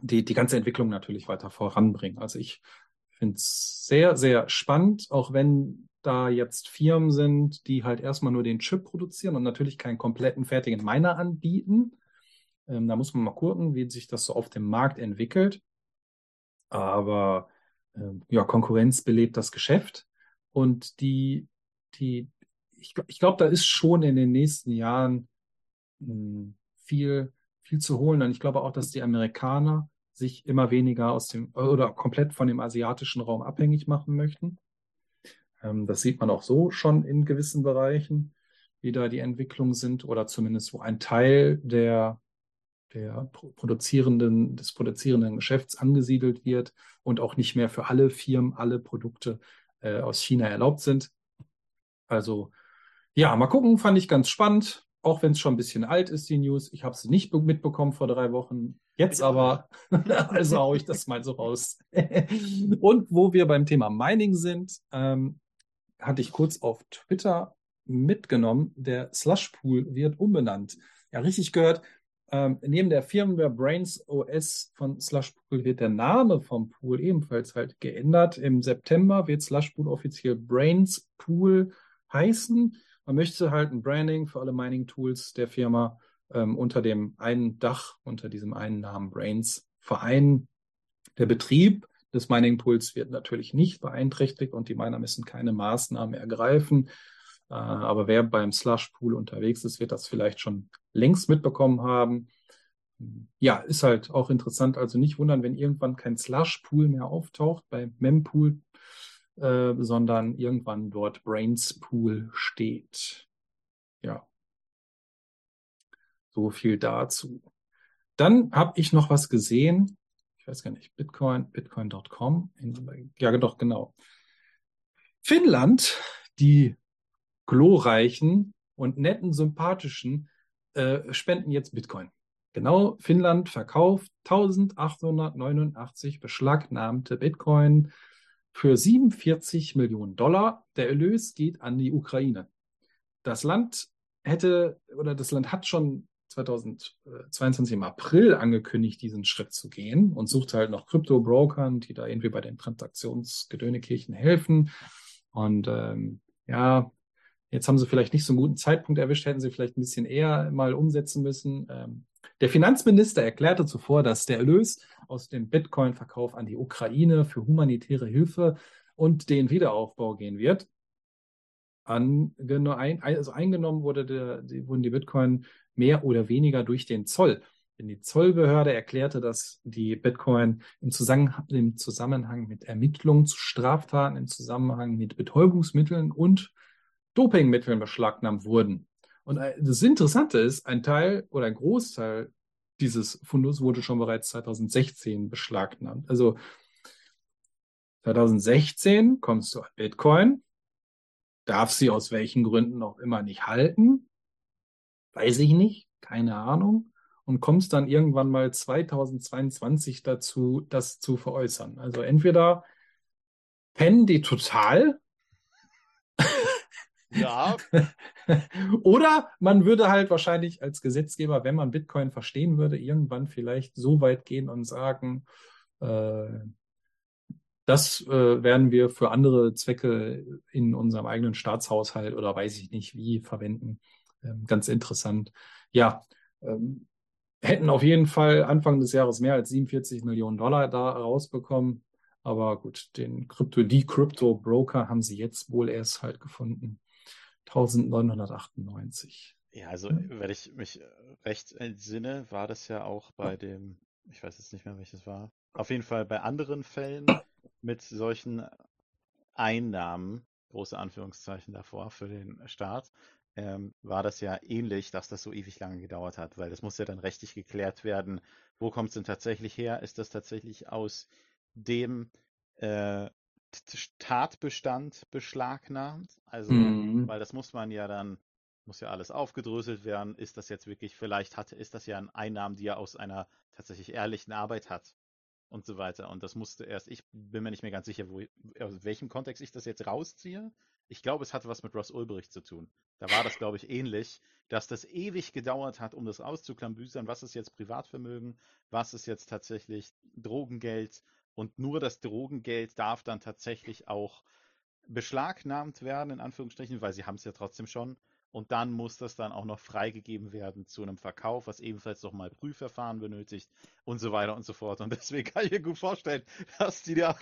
die, die ganze Entwicklung natürlich weiter voranbringen. Also ich finde es sehr, sehr spannend, auch wenn da jetzt Firmen sind, die halt erstmal nur den Chip produzieren und natürlich keinen kompletten fertigen Miner anbieten. Ähm, da muss man mal gucken, wie sich das so auf dem Markt entwickelt. Aber ähm, ja, Konkurrenz belebt das Geschäft. Und die, die, ich, ich glaube, da ist schon in den nächsten Jahren mh, hm, viel, viel zu holen. Und ich glaube auch, dass die Amerikaner sich immer weniger aus dem oder komplett von dem asiatischen Raum abhängig machen möchten. Ähm, das sieht man auch so schon in gewissen Bereichen, wie da die Entwicklungen sind oder zumindest wo ein Teil der, der produzierenden, des produzierenden Geschäfts angesiedelt wird und auch nicht mehr für alle Firmen alle Produkte äh, aus China erlaubt sind. Also ja, mal gucken, fand ich ganz spannend auch wenn es schon ein bisschen alt ist, die News. Ich habe sie nicht mitbekommen vor drei Wochen. Jetzt aber, also haue ich das mal so raus. Und wo wir beim Thema Mining sind, ähm, hatte ich kurz auf Twitter mitgenommen, der Slush Pool wird umbenannt. Ja, richtig gehört. Ähm, neben der Firmware Brains OS von Slush Pool wird der Name vom Pool ebenfalls halt geändert. Im September wird Slush Pool offiziell Brains Pool heißen. Man möchte halt ein Branding für alle Mining-Tools der Firma ähm, unter dem einen Dach, unter diesem einen Namen Brains vereinen. Der Betrieb des Mining-Pools wird natürlich nicht beeinträchtigt und die Miner müssen keine Maßnahmen ergreifen. Äh, aber wer beim Slush-Pool unterwegs ist, wird das vielleicht schon längst mitbekommen haben. Ja, ist halt auch interessant. Also nicht wundern, wenn irgendwann kein Slush-Pool mehr auftaucht. Bei Mempool äh, sondern irgendwann dort Brains Pool steht. Ja. So viel dazu. Dann habe ich noch was gesehen. Ich weiß gar nicht, Bitcoin, bitcoin.com. Ja, doch, genau. Finnland, die glorreichen und netten, sympathischen, äh, spenden jetzt Bitcoin. Genau, Finnland verkauft 1889 beschlagnahmte Bitcoin für 47 Millionen Dollar. Der Erlös geht an die Ukraine. Das Land hätte oder das Land hat schon 2022 im April angekündigt, diesen Schritt zu gehen und sucht halt noch Krypto-Brokern, die da irgendwie bei den Transaktionsgedönekirchen helfen. Und ähm, ja, jetzt haben sie vielleicht nicht so einen guten Zeitpunkt erwischt, hätten sie vielleicht ein bisschen eher mal umsetzen müssen. Ähm, der Finanzminister erklärte zuvor, dass der Erlös aus dem Bitcoin-Verkauf an die Ukraine für humanitäre Hilfe und den Wiederaufbau gehen wird. Also eingenommen wurde der, wurden die Bitcoin mehr oder weniger durch den Zoll. Denn die Zollbehörde erklärte, dass die Bitcoin im Zusammenhang, im Zusammenhang mit Ermittlungen zu Straftaten, im Zusammenhang mit Betäubungsmitteln und Dopingmitteln beschlagnahmt wurden. Und äh, das Interessante ist, ein Teil oder ein Großteil dieses Fundus wurde schon bereits 2016 beschlagnahmt. Also 2016 kommst du an Bitcoin, darf sie aus welchen Gründen auch immer nicht halten, weiß ich nicht, keine Ahnung, und kommst dann irgendwann mal 2022 dazu, das zu veräußern. Also entweder pennen die total ja. Oder man würde halt wahrscheinlich als Gesetzgeber, wenn man Bitcoin verstehen würde, irgendwann vielleicht so weit gehen und sagen, äh, das äh, werden wir für andere Zwecke in unserem eigenen Staatshaushalt oder weiß ich nicht wie verwenden. Ähm, ganz interessant. Ja, ähm, hätten auf jeden Fall Anfang des Jahres mehr als 47 Millionen Dollar da rausbekommen. Aber gut, den Krypto, die Crypto Broker haben sie jetzt wohl erst halt gefunden. 1998. Ja, also wenn ich mich recht entsinne, war das ja auch bei dem, ich weiß jetzt nicht mehr, welches war, auf jeden Fall bei anderen Fällen mit solchen Einnahmen, große Anführungszeichen davor für den Staat, ähm, war das ja ähnlich, dass das so ewig lange gedauert hat, weil das muss ja dann rechtlich geklärt werden. Wo kommt es denn tatsächlich her? Ist das tatsächlich aus dem äh, Tatbestand beschlagnahmt. Also, mhm. weil das muss man ja dann, muss ja alles aufgedröselt werden. Ist das jetzt wirklich, vielleicht hat, ist das ja ein Einnahmen, die er aus einer tatsächlich ehrlichen Arbeit hat und so weiter. Und das musste erst, ich bin mir nicht mehr ganz sicher, wo, aus welchem Kontext ich das jetzt rausziehe. Ich glaube, es hatte was mit Ross Ulbricht zu tun. Da war das, glaube ich, ähnlich, dass das ewig gedauert hat, um das auszuklambüsern. Was ist jetzt Privatvermögen? Was ist jetzt tatsächlich Drogengeld? Und nur das Drogengeld darf dann tatsächlich auch beschlagnahmt werden, in Anführungsstrichen, weil sie haben es ja trotzdem schon. Und dann muss das dann auch noch freigegeben werden zu einem Verkauf, was ebenfalls nochmal Prüfverfahren benötigt und so weiter und so fort. Und deswegen kann ich mir gut vorstellen, dass die da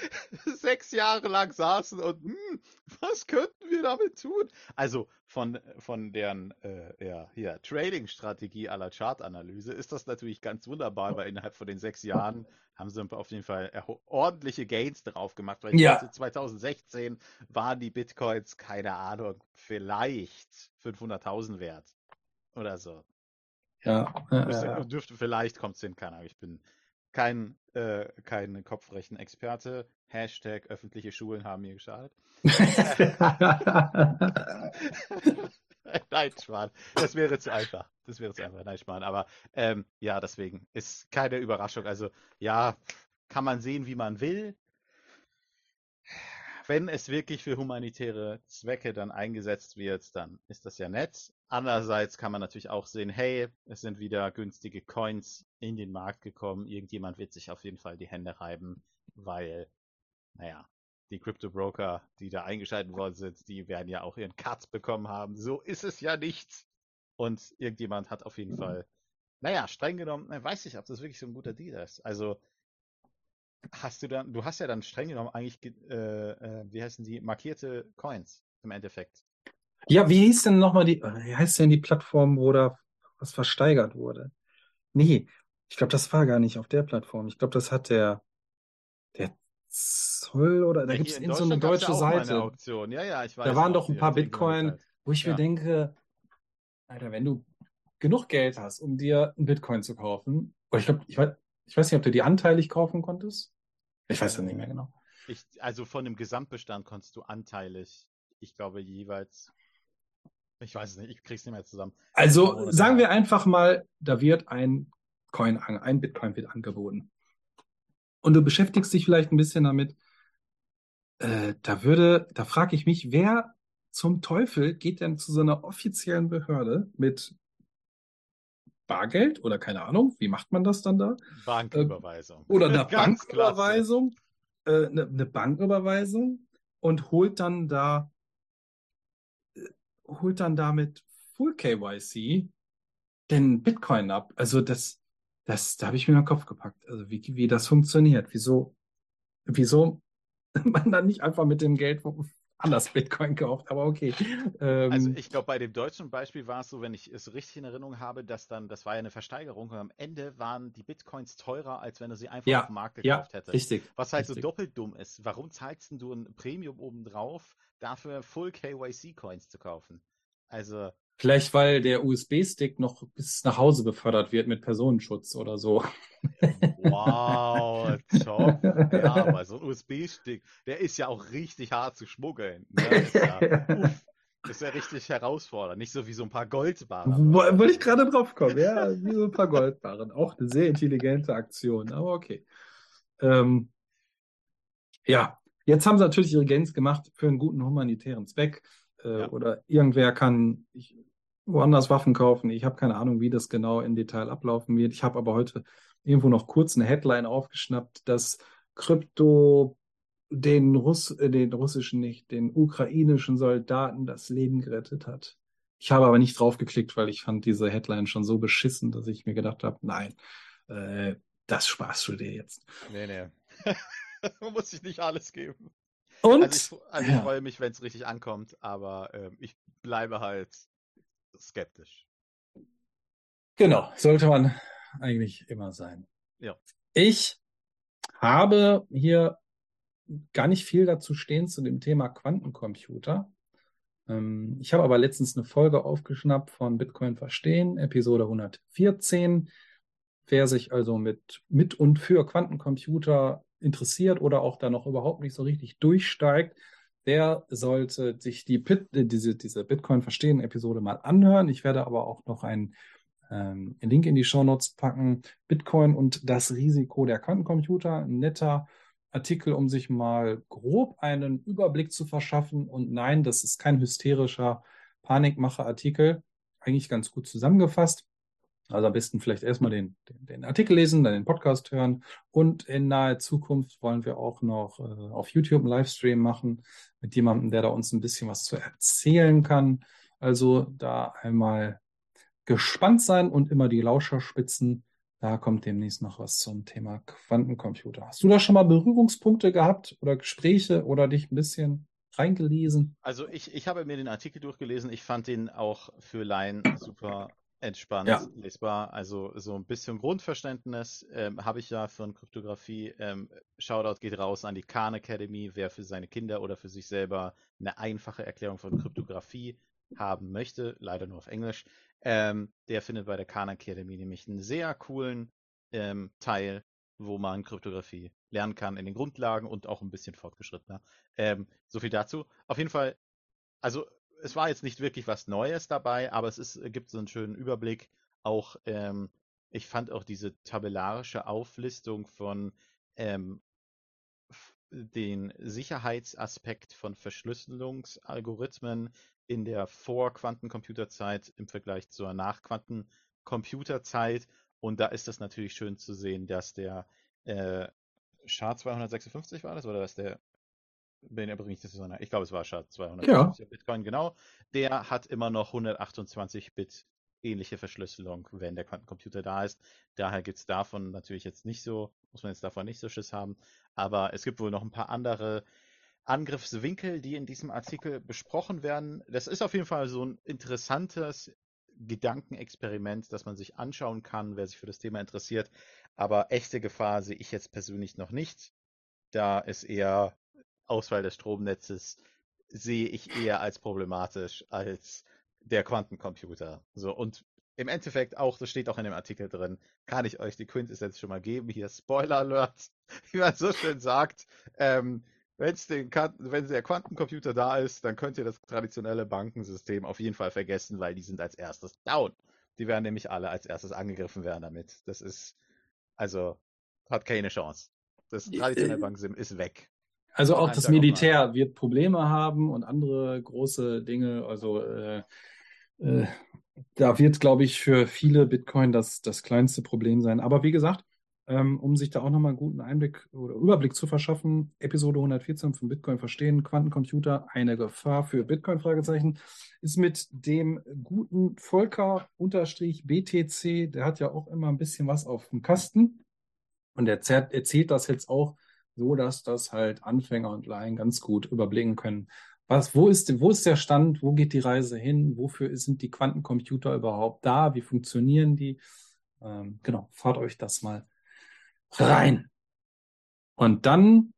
sechs Jahre lang saßen und hm, was könnten wir damit tun? Also von, von deren äh, ja, hier, Trading-Strategie aller Chartanalyse ist das natürlich ganz wunderbar, weil innerhalb von den sechs Jahren haben sie auf jeden Fall ordentliche Gains drauf gemacht, weil Ja. 2016 waren die Bitcoins, keine Ahnung, vielleicht 500.000 wert oder so. Ja, ja, ja, ja. dürfte, vielleicht kommt es hin, keine Ahnung. Ich bin kein, äh, kein Kopfrechenexperte. Hashtag öffentliche Schulen haben mir geschadet. Nein, Schwan. Das wäre zu einfach. Das wäre zu einfach. Nein, Schwan. Aber ähm, ja, deswegen ist keine Überraschung. Also ja, kann man sehen, wie man will. Wenn es wirklich für humanitäre Zwecke dann eingesetzt wird, dann ist das ja nett. Andererseits kann man natürlich auch sehen, hey, es sind wieder günstige Coins in den Markt gekommen. Irgendjemand wird sich auf jeden Fall die Hände reiben, weil, naja, die Crypto-Broker, die da eingeschaltet worden sind, die werden ja auch ihren Cut bekommen haben. So ist es ja nicht. Und irgendjemand hat auf jeden Fall, naja, streng genommen, weiß ich, ob das wirklich so ein guter Deal ist. Also, hast du dann, du hast ja dann streng genommen eigentlich, ge- äh, äh, wie heißen die, markierte Coins im Endeffekt. Ja, wie hieß denn nochmal die, äh, wie heißt denn die Plattform, wo da was versteigert wurde? Nee, ich glaube, das war gar nicht auf der Plattform. Ich glaube, das hat der, der Zoll oder da Ja, gibt es in so eine deutsche Seite. Ja, ja, weiß Da waren doch ein paar Bitcoin, wo ich mir denke, Alter, wenn du genug Geld hast, um dir einen Bitcoin zu kaufen, oder ich glaube, ich weiß, ich weiß nicht, ob du die anteilig kaufen konntest. Ich weiß es nicht mehr genau. Ich, also von dem Gesamtbestand konntest du anteilig, ich glaube jeweils, ich weiß es nicht, ich krieg's nicht mehr zusammen. Also Aber sagen wir einfach mal, da wird ein Coin, ein Bitcoin wird angeboten. Und du beschäftigst dich vielleicht ein bisschen damit. Äh, da würde, da frage ich mich, wer zum Teufel geht denn zu so einer offiziellen Behörde mit Bargeld oder keine Ahnung, wie macht man das dann da? Banküberweisung. Oder eine. Banküberweisung, äh, eine, eine Banküberweisung und holt dann da, äh, holt dann damit Full KYC den Bitcoin ab. Also das, das, da habe ich mir den Kopf gepackt. Also wie, wie das funktioniert. Wieso, wieso man dann nicht einfach mit dem Geld anders Bitcoin kauft. Aber okay. Ähm, Also ich glaube, bei dem deutschen Beispiel war es so, wenn ich es richtig in Erinnerung habe, dass dann, das war ja eine Versteigerung und am Ende waren die Bitcoins teurer, als wenn du sie einfach Ja, auf dem Markt ja, gekauft hättest. richtig. Was halt so richtig. doppelt dumm ist. Warum zahlst du ein Premium obendrauf, dafür Full KYC Coins zu kaufen? Also, Vielleicht, weil der USB-Stick noch bis nach Hause befördert wird mit Personenschutz oder so. wow, top. Ja, aber so ein USB-Stick, der ist ja auch richtig hart zu schmuggeln. Ne? Ist ja, uff, ist ja richtig herausfordernd. Nicht so wie so ein paar Goldbarren. Wo- Wollte ich gerade drauf kommen, ja, wie so ein paar Goldbarren. Auch eine sehr intelligente Aktion, aber okay. Ähm, ja, jetzt haben sie natürlich ihre Gains gemacht für einen guten humanitären Zweck. Äh, Ja. Oder irgendwer kann ich, woanders Waffen kaufen. Ich habe keine Ahnung, wie das genau im Detail ablaufen wird. Ich habe aber heute irgendwo noch kurz eine Headline aufgeschnappt, dass Krypto den Russ, äh, den russischen nicht, den ukrainischen Soldaten das Leben gerettet hat. Ich habe aber nicht drauf geklickt, weil ich fand diese Headline schon so beschissen, dass ich mir gedacht habe, nein, äh, das sparst du dir jetzt. Nee, nee. Man muss sich nicht alles geben. Und Also ich, also ich ja. freue mich, wenn es richtig ankommt, aber ähm, ich bleibe halt skeptisch. Genau, sollte man eigentlich immer sein. Ja. Ich habe hier gar nicht viel dazu stehen zu dem Thema Quantencomputer. Ähm, ich habe aber letztens eine Folge aufgeschnappt von Bitcoin Verstehen, Episode 114. Wer sich also mit, mit und für Quantencomputer interessiert oder auch da noch überhaupt nicht so richtig durchsteigt, der sollte sich die Pit, äh, diese, diese Bitcoin Verstehen Episode mal anhören. Ich werde aber auch noch einen ähm, Link in die Shownotes packen. Bitcoin und das Risiko der Quantencomputer. Ein netter Artikel, um sich mal grob einen Überblick zu verschaffen. Und nein, das ist kein hysterischer Panikmacher-Artikel. Eigentlich ganz gut zusammengefasst. Also am besten vielleicht erstmal den, den, den Artikel lesen, dann den Podcast hören. Und in naher Zukunft wollen wir auch noch äh, auf YouTube einen Livestream machen mit jemandem, der da uns ein bisschen was zu erzählen kann. Also da einmal gespannt sein und immer die Lauscher spitzen. Da kommt demnächst noch was zum Thema Quantencomputer. Hast du da schon mal Berührungspunkte gehabt oder Gespräche oder dich ein bisschen reingelesen? Also ich, ich habe mir den Artikel durchgelesen. Ich fand den auch für Laien super entspannt Ja. lesbar. Also so ein bisschen Grundverständnis ähm, habe ich ja von Kryptographie. Ähm, Shoutout geht raus an die Khan Academy, wer für seine Kinder oder für sich selber eine einfache Erklärung von Kryptographie haben möchte, leider nur auf Englisch, ähm, der findet bei der Khan Academy nämlich einen sehr coolen ähm, Teil, wo man Kryptographie lernen kann in den Grundlagen und auch ein bisschen fortgeschrittener. Ähm, so viel dazu. Auf jeden Fall, also es war jetzt nicht wirklich was Neues dabei, aber es ist, gibt so einen schönen Überblick. Auch, ähm, ich fand auch diese tabellarische Auflistung von ähm, den Sicherheitsaspekt von Verschlüsselungsalgorithmen in der Vor-Quantencomputerzeit im Vergleich zur Nach-Quantencomputerzeit. Und da ist das natürlich schön zu sehen, dass der äh, SHA-256 war das oder dass der bin aber nicht sicher, ich glaube, es war SHA-256 Bitcoin, genau. Der hat immer noch 128 Bit ähnliche Verschlüsselung, wenn der Quantencomputer da ist. Daher gibt es davon natürlich jetzt nicht so, muss man jetzt davon nicht so Schiss haben. Aber es gibt wohl noch ein paar andere Angriffswinkel, die in diesem Artikel besprochen werden. Das ist auf jeden Fall so ein interessantes Gedankenexperiment, das man sich anschauen kann, wer sich für das Thema interessiert. Aber echte Gefahr sehe ich jetzt persönlich noch nicht. Da ist eher Ausfall des Stromnetzes sehe ich eher als problematisch als der Quantencomputer. So, und im Endeffekt auch, das steht auch in dem Artikel drin, kann ich euch die Quintessenz schon mal geben. Hier Spoiler Alert, wie man so schön sagt. Ähm, wenn's den, wenn der Quantencomputer da ist, dann könnt ihr das traditionelle Bankensystem auf jeden Fall vergessen, weil die sind als erstes down. Die werden nämlich alle als erstes angegriffen werden damit. Das ist, also, hat keine Chance. Das traditionelle Äh, Bankensystem ist weg. Also auch das Militär wird Probleme haben und andere große Dinge. Also äh, äh, da wird, glaube ich, für viele Bitcoin das, das kleinste Problem sein. Aber wie gesagt, ähm, um sich da auch nochmal einen guten Einblick oder Überblick zu verschaffen, Episode 114 von Bitcoin verstehen, Quantencomputer, eine Gefahr für Bitcoin, Fragezeichen, ist mit dem guten Volker unterstrich BTC, der hat ja auch immer ein bisschen was auf dem Kasten. Und er zerrt- erzählt das jetzt auch so, dass das halt Anfänger und Laien ganz gut überblicken können. Was, wo ist, wo ist der Stand? Wo geht die Reise hin? Wofür sind die Quantencomputer überhaupt da? Wie funktionieren die? Ähm, genau, fahrt euch das mal rein. Und dann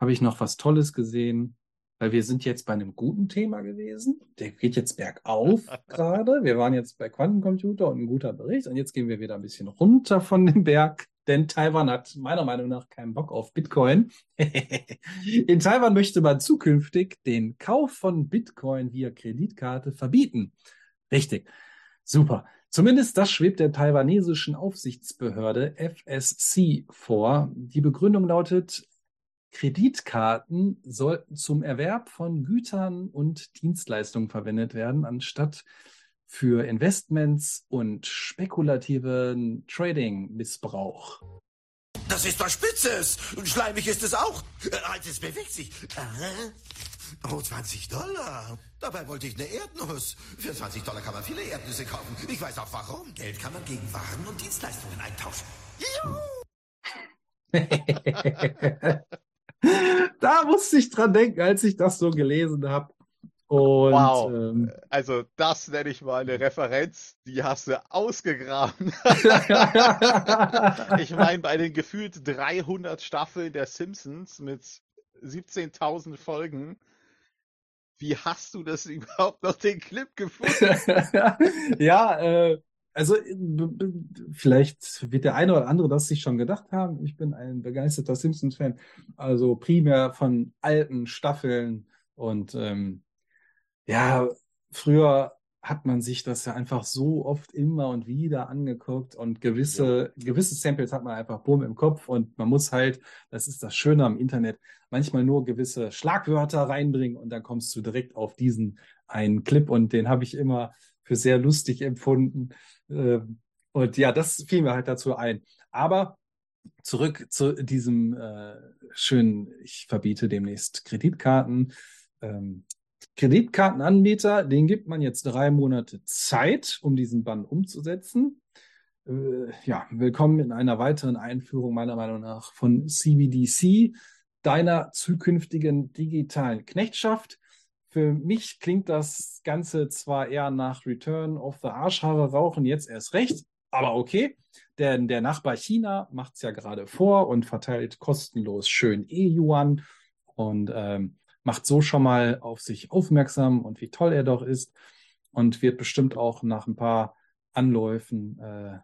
habe ich noch was Tolles gesehen, weil wir sind jetzt bei einem guten Thema gewesen. Der geht jetzt bergauf gerade. Wir waren jetzt bei Quantencomputer und ein guter Bericht. Und jetzt gehen wir wieder ein bisschen runter von dem Berg, denn Taiwan hat meiner Meinung nach keinen Bock auf Bitcoin. In Taiwan möchte man zukünftig den Kauf von Bitcoin via Kreditkarte verbieten. Richtig. Super. Zumindest das schwebt der taiwanesischen Aufsichtsbehörde FSC vor. Die Begründung lautet, Kreditkarten sollten zum Erwerb von Gütern und Dienstleistungen verwendet werden, anstatt für Investments und spekulativen Trading-Missbrauch. Das ist was Spitzes. Und schleimig ist es auch. Äh, halt, es bewegt sich. Aha. Oh, 20 Dollar. Dabei wollte ich eine Erdnuss. Für 20 Dollar kann man viele Erdnüsse kaufen. Ich weiß auch warum. Geld kann man gegen Waren und Dienstleistungen eintauschen. Juhu. da musste ich dran denken, als ich das so gelesen habe. Und Wow. ähm, Also, das nenne ich mal eine Referenz, die hast du ausgegraben. Ich meine, bei den gefühlt 300 Staffeln der Simpsons mit 17.000 Folgen, wie hast du das überhaupt noch den Clip gefunden? ja, äh, also b- vielleicht wird der eine oder andere das sich schon gedacht haben. Ich bin ein begeisterter Simpsons-Fan, also primär von alten Staffeln und ähm, ja, früher hat man sich das ja einfach so oft immer und wieder angeguckt und gewisse, gewisse Samples hat man einfach bumm im Kopf und man muss halt, das ist das Schöne am Internet, manchmal nur gewisse Schlagwörter reinbringen und dann kommst du direkt auf diesen einen Clip und den habe ich immer für sehr lustig empfunden. Ähm, Und ja, das fiel mir halt dazu ein. Aber zurück zu diesem äh, schönen, ich verbiete demnächst Kreditkarten. Ähm, Kreditkartenanbieter, den gibt man jetzt drei Monate Zeit, um diesen Bann umzusetzen. Äh, ja, willkommen in einer weiteren Einführung meiner Meinung nach von CBDC, deiner zukünftigen digitalen Knechtschaft. Für mich klingt das Ganze zwar eher nach Return of the Arschhaare rauchen, jetzt erst recht, aber okay. Denn der Nachbar China macht es ja gerade vor und verteilt kostenlos schön E-Yuan und ähm, macht so schon mal auf sich aufmerksam und wie toll er doch ist und wird bestimmt auch nach ein paar Anläufen äh,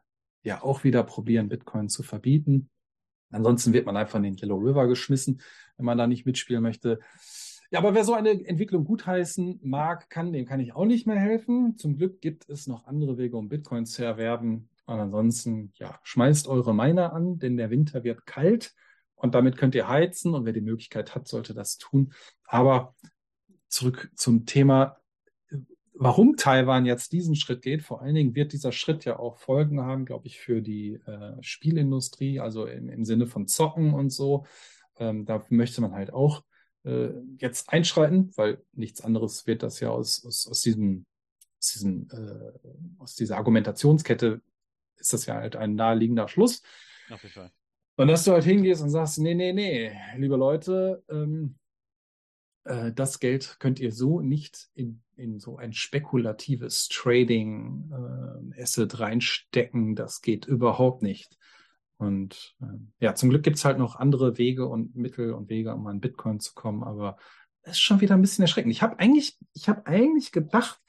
ja auch wieder probieren, Bitcoin zu verbieten. Ansonsten wird man einfach in den Yellow River geschmissen, wenn man da nicht mitspielen möchte. Ja, aber wer so eine Entwicklung gutheißen mag, kann, dem kann ich auch nicht mehr helfen. Zum Glück gibt es noch andere Wege, um Bitcoins zu erwerben. Und ansonsten, ja, schmeißt eure Miner an, denn der Winter wird kalt und damit könnt ihr heizen und wer die Möglichkeit hat, sollte das tun. Aber zurück zum Thema, warum Taiwan jetzt diesen Schritt geht. Vor allen Dingen wird dieser Schritt ja auch Folgen haben, glaube ich, für die äh, Spielindustrie, also im, im, Sinne von Zocken und so. Ähm, da möchte man halt auch äh, jetzt einschreiten, weil nichts anderes wird das ja aus, aus, aus diesem, aus, diesem äh, aus dieser Argumentationskette ist das ja halt ein naheliegender Schluss. Auf jeden Fall. Und dass du halt hingehst und sagst, nee, nee, nee, liebe Leute, ähm, äh, das Geld könnt ihr so nicht in, in so ein spekulatives Trading äh, reinstecken, das geht überhaupt nicht. Und äh, ja, zum Glück gibt es halt noch andere Wege und Mittel und Wege, um an Bitcoin zu kommen, aber es ist schon wieder ein bisschen erschreckend. Ich habe eigentlich, ich habe eigentlich gedacht,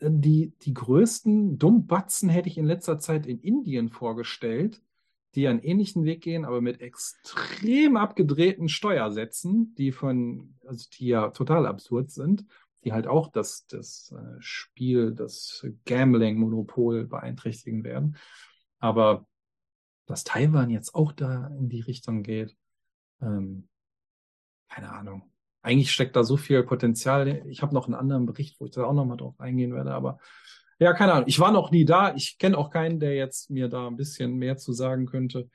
äh, die, die größten Dummbatzen hätte ich in letzter Zeit in Indien vorgestellt, die einen ähnlichen Weg gehen, aber mit extrem abgedrehten Steuersätzen, die von, also die ja total absurd sind, die halt auch das, das äh, Spiel, das Gambling-Monopol beeinträchtigen werden. Aber dass Taiwan jetzt auch da in die Richtung geht, ähm, keine Ahnung eigentlich steckt da so viel Potenzial. Ich habe noch einen anderen Bericht, wo ich da auch nochmal drauf eingehen werde, aber ja, keine Ahnung. Ich war noch nie da. Ich kenne auch keinen, der jetzt mir da ein bisschen mehr zu sagen könnte.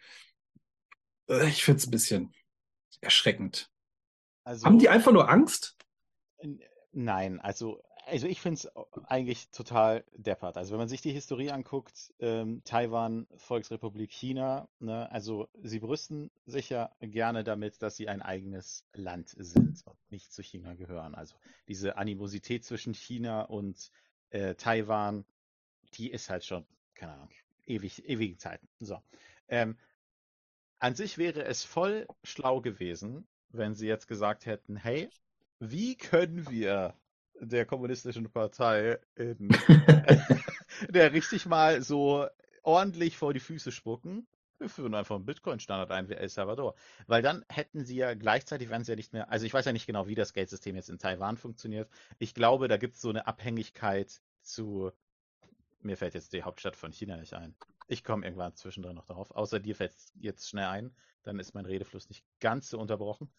Äh, ich finde es ein bisschen erschreckend. Also, Haben die einfach nur Angst? Nein, also also ich finde es eigentlich total deppert. Also wenn man sich die Historie anguckt, ähm, Taiwan, Volksrepublik China, ne, also sie brüsten sich ja gerne damit, dass sie ein eigenes Land sind und nicht zu China gehören. Also diese Animosität zwischen China und äh, Taiwan, die ist halt schon, keine Ahnung, ewig, ewige Zeiten. So. Ähm, an sich wäre es voll schlau gewesen, wenn sie jetzt gesagt hätten, hey, wie können wir der kommunistischen Partei in, der richtig mal so ordentlich vor die Füße spucken. Wir führen einfach einen Bitcoin-Standard ein wie El Salvador. Weil dann hätten sie ja gleichzeitig, wenn sie ja nicht mehr, also ich weiß ja nicht genau, wie das Geldsystem jetzt in Taiwan funktioniert. Ich glaube, da gibt es so eine Abhängigkeit zu, mir fällt jetzt die Hauptstadt von China nicht ein. Ich komme irgendwann zwischendrin noch darauf. Außer dir fällt es jetzt schnell ein. Dann ist mein Redefluss nicht ganz so unterbrochen.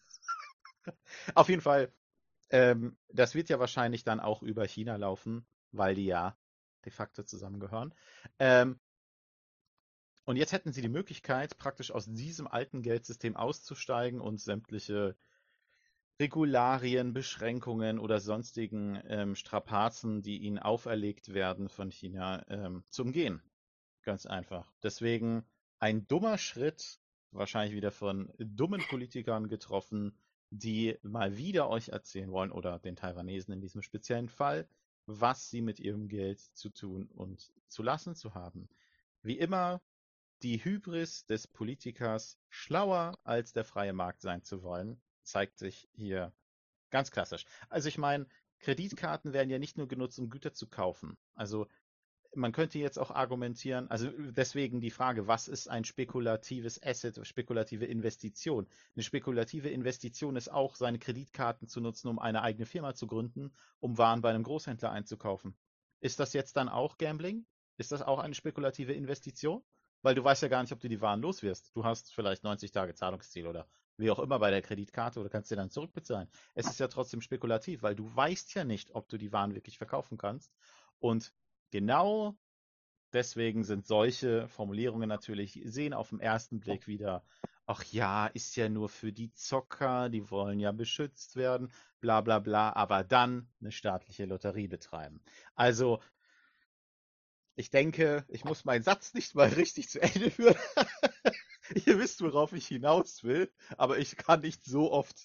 Auf jeden Fall ähm, das wird ja wahrscheinlich dann auch über China laufen, weil die ja de facto zusammengehören. Ähm, und jetzt hätten sie die Möglichkeit, praktisch aus diesem alten Geldsystem auszusteigen und sämtliche Regularien, Beschränkungen oder sonstigen ähm, Strapazen, die ihnen auferlegt werden von China, ähm, zu umgehen. Ganz einfach. Deswegen ein dummer Schritt, wahrscheinlich wieder von dummen Politikern getroffen, die mal wieder euch erzählen wollen oder den Taiwanesen in diesem speziellen Fall, was sie mit ihrem Geld zu tun und zu lassen zu haben. Wie immer, die Hybris des Politikers, schlauer als der freie Markt sein zu wollen, zeigt sich hier ganz klassisch. Also ich meine, Kreditkarten werden ja nicht nur genutzt, um Güter zu kaufen. Also man könnte jetzt auch argumentieren, also deswegen die Frage, was ist ein spekulatives Asset, spekulative Investition? Eine spekulative Investition ist auch, seine Kreditkarten zu nutzen, um eine eigene Firma zu gründen, um Waren bei einem Großhändler einzukaufen. Ist das jetzt dann auch Gambling? Ist das auch eine spekulative Investition? Weil du weißt ja gar nicht, ob du die Waren los wirst. Du hast vielleicht 90 Tage Zahlungsziel oder wie auch immer bei der Kreditkarte oder kannst dir dann zurückbezahlen. Es ist ja trotzdem spekulativ, weil du weißt ja nicht, ob du die Waren wirklich verkaufen kannst. Und genau deswegen sind solche Formulierungen natürlich, sehen auf den ersten Blick wieder, ach ja, ist ja nur für die Zocker, die wollen ja beschützt werden, bla bla bla, aber dann eine staatliche Lotterie betreiben. Also, ich denke, ich muss meinen Satz nicht mal richtig zu Ende führen. Ihr wisst, worauf ich hinaus will, aber ich kann nicht so oft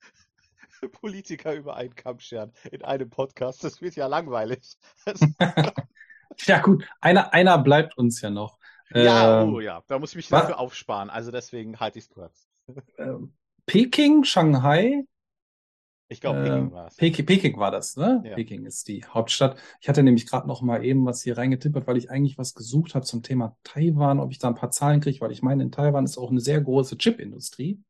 Politiker über einen Kamm scheren in einem Podcast. Das wird ja langweilig. ja, gut, einer, einer bleibt uns ja noch. ja, Ähm, oh ja, da muss ich mich wa- dafür aufsparen. Also deswegen halte ich es kurz. ähm, Peking, Shanghai, Ich glaube, Äh, Peking war es. Peking, Peking war das, ne? Ja. Peking ist die Hauptstadt. Ich hatte nämlich gerade noch mal eben was hier reingetippert, weil ich eigentlich was gesucht habe zum Thema Taiwan, ob ich da ein paar Zahlen kriege, weil ich meine, in Taiwan ist auch eine sehr große Chipindustrie.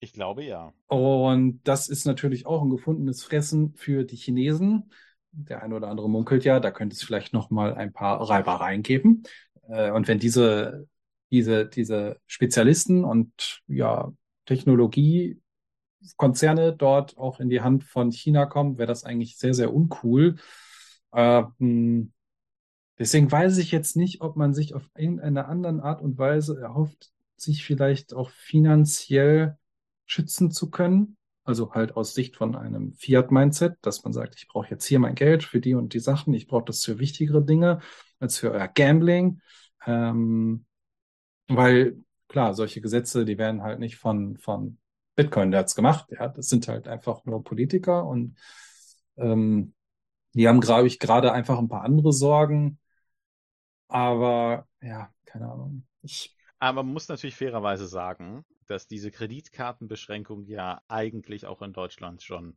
Ich glaube ja. Und das ist natürlich auch ein gefundenes Fressen für die Chinesen. Der eine oder andere munkelt ja, da könnte es vielleicht noch mal ein paar Reibereien geben. Äh, Und wenn diese, diese, diese Spezialisten und ja, Technologiekonzerne dort auch in die Hand von China kommen, wäre das eigentlich sehr, sehr uncool. Ähm, Deswegen weiß ich jetzt nicht, ob man sich auf irgendeine andere Art und Weise erhofft, sich vielleicht auch finanziell schützen zu können. Also halt aus Sicht von einem Fiat-Mindset, dass man sagt, ich brauche jetzt hier mein Geld für die und die Sachen, ich brauche das für wichtigere Dinge als für euer Gambling. Ähm, weil klar, solche Gesetze, die werden halt nicht von, von Bitcoin-Nerds gemacht. Ja, das sind halt einfach nur Politiker und ähm, die haben, glaube ich, gerade einfach ein paar andere Sorgen. Aber ja, keine Ahnung. Ich, Aber man muss natürlich fairerweise sagen, dass diese Kreditkartenbeschränkung ja eigentlich auch in Deutschland schon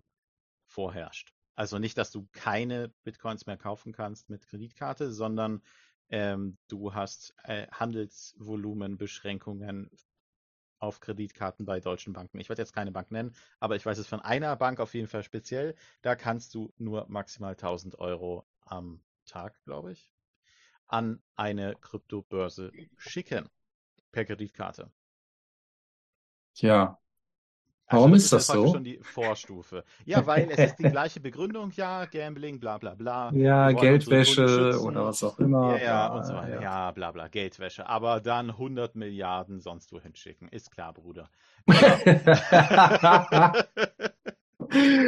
vorherrscht. Also nicht, dass du keine Bitcoins mehr kaufen kannst mit Kreditkarte, sondern ähm, du hast äh, Handelsvolumenbeschränkungen auf Kreditkarten bei deutschen Banken. Ich werde jetzt keine Bank nennen, aber ich weiß es von einer Bank auf jeden Fall speziell. Da kannst du nur maximal 1000 Euro am Tag, glaube ich, an eine Kryptobörse schicken per Kreditkarte. ja, Also Warum das ist ja das praktisch so? schon die Vorstufe. Ja, weil es ist die gleiche Begründung, ja, Gambling, bla bla bla. ja, Geldwäsche oder was auch immer. Ja, ja, bla, und so weiter. ja. Ja, bla bla, Geldwäsche. Aber dann 100 Milliarden sonst wohin schicken. Ist klar, Bruder.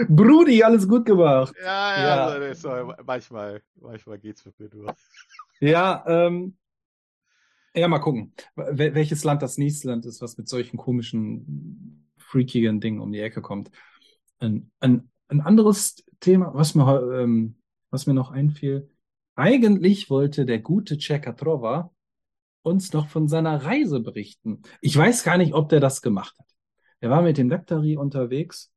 Brudi, alles gut gemacht. Ja, ja, Ja. also, das soll- manchmal, manchmal geht's mit mir nur. Ja, ähm, ja, mal gucken, wel welches Land das nächste Land ist, was mit solchen komischen, freakigen Dingen um die Ecke kommt. Ein, ein, ein anderes Thema, was mir, ähm, was mir noch einfiel. Eigentlich wollte der gute Cekatrova uns noch von seiner Reise berichten. Ich weiß gar nicht, ob der das gemacht hat. Er war mit dem Daktari unterwegs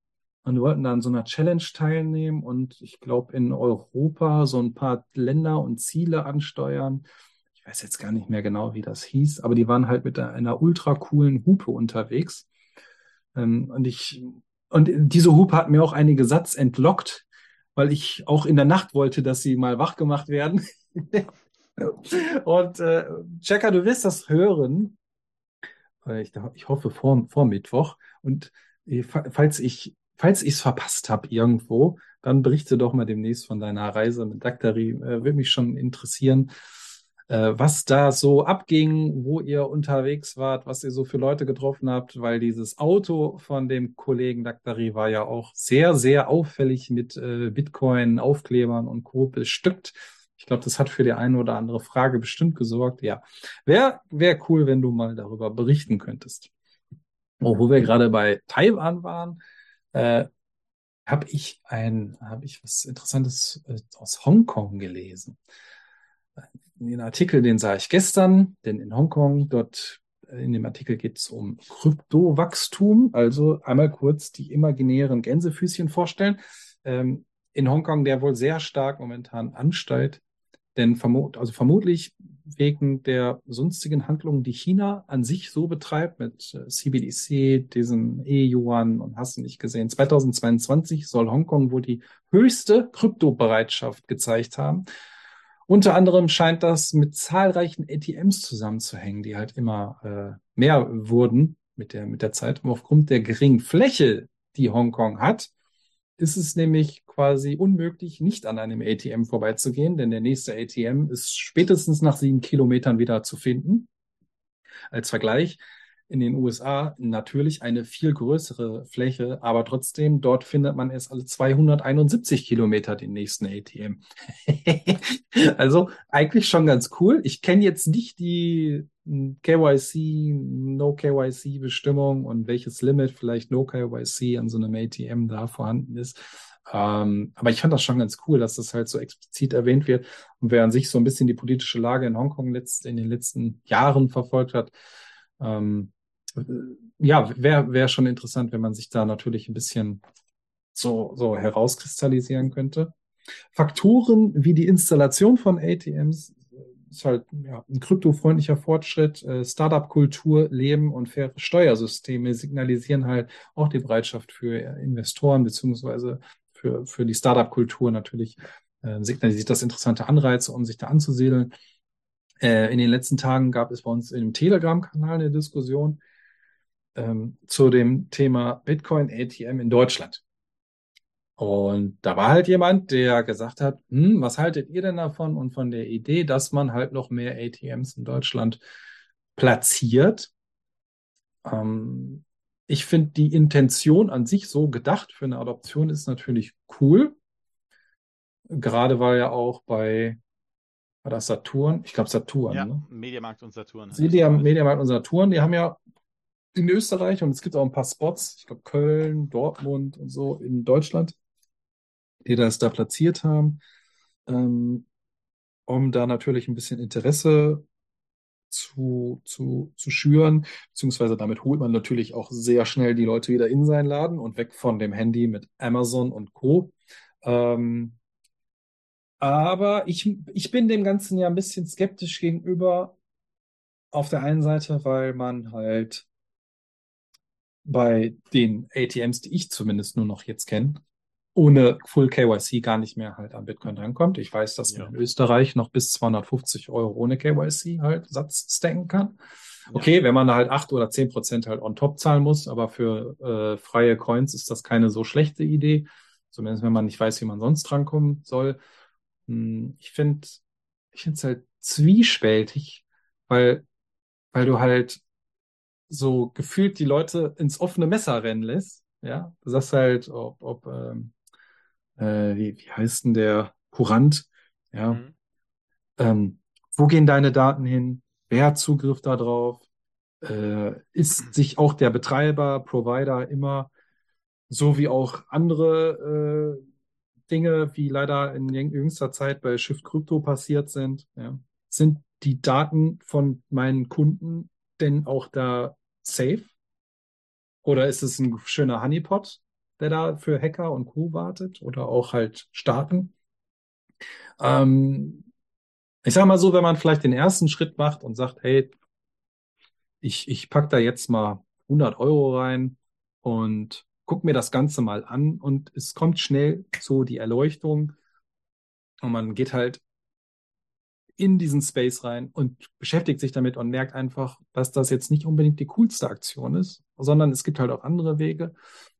und wollten da an so einer Challenge teilnehmen und ich glaube in Europa so ein paar Länder und Ziele ansteuern. Ich weiß jetzt gar nicht mehr genau, wie das hieß, aber die waren halt mit einer ultra coolen Hupe unterwegs. Ähm, und ich, und diese Hupe hat mir auch einige Satz entlockt, weil ich auch in der Nacht wollte, dass sie mal wach gemacht werden. Und äh, Checker, du wirst das hören. Äh, Ich, ich hoffe vor, vor Mittwoch. Und äh, fa- falls ich falls ich es verpasst habe irgendwo, dann berichte doch mal demnächst von deiner Reise mit Daktari. Äh, würde mich schon interessieren, was da so abging, wo ihr unterwegs wart, was ihr so für Leute getroffen habt, weil dieses Auto von dem Kollegen Daktari war ja auch sehr, sehr auffällig mit äh, Bitcoin, Aufklebern und Co. bestückt. Ich glaube, das hat für die eine oder andere Frage bestimmt gesorgt. Ja, wäre wär cool, wenn du mal darüber berichten könntest. Oh, wo wir gerade bei Taiwan waren, äh, habe ich ein, habe ich was Interessantes äh, aus Hongkong gelesen. Den Artikel, den sah ich gestern, denn in Hongkong, dort äh, in dem Artikel geht es um Kryptowachstum, also einmal kurz die imaginären Gänsefüßchen vorstellen. Ähm, in Hongkong, der wohl sehr stark momentan ansteigt, denn vermut, also vermutlich wegen der sonstigen Handlungen, die China an sich so betreibt, mit äh, CBDC, diesem E-Yuan und hast du nicht gesehen. 2022 soll Hongkong wohl die höchste Kryptobereitschaft gezeigt haben. Unter anderem scheint das mit zahlreichen ATMs zusammenzuhängen, die halt immer äh, mehr wurden mit der, mit der Zeit. Und aufgrund der geringen Fläche, die Hongkong hat, ist es nämlich quasi unmöglich, nicht an einem ATM vorbeizugehen, denn der nächste ATM ist spätestens nach sieben Kilometern wieder zu finden. Als Vergleich, in den USA natürlich eine viel größere Fläche, aber trotzdem, dort findet man erst alle 271 Kilometer den nächsten ATM. also eigentlich schon ganz cool. Ich kenne jetzt nicht die hm, KYC, No KYC Bestimmung und welches Limit vielleicht No KYC an so einem ATM da vorhanden ist. Ähm, aber ich fand das schon ganz cool, dass das halt so explizit erwähnt wird. Und wer an sich so ein bisschen die politische Lage in Hongkong letzt, in den letzten Jahren verfolgt hat, ähm, ja, wäre wär schon interessant, wenn man sich da natürlich ein bisschen so, so herauskristallisieren könnte. Faktoren wie die Installation von ATMs ist halt ja, ein kryptofreundlicher Fortschritt. Äh, Startup-Kultur, Leben und faire Steuersysteme signalisieren halt auch die Bereitschaft für Investoren beziehungsweise für, für die Startup-Kultur natürlich äh, signalisiert das interessante Anreize, um sich da anzusiedeln. Äh, in den letzten Tagen gab es bei uns im Telegram-Kanal eine Diskussion, ähm, zu dem Thema Bitcoin ATM in Deutschland. Und da war halt jemand, der gesagt hat, hm, was haltet ihr denn davon und von der Idee, dass man halt noch mehr ATMs in Deutschland platziert? Ähm, ich finde die Intention an sich so gedacht für eine Adoption ist natürlich cool. Gerade weil ja auch bei, war das Saturn? Ich glaube Saturn. Ja, ne? Mediamarkt und Saturn. Media, Mediamarkt und Saturn, die haben ja in Österreich und es gibt auch ein paar Spots, ich glaube Köln, Dortmund und so in Deutschland, die das da platziert haben, ähm, um da natürlich ein bisschen Interesse zu, zu, zu schüren, beziehungsweise damit holt man natürlich auch sehr schnell die Leute wieder in seinen Laden und weg von dem Handy mit Amazon und Co. Ähm, aber ich, ich bin dem Ganzen ja ein bisschen skeptisch gegenüber. Auf der einen Seite, weil man halt bei den ATMs, die ich zumindest nur noch jetzt kenne, ohne Full KYC gar nicht mehr halt an Bitcoin rankommt. Ich weiß, dass man in Österreich noch bis 250 Euro ohne KYC halt Satz stacken kann. Okay, wenn man da halt acht oder zehn Prozent halt on top zahlen muss, aber für äh, freie Coins ist das keine so schlechte Idee. Zumindest wenn man nicht weiß, wie man sonst drankommen soll. Hm, ich finde, ich finde es halt zwiespältig, weil, weil du halt so gefühlt die Leute ins offene Messer rennen lässt. Ja, du sagst halt, ob, ob ähm, äh, wie, wie heißt denn der Kurant? Ja, Mhm. ähm, wo gehen deine Daten hin? Wer hat Zugriff darauf? Äh, ist sich auch der Betreiber, Provider immer so wie auch andere äh, Dinge, wie leider in jüng- jüngster Zeit bei Shift Crypto passiert sind, ja, sind die Daten von meinen Kunden denn auch da safe? Oder ist es ein schöner Honeypot, der da für Hacker und Co. wartet? Oder auch halt Staaten? Ähm, ich sag mal so, wenn man vielleicht den ersten Schritt macht und sagt, hey, ich, ich pack da jetzt mal 100 Euro rein und guck mir das Ganze mal an und es kommt schnell so die Erleuchtung und man geht halt in diesen Space rein und beschäftigt sich damit und merkt einfach, dass das jetzt nicht unbedingt die coolste Aktion ist, sondern es gibt halt auch andere Wege. Dann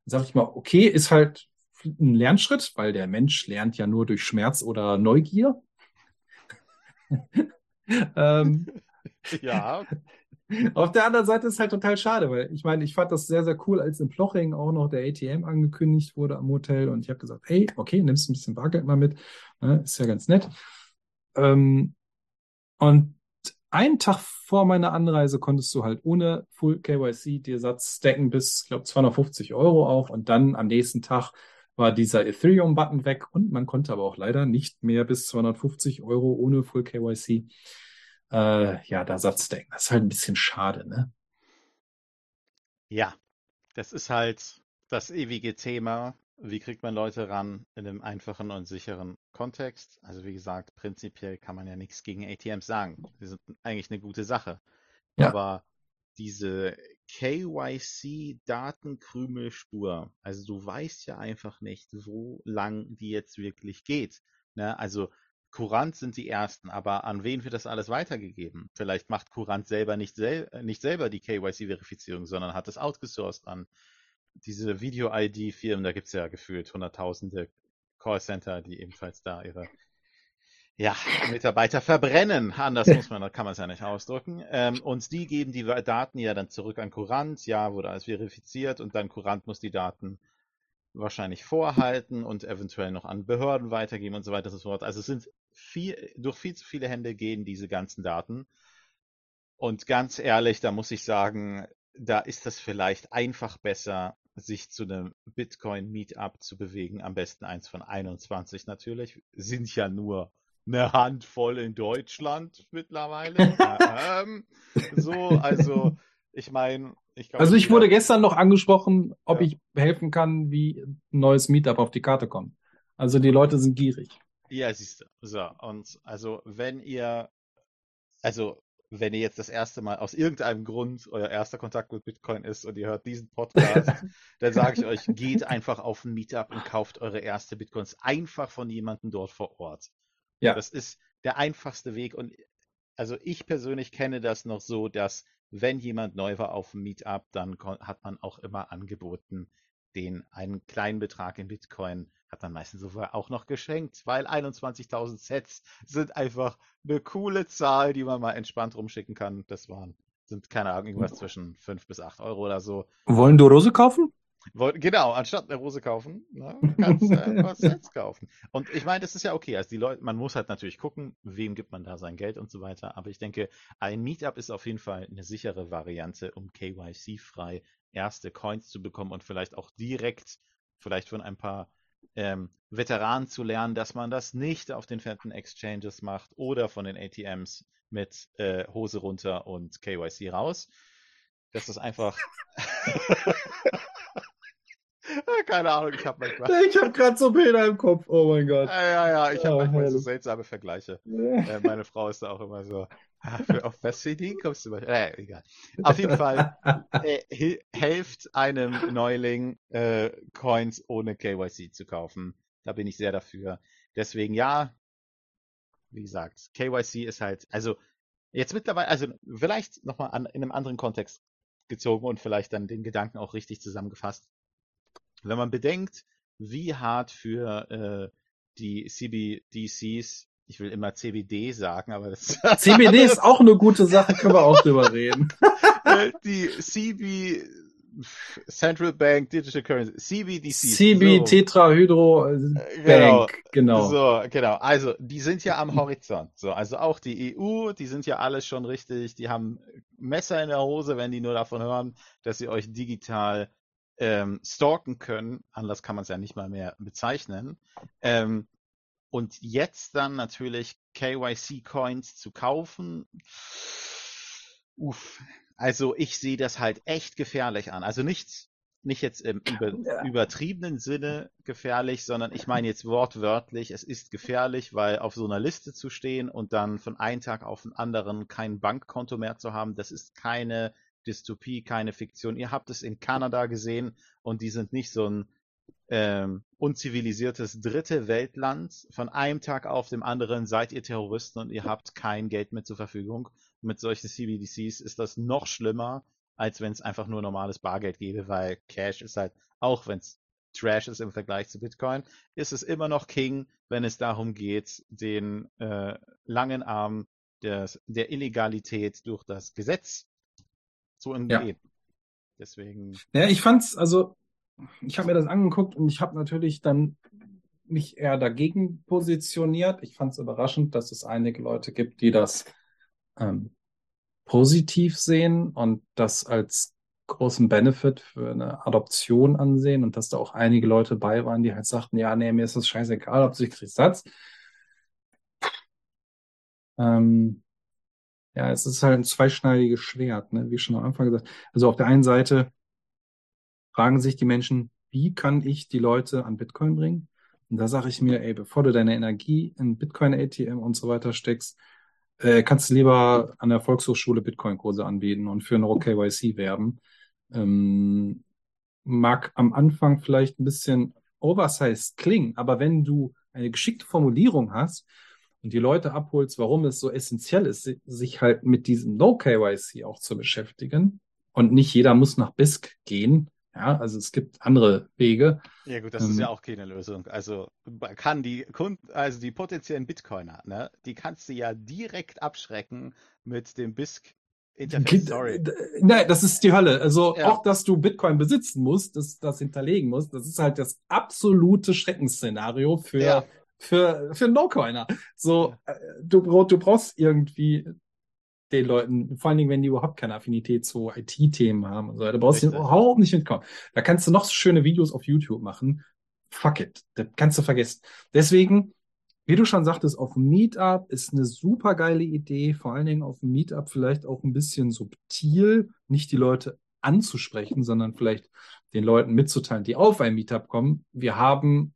sage ich mal, okay, ist halt ein Lernschritt, weil der Mensch lernt ja nur durch Schmerz oder Neugier. ähm, Ja, auf der anderen Seite ist es halt total schade, weil ich meine, ich fand das sehr, sehr cool, als in Ploching auch noch der ATM angekündigt wurde am Hotel und ich habe gesagt, hey, okay, nimmst ein bisschen Bargeld mal mit, ne, ist ja ganz nett. Ähm, und einen Tag vor meiner Anreise konntest du halt ohne Full KYC dir Satz stacken bis, ich glaube, 250 Euro auch und dann am nächsten Tag war dieser Ethereum-Button weg und man konnte aber auch leider nicht mehr bis 250 Euro ohne Full KYC äh, ja, da Satz stacken. Das ist halt ein bisschen schade, ne? ja. Das ist halt das ewige Thema. Wie kriegt man Leute ran in einem einfachen und sicheren Kontext? Also wie gesagt, prinzipiell kann man ja nichts gegen ATMs sagen. Die sind eigentlich eine gute Sache. Ja. Aber diese KYC-Datenkrümelspur, also du weißt ja einfach nicht, wo lang die jetzt wirklich geht. Ne? Also Kurant sind die ersten, aber an wen wird das alles weitergegeben? Vielleicht macht Kurant selber nicht, sel nicht selber die KYC-Verifizierung, sondern hat es outgesourced an diese Video-ID-Firmen, da gibt's ja gefühlt hunderttausende Callcenter, die ebenfalls da ihre ja, Mitarbeiter verbrennen. Anders muss man, kann man es ja nicht ausdrücken. Ähm, und die geben die Daten ja dann zurück an Courant. Ja, wurde alles verifiziert und dann Courant muss die Daten wahrscheinlich vorhalten und eventuell noch an Behörden weitergeben und so weiter und so fort. Also es sind viel, durch viel zu viele Hände gehen diese ganzen Daten. Und ganz ehrlich, da muss ich sagen, da ist das vielleicht einfach besser, sich zu einem Bitcoin-Meetup zu bewegen. Am besten eins von 21 natürlich. Sind ja nur eine Handvoll in Deutschland mittlerweile. ähm, so, also ich meine, ich glaube. Also ich wurde gestern noch angesprochen, ob ja. ich helfen kann, wie ein neues Meetup auf die Karte kommt. Also die Leute sind gierig. Ja, siehst du. So, und also wenn ihr, also wenn ihr jetzt das erste Mal aus irgendeinem Grund euer erster Kontakt mit Bitcoin ist und ihr hört diesen Podcast, dann sage ich euch, geht einfach auf ein Meetup und kauft eure erste Bitcoins einfach von jemandem dort vor Ort. Ja. Das ist der einfachste Weg. Und also ich persönlich kenne das noch so, dass wenn jemand neu war auf dem Meetup, dann hat man auch immer angeboten, den einen kleinen Betrag in Bitcoin hat man meistens sogar auch noch geschenkt, weil 21.000 Sets sind einfach eine coole Zahl, die man mal entspannt rumschicken kann. Das waren, sind keine Ahnung, irgendwas zwischen 5 bis 8 Euro oder so. Wollen du Rose kaufen? Genau, anstatt eine Rose kaufen, ne, kannst du einfach Sets kaufen. Und ich meine, das ist ja okay. Also die Leute, man muss halt natürlich gucken, wem gibt man da sein Geld und so weiter. Aber ich denke, ein Meetup ist auf jeden Fall eine sichere Variante, um KYC-frei erste Coins zu bekommen und vielleicht auch direkt, vielleicht von ein paar ähm, Veteranen zu lernen, dass man das nicht auf den fetten Exchanges macht oder von den ATMs mit äh, Hose runter und KYC raus. Das ist einfach. Keine Ahnung, ich habe manchmal. Ich habe gerade so Bilder im Kopf. Oh mein Gott. Ja, ja, ja ich habe oh, manchmal so seltsame Vergleiche. äh, meine Frau ist da auch immer so. Ah, für, auf was für die kommst du mal? Äh, egal. Auf jeden Fall äh, helft einem Neuling äh, Coins ohne KYC zu kaufen. Da bin ich sehr dafür. Deswegen ja, wie gesagt, KYC ist halt, also jetzt mittlerweile, also vielleicht nochmal in einem anderen Kontext gezogen und vielleicht dann den Gedanken auch richtig zusammengefasst. Wenn man bedenkt, wie hart für äh, die CBDCs, ich will immer CBD sagen, aber das CBD ist auch eine gute Sache, können wir auch drüber reden. Äh, die CB Central Bank Digital Currency, CBDC. CB so. Tetrahydro äh, genau. Bank, genau. So, genau. Also, die sind ja am Horizont. So, also auch die EU, die sind ja alles schon richtig, die haben Messer in der Hose, wenn die nur davon hören, dass sie euch digital ähm, stalken können. Anders kann man es ja nicht mal mehr bezeichnen. Ähm, und jetzt dann natürlich KYC-Coins zu kaufen. Uff. Also ich sehe das halt echt gefährlich an. Also nichts, nicht jetzt im über, übertriebenen Sinne gefährlich, sondern ich meine jetzt wortwörtlich, es ist gefährlich, weil auf so einer Liste zu stehen und dann von einem Tag auf den anderen kein Bankkonto mehr zu haben, das ist keine Dystopie, keine Fiktion. Ihr habt es in Kanada gesehen und die sind nicht so ein ähm, unzivilisiertes dritte Weltland. Von einem Tag auf dem anderen seid ihr Terroristen und ihr habt kein Geld mehr zur Verfügung. Mit solchen CBDCs ist das noch schlimmer, als wenn es einfach nur normales Bargeld gäbe, weil Cash ist halt, auch wenn es Trash ist im Vergleich zu Bitcoin, ist es immer noch King, wenn es darum geht, den äh, langen Arm des, der Illegalität durch das Gesetz zu entgehen. Ja. Deswegen. Ja, ich fand's, also, ich habe mir das angeguckt und ich habe natürlich dann mich eher dagegen positioniert. Ich fand es überraschend, dass es einige Leute gibt, die das ähm, positiv sehen und das als großen Benefit für eine Adoption ansehen und dass da auch einige Leute bei waren, die halt sagten, ja, nee, mir ist das scheißegal, ob sich Satz. Ähm, ja, es ist halt ein zweischneidiges Schwert, ne? wie schon am Anfang gesagt. Also auf der einen Seite fragen sich die Menschen, wie kann ich die Leute an Bitcoin bringen? Und da sage ich mir, ey, bevor du deine Energie in Bitcoin-ATM und so weiter steckst, äh, kannst du lieber an der Volkshochschule Bitcoin-Kurse anbieten und für ein KYC werben. Ähm, mag am Anfang vielleicht ein bisschen oversized klingen, aber wenn du eine geschickte Formulierung hast und die Leute abholst, warum es so essentiell ist, sich halt mit diesem No-KYC auch zu beschäftigen. Und nicht jeder muss nach BISC gehen, Ja, also es gibt andere Wege. Ja gut, das Ähm, ist ja auch keine Lösung. Also man kann die Kunden, also die potenziellen Bitcoiner, ne, die kannst du ja direkt abschrecken mit dem BISC Interface. Sorry. Nein, das ist die Hölle. Also Ja. auch, dass du Bitcoin besitzen musst, das, das hinterlegen musst, das ist halt das absolute Schreckensszenario für, Ja. Für, für No-Coiner. So, äh, du, du brauchst irgendwie den Leuten, vor allen Dingen, wenn die überhaupt keine Affinität zu IT-Themen haben und so, da brauchst du überhaupt nicht mitkommen. Da kannst du noch so schöne Videos auf YouTube machen. Fuck it. Das kannst du vergessen. Deswegen, wie du schon sagtest, auf dem Meetup ist eine super geile Idee, vor allen Dingen auf dem Meetup vielleicht auch ein bisschen subtil, nicht die Leute anzusprechen, sondern vielleicht den Leuten mitzuteilen, die auf ein Meetup kommen. Wir haben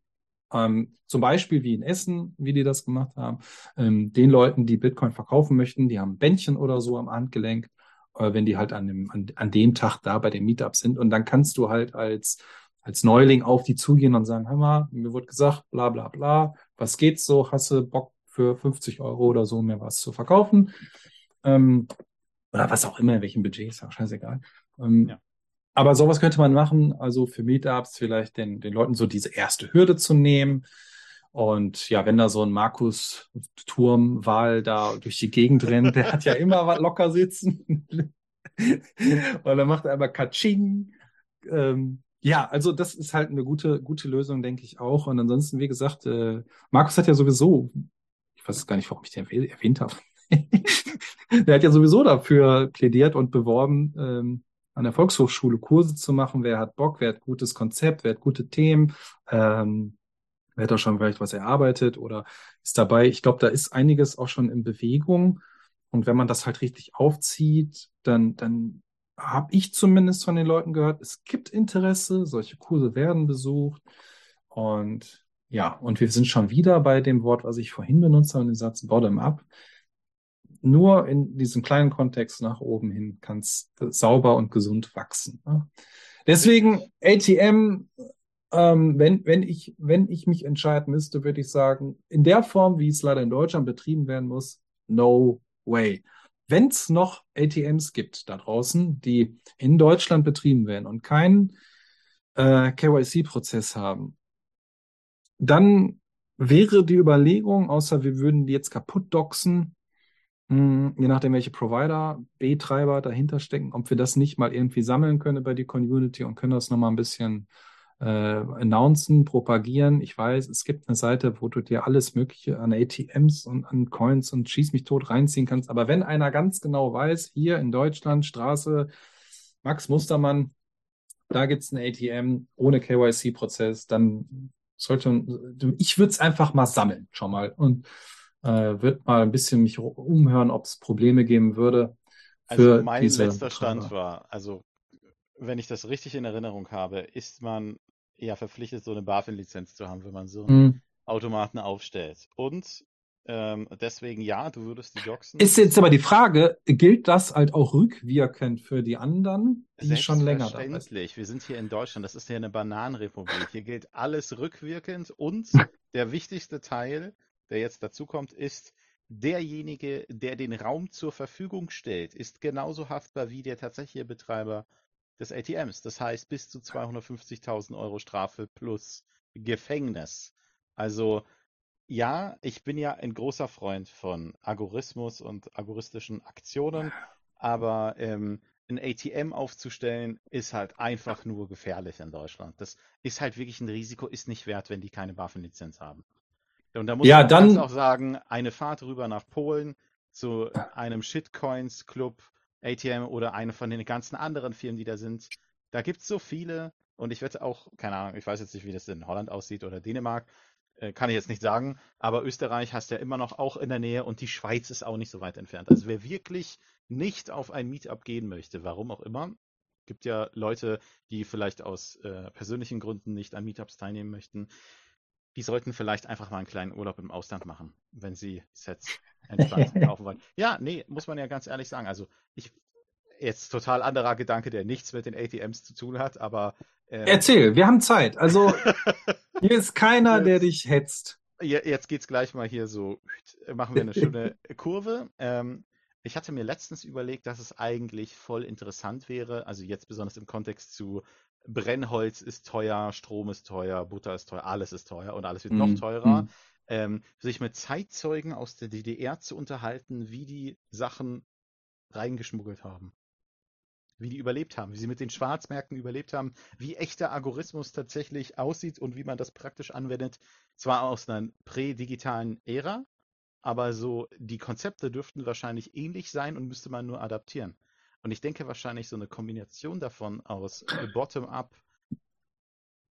ähm, zum Beispiel wie in Essen, wie die das gemacht haben, ähm, den Leuten, die Bitcoin verkaufen möchten, die haben ein Bändchen oder so am Handgelenk, äh, wenn die halt an dem, an, an dem Tag da bei dem Meetup sind. Und dann kannst du halt als, als Neuling auf die zugehen und sagen, hör mal, mir wurde gesagt, bla bla bla, was geht's so? Hast du Bock für 50 Euro oder so mir was zu verkaufen? Ähm, oder was auch immer, in welchem Budget, ist ja scheißegal. Ähm, Ja. Aber sowas könnte man machen, also für Meetups vielleicht den, den Leuten so diese erste Hürde zu nehmen. Und ja, wenn da so ein Markus Turmwahl da durch die Gegend rennt, der hat ja immer was locker sitzen. Und dann macht er einmal Katsching. Ähm, ja, also das ist halt eine gute, gute Lösung, denke ich auch. Und ansonsten, wie gesagt, äh, Markus hat ja sowieso, ich weiß gar nicht, warum ich den erwäh- erwähnt habe. der hat ja sowieso dafür plädiert und beworben, ähm, an der Volkshochschule Kurse zu machen. Wer hat Bock, wer hat gutes Konzept, wer hat gute Themen, ähm, wer hat da schon vielleicht was erarbeitet oder ist dabei. Ich glaube, da ist einiges auch schon in Bewegung. Und wenn man das halt richtig aufzieht, dann, dann habe ich zumindest von den Leuten gehört, es gibt Interesse, solche Kurse werden besucht. Und ja, und wir sind schon wieder bei dem Wort, was ich vorhin benutzt habe, den Satz bottom-up. Nur in diesem kleinen Kontext nach oben hin kann es sauber und gesund wachsen. Ne? Deswegen ATM, ähm, wenn, wenn, ich, wenn ich mich entscheiden müsste, würde ich sagen, in der Form, wie es leider in Deutschland betrieben werden muss, no way. Wenn es noch ATMs gibt da draußen, die in Deutschland betrieben werden und keinen äh, KYC-Prozess haben, dann wäre die Überlegung, außer wir würden die jetzt kaputt doxen, mh, je nachdem, welche Provider, B-Treiber dahinter stecken, ob wir das nicht mal irgendwie sammeln können bei die Community und können das nochmal ein bisschen äh, announcen, propagieren. Ich weiß, es gibt eine Seite, wo du dir alles Mögliche an ATMs und an Coins und schieß mich tot reinziehen kannst. Aber wenn einer ganz genau weiß, hier in Deutschland, Straße, Max Mustermann, da gibt's ein ATM ohne KYC-Prozess, dann sollte, ich würde es einfach mal sammeln, schon mal. Und äh, würde mal ein bisschen mich umhören, ob es Probleme geben würde für Also mein letzter Stand war, also wenn ich das richtig in Erinnerung habe, ist man ja verpflichtet, so eine BaFin-Lizenz zu haben, wenn man so einen Hm. Automaten aufstellt. Und ähm, deswegen ja, du würdest die doxen. Ist jetzt aber die Frage, gilt das halt auch rückwirkend für die anderen, die schon länger da sind? Selbstverständlich. Wir sind hier in Deutschland, das ist ja eine Bananenrepublik. Hier gilt alles rückwirkend und der wichtigste Teil, der jetzt dazu kommt, ist, derjenige, der den Raum zur Verfügung stellt, ist genauso haftbar wie der tatsächliche Betreiber des ATMs. Das heißt bis zu 250.000 Euro Strafe plus Gefängnis. Also ja, ich bin ja ein großer Freund von Agorismus und agoristischen Aktionen, aber ähm, ein ATM aufzustellen ist halt einfach nur gefährlich in Deutschland. Das ist halt wirklich ein Risiko, ist nicht wert, wenn die keine BaFin-Lizenz haben. Und da muss Ja, man dann- auch sagen, eine Fahrt rüber nach Polen zu einem Shitcoins-Club, ATM oder eine von den ganzen anderen Firmen, die da sind, da gibt es so viele und ich wette auch, keine Ahnung, ich weiß jetzt nicht, wie das in Holland aussieht oder Dänemark, äh, kann ich jetzt nicht sagen, aber Österreich hast ja immer noch auch in der Nähe und die Schweiz ist auch nicht so weit entfernt. Also wer wirklich nicht auf ein Meetup gehen möchte, warum auch immer, gibt ja Leute, die vielleicht aus äh, persönlichen Gründen nicht an Meetups teilnehmen möchten, die sollten vielleicht einfach mal einen kleinen Urlaub im Ausland machen, wenn sie Sets entspannt kaufen wollen. Ja, nee, muss man ja ganz ehrlich sagen. Also ich jetzt total anderer Gedanke, der nichts mit den ATMs zu tun hat, aber ähm, Erzähl, wir haben Zeit. Also hier ist keiner, der dich hetzt. Je- Jetzt geht's gleich mal hier so, machen wir eine schöne Kurve. Ähm, ich hatte mir letztens überlegt, dass es eigentlich voll interessant wäre, also jetzt besonders im Kontext zu Brennholz ist teuer, Strom ist teuer, Butter ist teuer, alles ist teuer und alles wird Mhm. noch teurer. Mhm. Ähm, sich mit Zeitzeugen aus der DDR zu unterhalten, wie die Sachen reingeschmuggelt haben. Wie die überlebt haben, wie sie mit den Schwarzmärkten überlebt haben, wie echter Algorithmus tatsächlich aussieht und wie man das praktisch anwendet. Zwar aus einer prädigitalen Ära, aber so die Konzepte dürften wahrscheinlich ähnlich sein und müsste man nur adaptieren. Und ich denke wahrscheinlich so eine Kombination davon aus Bottom-up,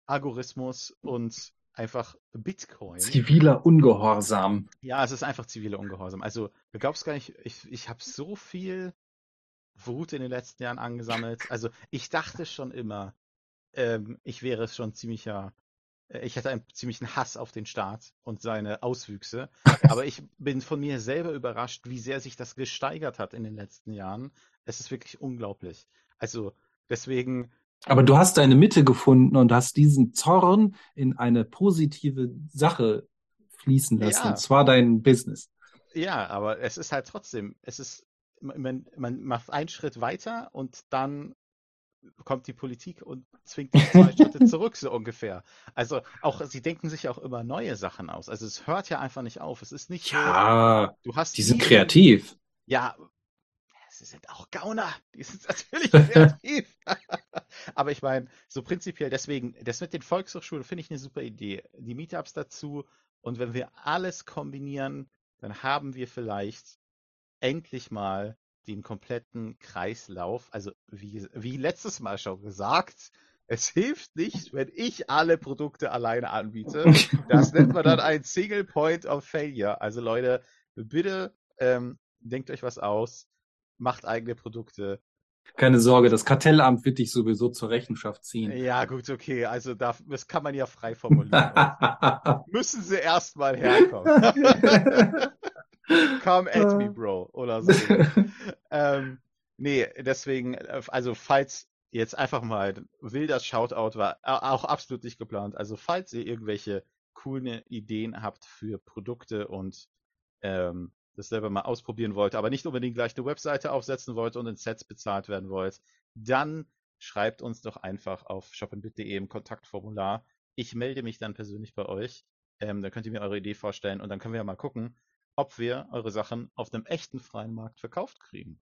Algorithmus und einfach Bitcoin. Ziviler Ungehorsam. Ja, es ist einfach ziviler Ungehorsam. Also, du glaubst gar nicht, ich, ich habe so viel Wut in den letzten Jahren angesammelt. Also, ich dachte schon immer, ähm, ich wäre schon ziemlicher, äh, ich hätte einen ziemlichen Hass auf den Staat und seine Auswüchse. Aber ich bin von mir selber überrascht, wie sehr sich das gesteigert hat in den letzten Jahren. Es ist wirklich unglaublich. Also, deswegen, Aber du hast deine Mitte gefunden und hast diesen Zorn in eine positive Sache fließen lassen. Ja. Und zwar dein Business. Ja, aber es ist halt trotzdem, es ist, man, man macht einen Schritt weiter und dann kommt die Politik und zwingt dich zwei Schritte zurück, so ungefähr. Also auch, sie denken sich auch immer neue Sachen aus. Also es hört ja einfach nicht auf. Es ist nicht Ja, so, du hast die sind nie- kreativ. Ja, sie sind auch Gauner. Die sind natürlich kreativ. Aber ich meine, so prinzipiell deswegen, das mit den Volkshochschulen finde ich eine super Idee. Die Meetups dazu und wenn wir alles kombinieren, dann haben wir vielleicht endlich mal den kompletten Kreislauf. Also wie, wie letztes Mal schon gesagt, es hilft nicht, wenn ich alle Produkte alleine anbiete. Das nennt man dann ein Single Point of Failure. Also Leute, bitte ähm, denkt euch was aus, macht eigene Produkte. Keine Sorge, das Kartellamt wird dich sowieso zur Rechenschaft ziehen. Ja, gut, okay. Also da, das kann man ja frei formulieren. Müssen sie erstmal herkommen. Come at me, Bro. Oder so. ähm, nee, deswegen, äh, also falls jetzt einfach mal wilder Shoutout war, äh, auch absolut nicht geplant. Also falls ihr irgendwelche coolen Ideen habt für Produkte und ähm, das selber mal ausprobieren wollt, aber nicht unbedingt gleich eine Webseite aufsetzen wollt und in Sets bezahlt werden wollt, dann schreibt uns doch einfach auf shopinbit.de im Kontaktformular. Ich melde mich dann persönlich bei euch. Ähm, dann könnt ihr mir eure Idee vorstellen und dann können wir ja mal gucken, ob wir eure Sachen auf einem echten freien Markt verkauft kriegen.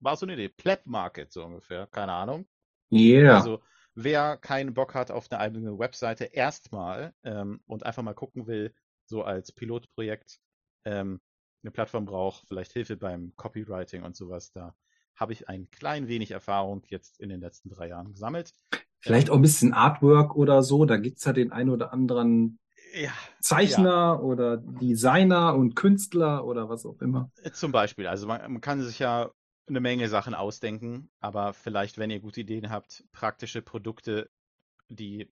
War so eine Idee. Pleb Market so ungefähr. Keine Ahnung. Yeah. Also wer keinen Bock hat auf eine eigene Webseite erstmal ähm, und einfach mal gucken will, so als Pilotprojekt, ähm, eine Plattform braucht, vielleicht Hilfe beim Copywriting und sowas, da habe ich ein klein wenig Erfahrung jetzt in den letzten drei Jahren gesammelt. Vielleicht auch ein bisschen Artwork oder so. Da gibt's ja den einen oder anderen Ja, Zeichner oder Designer und Künstler oder was auch immer. Zum Beispiel, also man, man kann sich ja eine Menge Sachen ausdenken, aber vielleicht, wenn ihr gute Ideen habt, praktische Produkte, die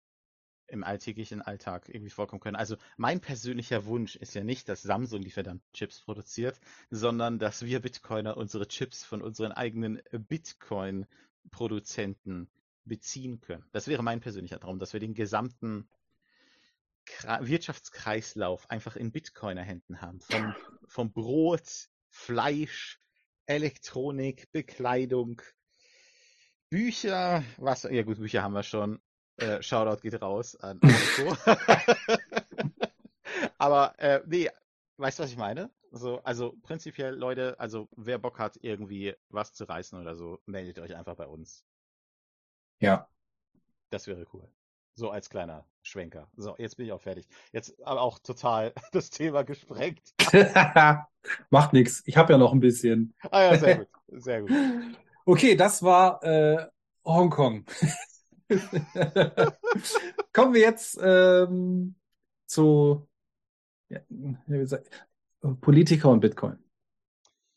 im alltäglichen Alltag irgendwie vorkommen können. Also mein persönlicher Wunsch ist ja nicht, dass Samsung die verdammten Chips produziert, sondern dass wir Bitcoiner unsere Chips von unseren eigenen Bitcoin-Produzenten beziehen können. Das wäre mein persönlicher Traum, dass wir den gesamten Wirtschaftskreislauf einfach in Bitcoiner-Händen haben. Vom, vom Brot, Fleisch, Elektronik, Bekleidung, Bücher, was, ja gut, Bücher haben wir schon. Äh, Shoutout geht raus an Nico. Aber äh, nee, weißt du, was ich meine? So, also prinzipiell, Leute, also wer Bock hat, irgendwie was zu reißen oder so, meldet euch einfach bei uns. Ja. Das wäre cool. So als kleiner Schwenker. So, jetzt bin ich auch fertig. Jetzt aber auch total das Thema gesprengt. Macht nichts. Ich habe ja noch ein bisschen. Ah ja, sehr gut. Sehr gut. Okay, das war äh, Hongkong. Kommen wir jetzt ähm, zu ja, Politiker und Bitcoin.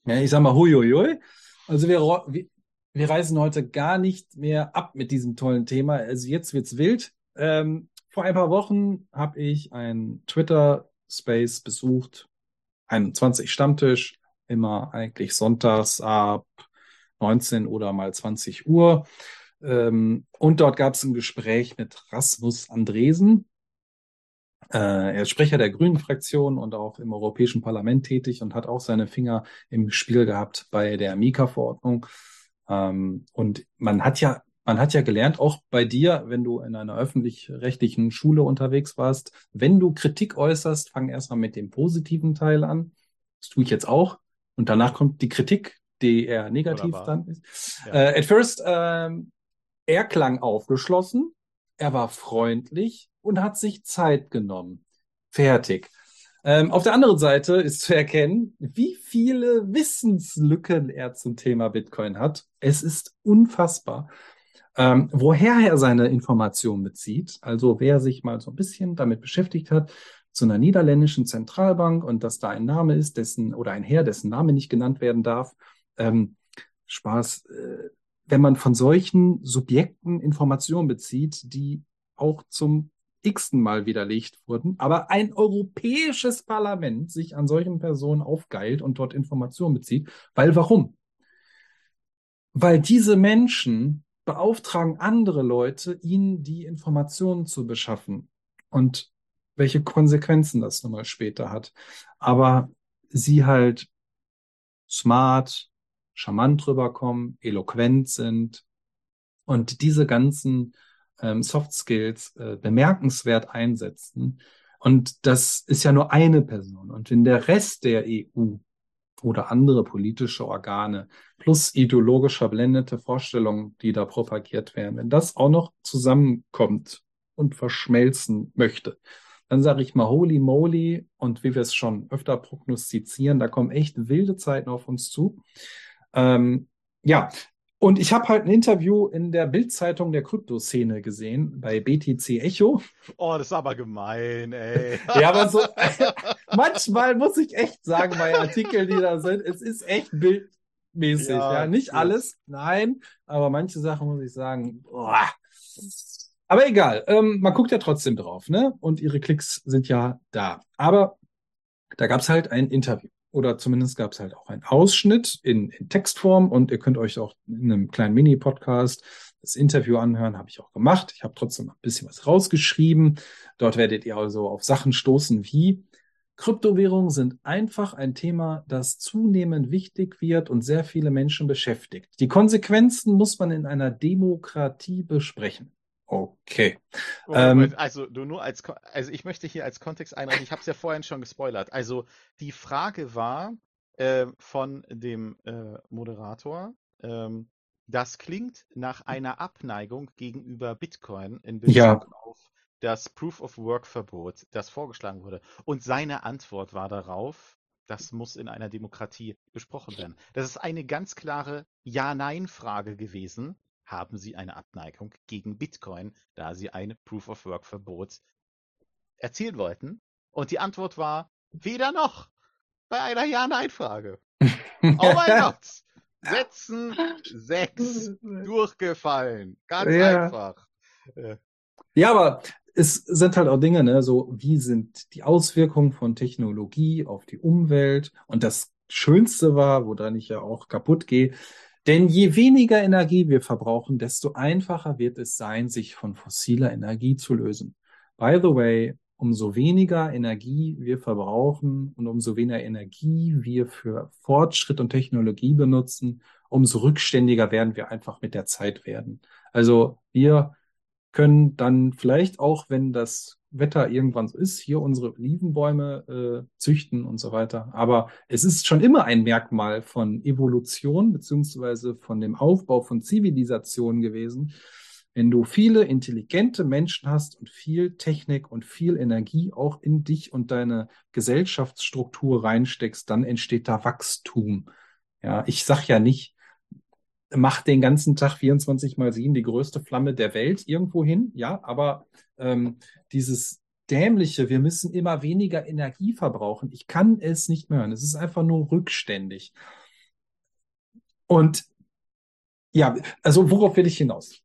Ja, ich sag mal, huiuiui. Also wir, wir, wir reisen heute gar nicht mehr ab mit diesem tollen Thema. Also jetzt wird's wild. Ähm, vor ein paar Wochen habe ich ein Twitter-Space besucht, 21 Stammtisch, immer eigentlich sonntags ab 19 oder mal 20 Uhr. Ähm, und dort gab es ein Gespräch mit Rasmus Andresen. Äh, er ist Sprecher der Grünen-Fraktion und auch im Europäischen Parlament tätig und hat auch seine Finger im Spiel gehabt bei der Mika-Verordnung. Ähm, und man hat ja man hat ja gelernt, auch bei dir, wenn du in einer öffentlich-rechtlichen Schule unterwegs warst, wenn du Kritik äußerst, fang erstmal mit dem positiven Teil an. Das tue ich jetzt auch. Und danach kommt die Kritik, die eher negativ Wunderbar. dann ist. Ja. Äh, at first, ähm, er klang aufgeschlossen, er war freundlich und hat sich Zeit genommen. Fertig. Ähm, auf der anderen Seite ist zu erkennen, wie viele Wissenslücken er zum Thema Bitcoin hat. Es ist unfassbar. Ähm, woher er seine Informationen bezieht, also wer sich mal so ein bisschen damit beschäftigt hat, zu einer niederländischen Zentralbank und dass da ein Name ist, dessen oder ein Herr, dessen Name nicht genannt werden darf. Ähm, Spaß, äh, wenn man von solchen Subjekten Informationen bezieht, die auch zum x-ten Mal widerlegt wurden, aber ein europäisches Parlament sich an solchen Personen aufgeilt und dort Informationen bezieht. Weil warum? Weil diese Menschen beauftragen andere Leute, ihnen die Informationen zu beschaffen. Und welche Konsequenzen das nun mal später hat. Aber sie halt smart, charmant rüberkommen, eloquent sind und diese ganzen ähm, Soft Skills äh, bemerkenswert einsetzen. Und das ist ja nur eine Person. Und wenn der Rest der EU oder andere politische Organe plus ideologisch verblendete Vorstellungen, die da propagiert werden, wenn das auch noch zusammenkommt und verschmelzen möchte, dann sage ich mal holy moly und wie wir es schon öfter prognostizieren, da kommen echt wilde Zeiten auf uns zu. Ähm, ja, und ich habe halt ein Interview in der Bild-Zeitung der Kryptoszene gesehen, bei BTC Echo. Oh, das ist aber gemein, ey. Ja, aber so, manchmal muss ich echt sagen, bei Artikeln, die da sind, es ist echt bildmäßig. Ja, Ja, nicht yes. alles, nein, aber manche Sachen muss ich sagen, boah. Aber egal, ähm, man guckt ja trotzdem drauf, ne? Und ihre Klicks sind ja da. Aber da gab es halt ein Interview. Oder zumindest gab es halt auch einen Ausschnitt in, in Textform und ihr könnt euch auch in einem kleinen Mini-Podcast das Interview anhören, habe ich auch gemacht. Ich habe trotzdem ein bisschen was rausgeschrieben. Dort werdet ihr also auf Sachen stoßen wie Kryptowährungen sind einfach ein Thema, das zunehmend wichtig wird und sehr viele Menschen beschäftigt. Die Konsequenzen muss man in einer Demokratie besprechen. Okay. Moment, Ähm, also du nur als also ich möchte hier als Kontext einreichen, ich habe es ja vorhin schon gespoilert. Also die Frage war äh, von dem äh, Moderator, ähm, das klingt nach einer Abneigung gegenüber Bitcoin in Bezug Ja. auf das Proof of Work Verbot, das vorgeschlagen wurde. Und seine Antwort war darauf, das muss in einer Demokratie besprochen werden. Das ist eine ganz klare Ja-Nein-Frage gewesen. Haben Sie eine Abneigung gegen Bitcoin, da Sie ein Proof of Work Verbot erzielen wollten? Und die Antwort war weder noch bei einer Ja-Nein-Frage. Oh mein Gott! Sätzen sechs durchgefallen. Ganz Ja. einfach. Äh, Ja, aber es sind halt auch Dinge, ne, so wie sind die Auswirkungen von Technologie auf die Umwelt? Und das Schönste war, woran ich ja auch kaputt gehe, denn je weniger Energie wir verbrauchen, desto einfacher wird es sein, sich von fossiler Energie zu lösen. By the way, umso weniger Energie wir verbrauchen und umso weniger Energie wir für Fortschritt und Technologie benutzen, umso rückständiger werden wir einfach mit der Zeit werden. Also wir können dann vielleicht auch, wenn das Wetter irgendwann so ist, hier unsere Olivenbäume äh, züchten und so weiter. Aber es ist schon immer ein Merkmal von Evolution beziehungsweise von dem Aufbau von Zivilisationen gewesen. Wenn du viele intelligente Menschen hast und viel Technik und viel Energie auch in dich und deine Gesellschaftsstruktur reinsteckst, dann entsteht da Wachstum. Ja, ich sag ja nicht, mach den ganzen Tag 24 mal 7 die größte Flamme der Welt irgendwo hin, ja, aber ähm, dieses dämliche, wir müssen immer weniger Energie verbrauchen, ich kann es nicht mehr hören. Es ist einfach nur rückständig. Und ja, also worauf will ich hinaus?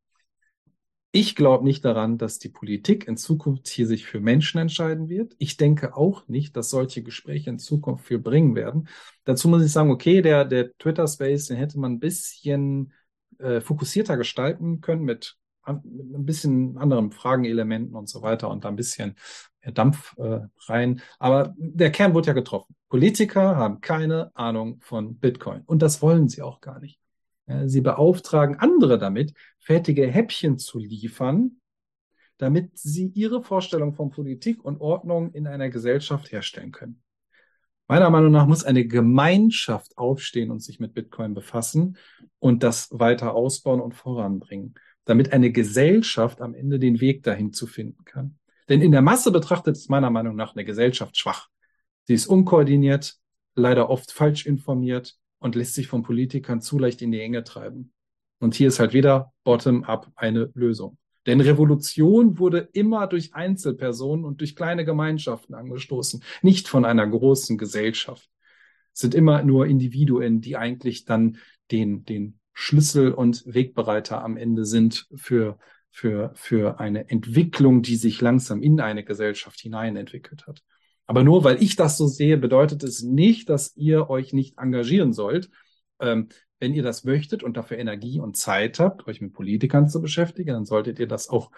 Ich glaube nicht daran, dass die Politik in Zukunft hier sich für Menschen entscheiden wird. Ich denke auch nicht, dass solche Gespräche in Zukunft viel bringen werden. Dazu muss ich sagen, okay, der, der Twitter-Space, den hätte man ein bisschen äh, fokussierter gestalten können mit, mit ein bisschen anderen Fragenelementen und so weiter und da ein bisschen mehr Dampf äh, rein. Aber der Kern wurde ja getroffen. Politiker haben keine Ahnung von Bitcoin und das wollen sie auch gar nicht. Ja, sie beauftragen andere damit, fertige Häppchen zu liefern, damit sie ihre Vorstellung von Politik und Ordnung in einer Gesellschaft herstellen können. Meiner Meinung nach muss eine Gemeinschaft aufstehen und sich mit Bitcoin befassen und das weiter ausbauen und voranbringen, damit eine Gesellschaft am Ende den Weg dahin zu finden kann. Denn in der Masse betrachtet ist meiner Meinung nach eine Gesellschaft schwach. Sie ist unkoordiniert, leider oft falsch informiert und lässt sich von Politikern zu leicht in die Enge treiben. Und hier ist halt wieder bottom-up eine Lösung. Denn Revolution wurde immer durch Einzelpersonen und durch kleine Gemeinschaften angestoßen, nicht von einer großen Gesellschaft. Es sind immer nur Individuen, die eigentlich dann den, den Schlüssel und Wegbereiter am Ende sind für, für, für eine Entwicklung, die sich langsam in eine Gesellschaft hinein entwickelt hat. Aber nur weil ich das so sehe, bedeutet es nicht, dass ihr euch nicht engagieren sollt. Ähm, wenn ihr das möchtet und dafür Energie und Zeit habt, euch mit Politikern zu beschäftigen, dann solltet ihr das auch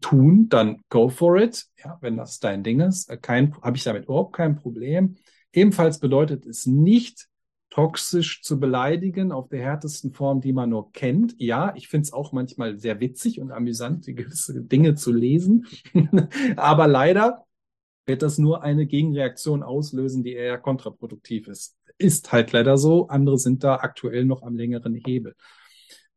tun, dann go for it. Ja, wenn das dein Ding ist, äh, kein, habe ich damit überhaupt kein Problem. Ebenfalls bedeutet es nicht, toxisch zu beleidigen auf der härtesten Form, die man nur kennt. Ja, ich finde es auch manchmal sehr witzig und amüsant, gewisse Dinge zu lesen. Aber leider wird das nur eine Gegenreaktion auslösen, die eher kontraproduktiv ist ist halt leider so. Andere sind da aktuell noch am längeren Hebel.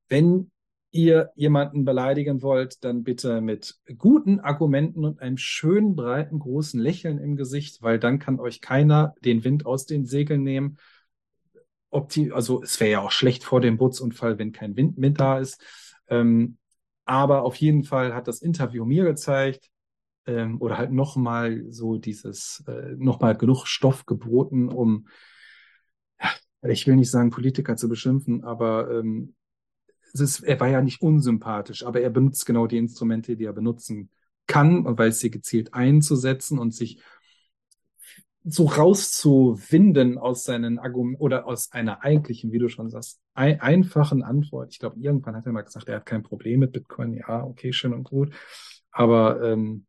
Wenn ihr jemanden beleidigen wollt, dann bitte mit guten Argumenten und einem schönen, breiten, großen Lächeln im Gesicht, weil dann kann euch keiner den Wind aus den Segeln nehmen. Opti also es wäre ja auch schlecht vor dem Bootsunfall, wenn kein Wind mit da ist. Ähm, aber auf jeden Fall hat das Interview mir gezeigt, ähm, oder halt nochmal so dieses, äh, nochmal genug Stoff geboten, um ich will nicht sagen, Politiker zu beschimpfen, aber ähm, es ist, er war ja nicht unsympathisch, aber er benutzt genau die Instrumente, die er benutzen kann, weil sie gezielt einzusetzen und sich so rauszuwinden aus seinen Argumenten oder aus einer eigentlichen, wie du schon sagst, ein, einfachen Antwort. Ich glaube, irgendwann hat er mal gesagt, er hat kein Problem mit Bitcoin. Ja, okay, schön und gut. Aber ähm,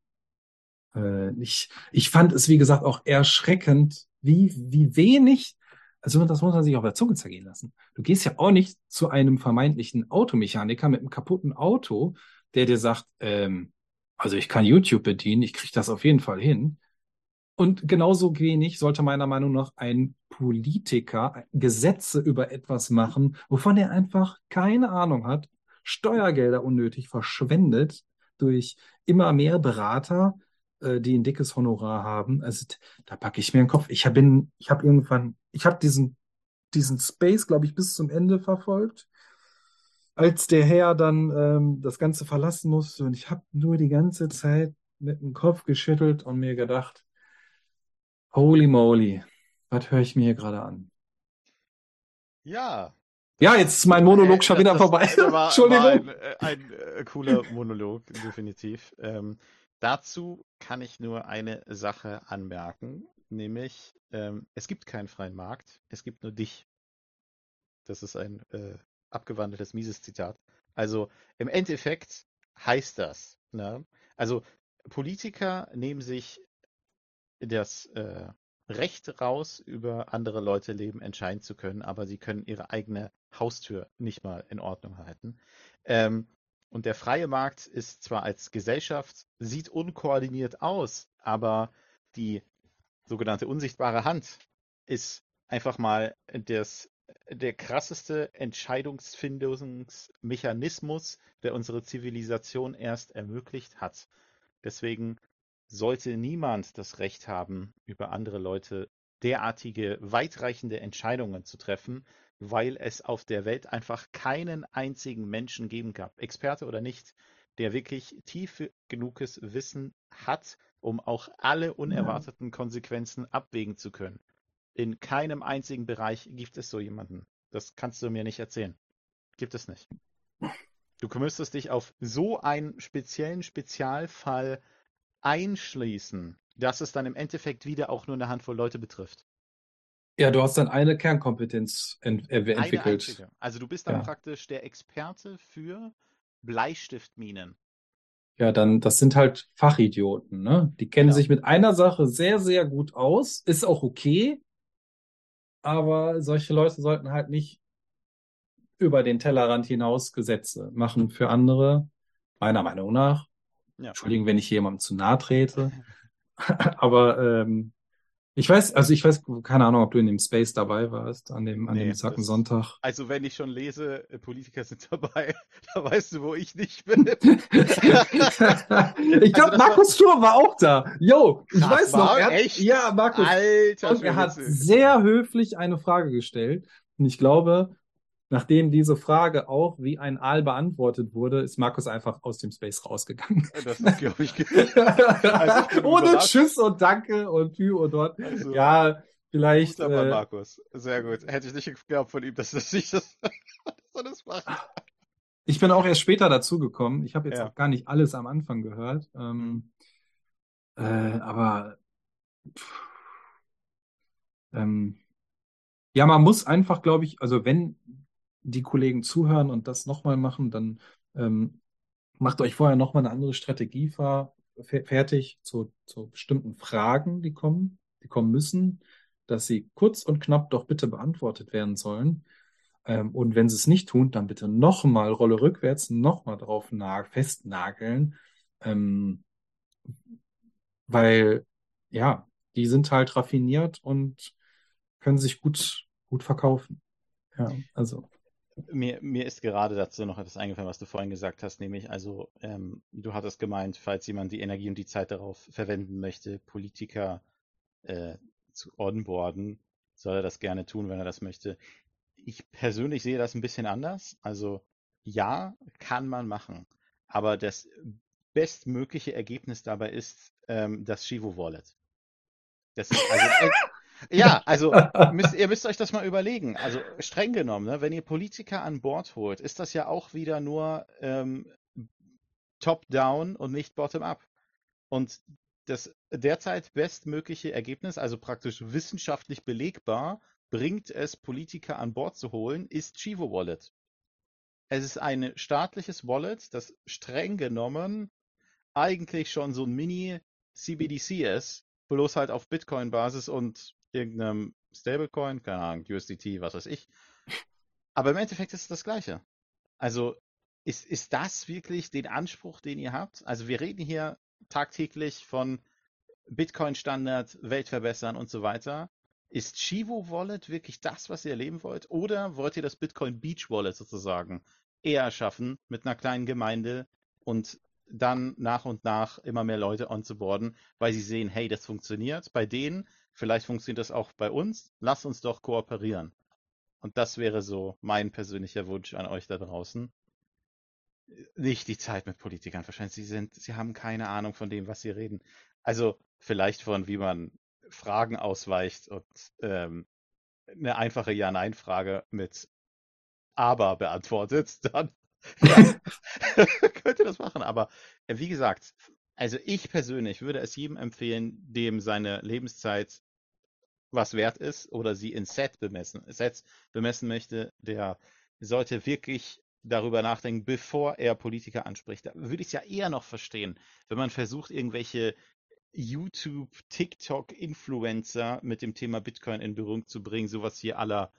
äh, ich, ich fand es, wie gesagt, auch erschreckend, wie, wie wenig also das muss man sich auf der Zunge zergehen lassen. Du gehst ja auch nicht zu einem vermeintlichen Automechaniker mit einem kaputten Auto, der dir sagt, ähm, also ich kann YouTube bedienen, ich kriege das auf jeden Fall hin. Und genauso wenig sollte meiner Meinung nach ein Politiker Gesetze über etwas machen, wovon er einfach keine Ahnung hat, Steuergelder unnötig verschwendet durch immer mehr Berater, äh, die ein dickes Honorar haben. Also da packe ich mir den Kopf. Ich habe ich habe irgendwann, ich habe diesen, diesen Space, glaube ich, bis zum Ende verfolgt. Als der Herr dann ähm, das Ganze verlassen musste und ich habe nur die ganze Zeit mit dem Kopf geschüttelt und mir gedacht, holy moly, was höre ich mir hier gerade an? Ja, ja, jetzt ist mein Monolog schon wieder das, vorbei. Das war, Entschuldigung. War ein, äh, ein, äh, cooler Monolog, definitiv. Ähm, Dazu kann ich nur eine Sache anmerken, nämlich ähm, es gibt keinen freien Markt, es gibt nur dich. Das ist ein äh, abgewandeltes, mieses Zitat. Also im Endeffekt heißt das, ne? also Politiker nehmen sich das äh, Recht raus, über andere Leute Leben entscheiden zu können, aber sie können ihre eigene Haustür nicht mal in Ordnung halten. Ähm, und der freie Markt ist zwar als Gesellschaft, sieht unkoordiniert aus, aber die sogenannte unsichtbare Hand ist einfach mal das, der krasseste Entscheidungsfindungsmechanismus, der unsere Zivilisation erst ermöglicht hat. Deswegen sollte niemand das Recht haben, über andere Leute derartige weitreichende Entscheidungen zu treffen, weil es auf der Welt einfach keinen einzigen Menschen geben gab, Experte oder nicht, der wirklich tief genuges Wissen hat, um auch alle unerwarteten Konsequenzen abwägen zu können. In keinem einzigen Bereich gibt es so jemanden. Das kannst du mir nicht erzählen. Gibt es nicht. Du müsstest dich auf so einen speziellen Spezialfall einschließen, dass es dann im Endeffekt wieder auch nur eine Handvoll Leute betrifft. Ja, du hast dann eine Kernkompetenz ent äh, entwickelt. Eine einzige. Also du bist dann Ja. praktisch der Experte für Bleistiftminen. Ja, dann, das sind halt Fachidioten, ne? Die kennen Genau. sich mit einer Sache sehr, sehr gut aus. Ist auch okay. Aber solche Leute sollten halt nicht über den Tellerrand hinaus Gesetze machen für andere, meiner Meinung nach. Ja. Entschuldigen, wenn ich jemandem zu nahe trete. Aber ähm, ich weiß, also ich weiß, keine Ahnung, ob du in dem Space dabei warst, an dem, an Nee, dem Sacken Sonntag. Also wenn ich schon lese, äh, Politiker sind dabei, da weißt du, wo ich nicht bin. ich glaube, das Markus Sturm war auch da. Yo, ich Krass, weiß noch. Er hat, echt? Ja, Markus. Alter, Und er hat sehr höflich eine Frage gestellt. Und ich glaube, nachdem diese Frage auch wie ein Aal beantwortet wurde, ist Markus einfach aus dem Space rausgegangen. Das ist, glaube ich, Also Ohne. Tschüss und Danke und Tü und dort. Also, Ja, vielleicht. Aber Äh, Markus. Sehr gut. Hätte ich nicht geglaubt von ihm, dass das nicht das, dass das macht. ich bin auch erst später dazugekommen. Ich habe jetzt Ja. auch gar nicht alles am Anfang gehört. Ähm, äh, aber pff, ähm, ja, man muss einfach, glaube ich, also wenn die Kollegen zuhören und das nochmal machen, dann ähm, macht euch vorher nochmal eine andere Strategie fer- fertig zu, zu bestimmten Fragen, die kommen, die kommen müssen, dass sie kurz und knapp doch bitte beantwortet werden sollen. Ähm, und wenn sie es nicht tun, dann bitte nochmal Rolle rückwärts, nochmal drauf na festnageln. Ähm, weil, ja, die sind halt raffiniert und können sich gut, gut verkaufen. Ja, also. Mir, mir ist gerade dazu noch etwas eingefallen, was du vorhin gesagt hast, nämlich, also, ähm, du hattest gemeint, falls jemand die Energie und die Zeit darauf verwenden möchte, Politiker äh, zu onboarden, soll er das gerne tun, wenn er das möchte. Ich persönlich sehe das ein bisschen anders. Also, ja, kann man machen. Aber das bestmögliche Ergebnis dabei ist ähm, das Shivo Wallet. Das ist also, äh, ja, also müsst, ihr müsst euch das mal überlegen. Also streng genommen, ne, wenn ihr Politiker an Bord holt, ist das ja auch wieder nur ähm, top-down und nicht bottom-up. Und das derzeit bestmögliche Ergebnis, also praktisch wissenschaftlich belegbar, bringt es, Politiker an Bord zu holen, ist Chivo Wallet. Es ist ein staatliches Wallet, das streng genommen eigentlich schon so ein Mini-CBDC ist, bloß halt auf Bitcoin-Basis und irgendeinem Stablecoin, keine Ahnung, USDT, was weiß ich. Aber im Endeffekt ist es das Gleiche. Also ist, ist das wirklich den Anspruch, den ihr habt? Also wir reden hier tagtäglich von Bitcoin-Standard, Welt verbessern und so weiter. Ist Chivo Wallet wirklich das, was ihr erleben wollt? Oder wollt ihr das Bitcoin Beach Wallet sozusagen eher schaffen mit einer kleinen Gemeinde und dann nach und nach immer mehr Leute onzuboarden, weil sie sehen, hey, das funktioniert bei denen, vielleicht funktioniert das auch bei uns, lasst uns doch kooperieren. Und das wäre so mein persönlicher Wunsch an euch da draußen. Nicht die Zeit mit Politikern verschwenden. Sie sind, sie haben keine Ahnung von dem, was sie reden. Also vielleicht von, wie man Fragen ausweicht und ähm, eine einfache Ja-Nein-Frage mit Aber beantwortet, dann ja, könnt ihr das machen. Aber äh, wie gesagt, also ich persönlich würde es jedem empfehlen, dem seine Lebenszeit was wert ist oder sie in Set bemessen, Sets bemessen möchte, der sollte wirklich darüber nachdenken, bevor er Politiker anspricht. Da würde ich es ja eher noch verstehen, wenn man versucht, irgendwelche YouTube, TikTok, Influencer mit dem Thema Bitcoin in Berührung zu bringen, sowas hier aller,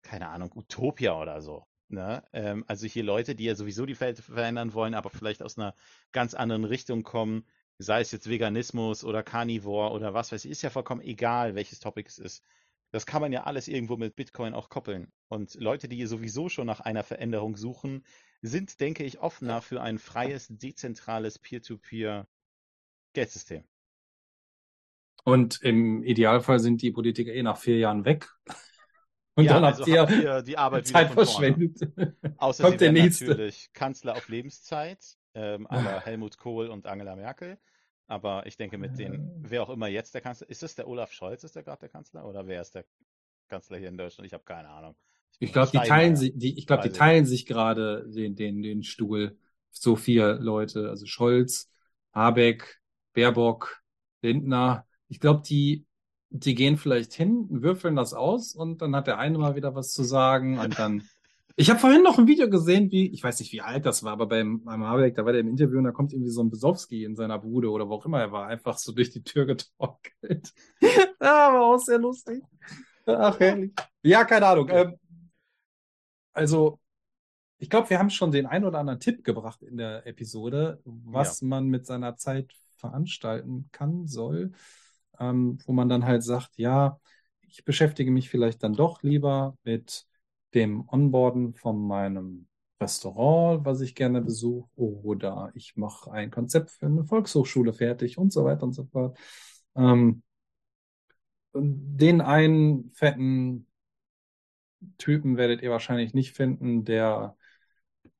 keine Ahnung, Utopia oder so. Ne? Ähm, also hier Leute, die ja sowieso die Welt verändern wollen, aber vielleicht aus einer ganz anderen Richtung kommen, sei es jetzt Veganismus oder Carnivore oder was weiß ich, ist ja vollkommen egal, welches Topic es ist. Das kann man ja alles irgendwo mit Bitcoin auch koppeln. Und Leute, die sowieso schon nach einer Veränderung suchen, sind, denke ich, offener für ein freies, dezentrales Peer-to-Peer-Geldsystem. Und im Idealfall sind die Politiker eh nach vier Jahren weg. Und Ja, dann also habt ihr habt ihr die Arbeit Zeit verschwendet. Außer Kommt der nächste. natürlich Kanzler auf Lebenszeit, ähm, aller Helmut Kohl und Angela Merkel. Aber ich denke, mit den, wer auch immer jetzt der Kanzler, ist das der Olaf Scholz, ist der gerade der Kanzler? Oder wer ist der Kanzler hier in Deutschland? Ich habe keine Ahnung. Ich glaube, die teilen sich, die, ich glaube, die ich teilen sich gerade den, den, den Stuhl. So vier Leute, also Scholz, Habeck, Baerbock, Lindner. Ich glaube, die, die gehen vielleicht hin, würfeln das aus und dann hat der eine mal wieder was zu sagen und dann. Ich habe vorhin noch ein Video gesehen, wie, ich weiß nicht, wie alt das war, aber beim, beim Habeck, da war der im Interview und da kommt irgendwie so ein Besowski in seiner Bude oder wo auch immer er war, einfach so durch die Tür getorkelt. ja, war auch sehr lustig. Ach, herrlich. Ja, keine Ahnung. Ähm, also, ich glaube, wir haben schon den ein oder anderen Tipp gebracht in der Episode, was man mit seiner Zeit veranstalten kann, soll, ähm, wo man dann halt sagt, ja, ich beschäftige mich vielleicht dann doch lieber mit dem Onboarden von meinem Restaurant, was ich gerne besuche, oder ich mache ein Konzept für eine Volkshochschule fertig und so weiter und so fort. Ähm, den einen fetten Typen werdet ihr wahrscheinlich nicht finden, der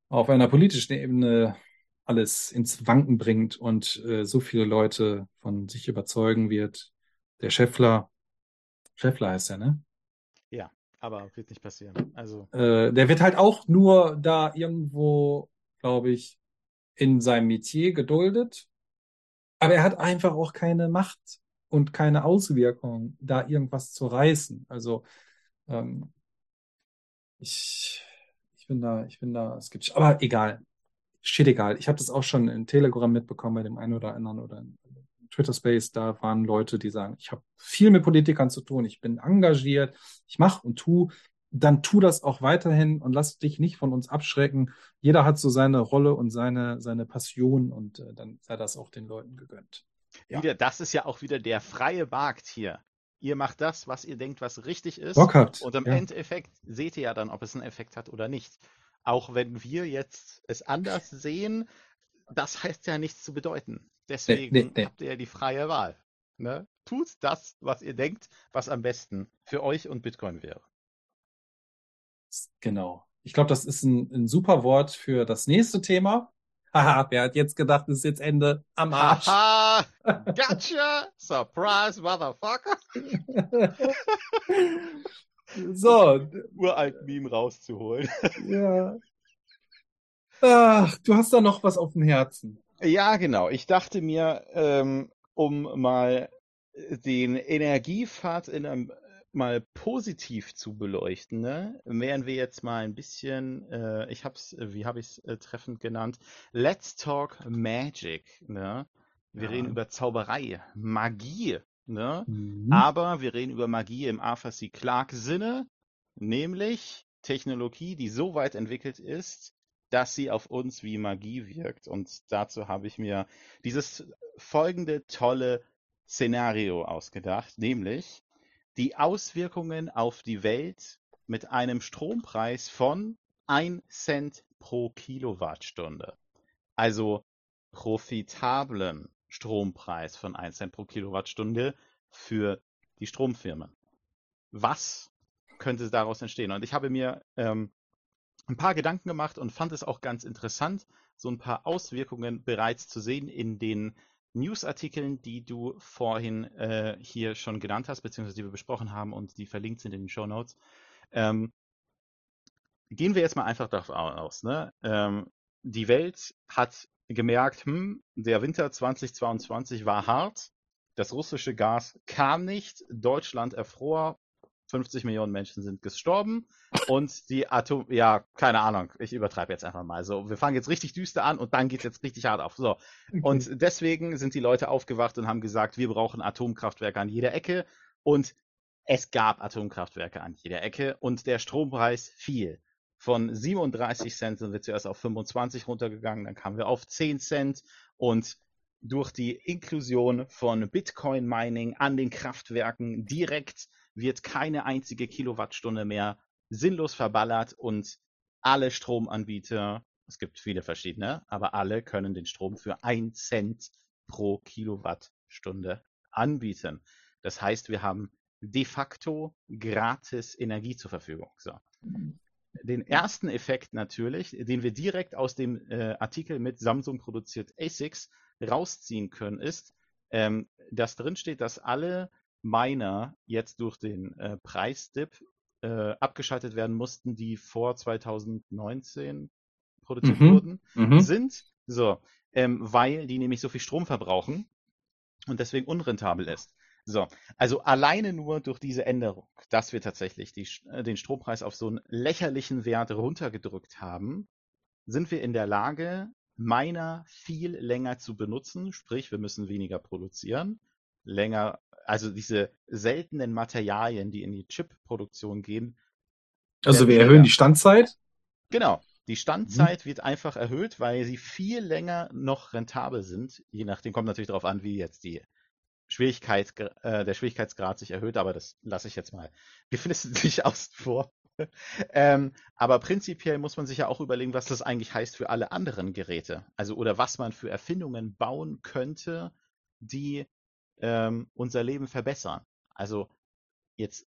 auf einer politischen Ebene alles ins Wanken bringt und äh, so viele Leute von sich überzeugen wird. Der Scheffler, Scheffler heißt er, ne? Ja, aber wird nicht passieren. Also. Äh, der wird halt auch nur da irgendwo, glaube ich, in seinem Metier geduldet. Aber er hat einfach auch keine Macht und keine Auswirkung, da irgendwas zu reißen. Also ähm, ich, ich bin da, ich bin da skeptisch. Aber egal. Steht egal. Ich habe das auch schon in Telegram mitbekommen bei dem einen oder anderen oder in Twitter Space. Da waren Leute, die sagen, ich habe viel mit Politikern zu tun, ich bin engagiert, ich mache und tu. Dann tu das auch weiterhin und lass dich nicht von uns abschrecken. Jeder hat so seine Rolle und seine, seine Passion und äh, dann sei das auch den Leuten gegönnt. Ja. Wieder, das ist ja auch wieder der freie Markt hier. Ihr macht das, was ihr denkt, was richtig ist. Bock habt. Und im ja. Endeffekt seht ihr ja dann, ob es einen Effekt hat oder nicht. Auch wenn wir jetzt es anders sehen, das heißt ja nichts zu bedeuten. Deswegen Nee, nee, nee. habt ihr ja die freie Wahl. Ne? Tut das, was ihr denkt, was am besten für euch und Bitcoin wäre. Genau. Ich glaube, das ist ein, ein super Wort für das nächste Thema. Haha, wer hat jetzt gedacht, es ist jetzt Ende am Arsch? Haha! Gotcha! Surprise, Motherfucker! so, Uralt Meme rauszuholen. ja. Ach, du hast da noch was auf dem Herzen. Ja, genau. Ich dachte mir, ähm, um mal den Energiepfad in einem, mal positiv zu beleuchten, ne, wären wir jetzt mal ein bisschen, äh, ich hab's, äh, wie habe ich es äh, treffend genannt? Let's talk Magic, ne? Wir Ja. reden über Zauberei, Magie, ne? Mhm. Aber wir reden über Magie im Arthur C. Clarke Sinne, nämlich Technologie, die so weit entwickelt ist, dass sie auf uns wie Magie wirkt. Und dazu habe ich mir dieses folgende tolle Szenario ausgedacht, nämlich die Auswirkungen auf die Welt mit einem Strompreis von 1 Cent pro Kilowattstunde. Also profitablen Strompreis von 1 Cent pro Kilowattstunde für die Stromfirmen. Was könnte daraus entstehen? Und ich habe mir ähm, ein paar Gedanken gemacht und fand es auch ganz interessant, so ein paar Auswirkungen bereits zu sehen in den Newsartikeln, die du vorhin äh, hier schon genannt hast, beziehungsweise die wir besprochen haben und die verlinkt sind in den Show Notes. Ähm, gehen wir jetzt mal einfach davon aus. Ne? Ähm, die Welt hat gemerkt, hm, der Winter 2022 war hart, das russische Gas kam nicht, Deutschland erfror, 50 Millionen Menschen sind gestorben und die Atom, ja, keine Ahnung, ich übertreibe jetzt einfach mal. So, wir fangen jetzt richtig düster an und dann geht's jetzt richtig hart auf. So. Und deswegen sind die Leute aufgewacht und haben gesagt, wir brauchen Atomkraftwerke an jeder Ecke und es gab Atomkraftwerke an jeder Ecke und der Strompreis fiel. Von 37 Cent sind wir zuerst auf 25 runtergegangen, dann kamen wir auf 10 Cent und durch die Inklusion von Bitcoin Mining an den Kraftwerken direkt wird keine einzige Kilowattstunde mehr sinnlos verballert und alle Stromanbieter, es gibt viele verschiedene, aber alle können den Strom für 1 Cent pro Kilowattstunde anbieten. Das heißt, wir haben de facto gratis Energie zur Verfügung. So. Den ersten Effekt natürlich, den wir direkt aus dem äh, Artikel mit Samsung produziert ASICs rausziehen können, ist, ähm, dass drin steht, dass alle Miner jetzt durch den äh, Preisdip äh, abgeschaltet werden mussten, die vor 2019 produziert Mhm. wurden, Mhm. sind, so, ähm, weil die nämlich so viel Strom verbrauchen und deswegen unrentabel ist. So, also alleine nur durch diese Änderung, dass wir tatsächlich die, äh, den Strompreis auf so einen lächerlichen Wert runtergedrückt haben, sind wir in der Lage, Miner viel länger zu benutzen, sprich, wir müssen weniger produzieren, länger, also diese seltenen Materialien, die in die Chip-Produktion gehen. Also wir erhöhen die Standzeit. Genau. Die Standzeit wird einfach erhöht, weil sie viel länger noch rentabel sind. Je nachdem kommt natürlich darauf an, wie jetzt die Schwierigkeit, äh, der Schwierigkeitsgrad sich erhöht, aber das lasse ich jetzt mal geflissentlich außen vor. ähm, aber prinzipiell muss man sich ja auch überlegen, was das eigentlich heißt für alle anderen Geräte. Also oder was man für Erfindungen bauen könnte, die ähm, unser Leben verbessern. Also jetzt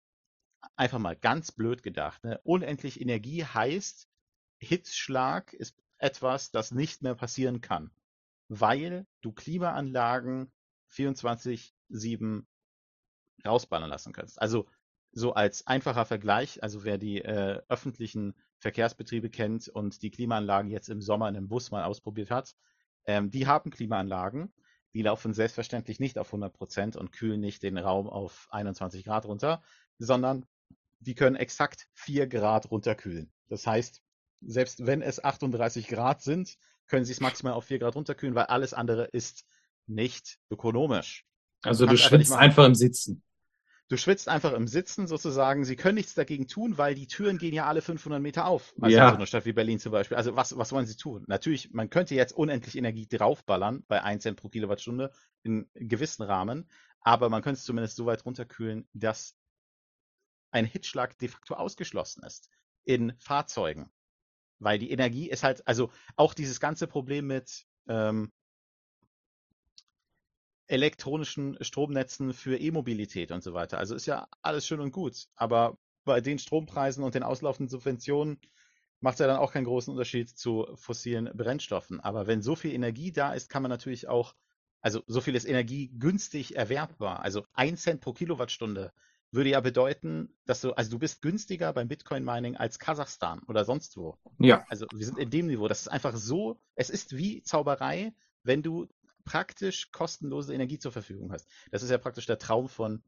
einfach mal ganz blöd gedacht. Ne? Unendlich Energie heißt, Hitzschlag ist etwas, das nicht mehr passieren kann, weil du Klimaanlagen 24-7 rausballern lassen kannst. Also so als einfacher Vergleich, also wer die äh, öffentlichen Verkehrsbetriebe kennt und die Klimaanlagen jetzt im Sommer in einem Bus mal ausprobiert hat, ähm, die haben Klimaanlagen, die laufen selbstverständlich nicht auf 100 Prozent und kühlen nicht den Raum auf 21 Grad runter, sondern die können exakt 4 Grad runterkühlen. Das heißt, selbst wenn es 38 Grad sind, können sie es maximal auf 4 Grad runterkühlen, weil alles andere ist nicht ökonomisch. Also du schwitzt einfach im Sitzen. Du schwitzt einfach im Sitzen sozusagen. Sie können nichts dagegen tun, weil die Türen gehen ja alle 500 Meter auf. Also Ja. in so einer Stadt wie Berlin zum Beispiel. Also was, was wollen sie tun? Natürlich, man könnte jetzt unendlich Energie draufballern bei 1 Cent pro Kilowattstunde in gewissen Rahmen, aber man könnte es zumindest so weit runterkühlen, dass ein Hitzschlag de facto ausgeschlossen ist in Fahrzeugen. Weil die Energie ist halt, also auch dieses ganze Problem mit ähm, elektronischen Stromnetzen für E-Mobilität und so weiter. Also ist ja alles schön und gut, aber bei den Strompreisen und den auslaufenden Subventionen macht es ja dann auch keinen großen Unterschied zu fossilen Brennstoffen. Aber wenn so viel Energie da ist, kann man natürlich auch, also so viel ist Energie günstig erwerbbar. Also ein Cent pro Kilowattstunde würde ja bedeuten, dass du, also du bist günstiger beim Bitcoin-Mining als Kasachstan oder sonst wo. Ja. Also wir sind in dem Niveau. Das ist einfach so, es ist wie Zauberei, wenn du praktisch kostenlose Energie zur Verfügung hast. Das ist ja praktisch der Traum von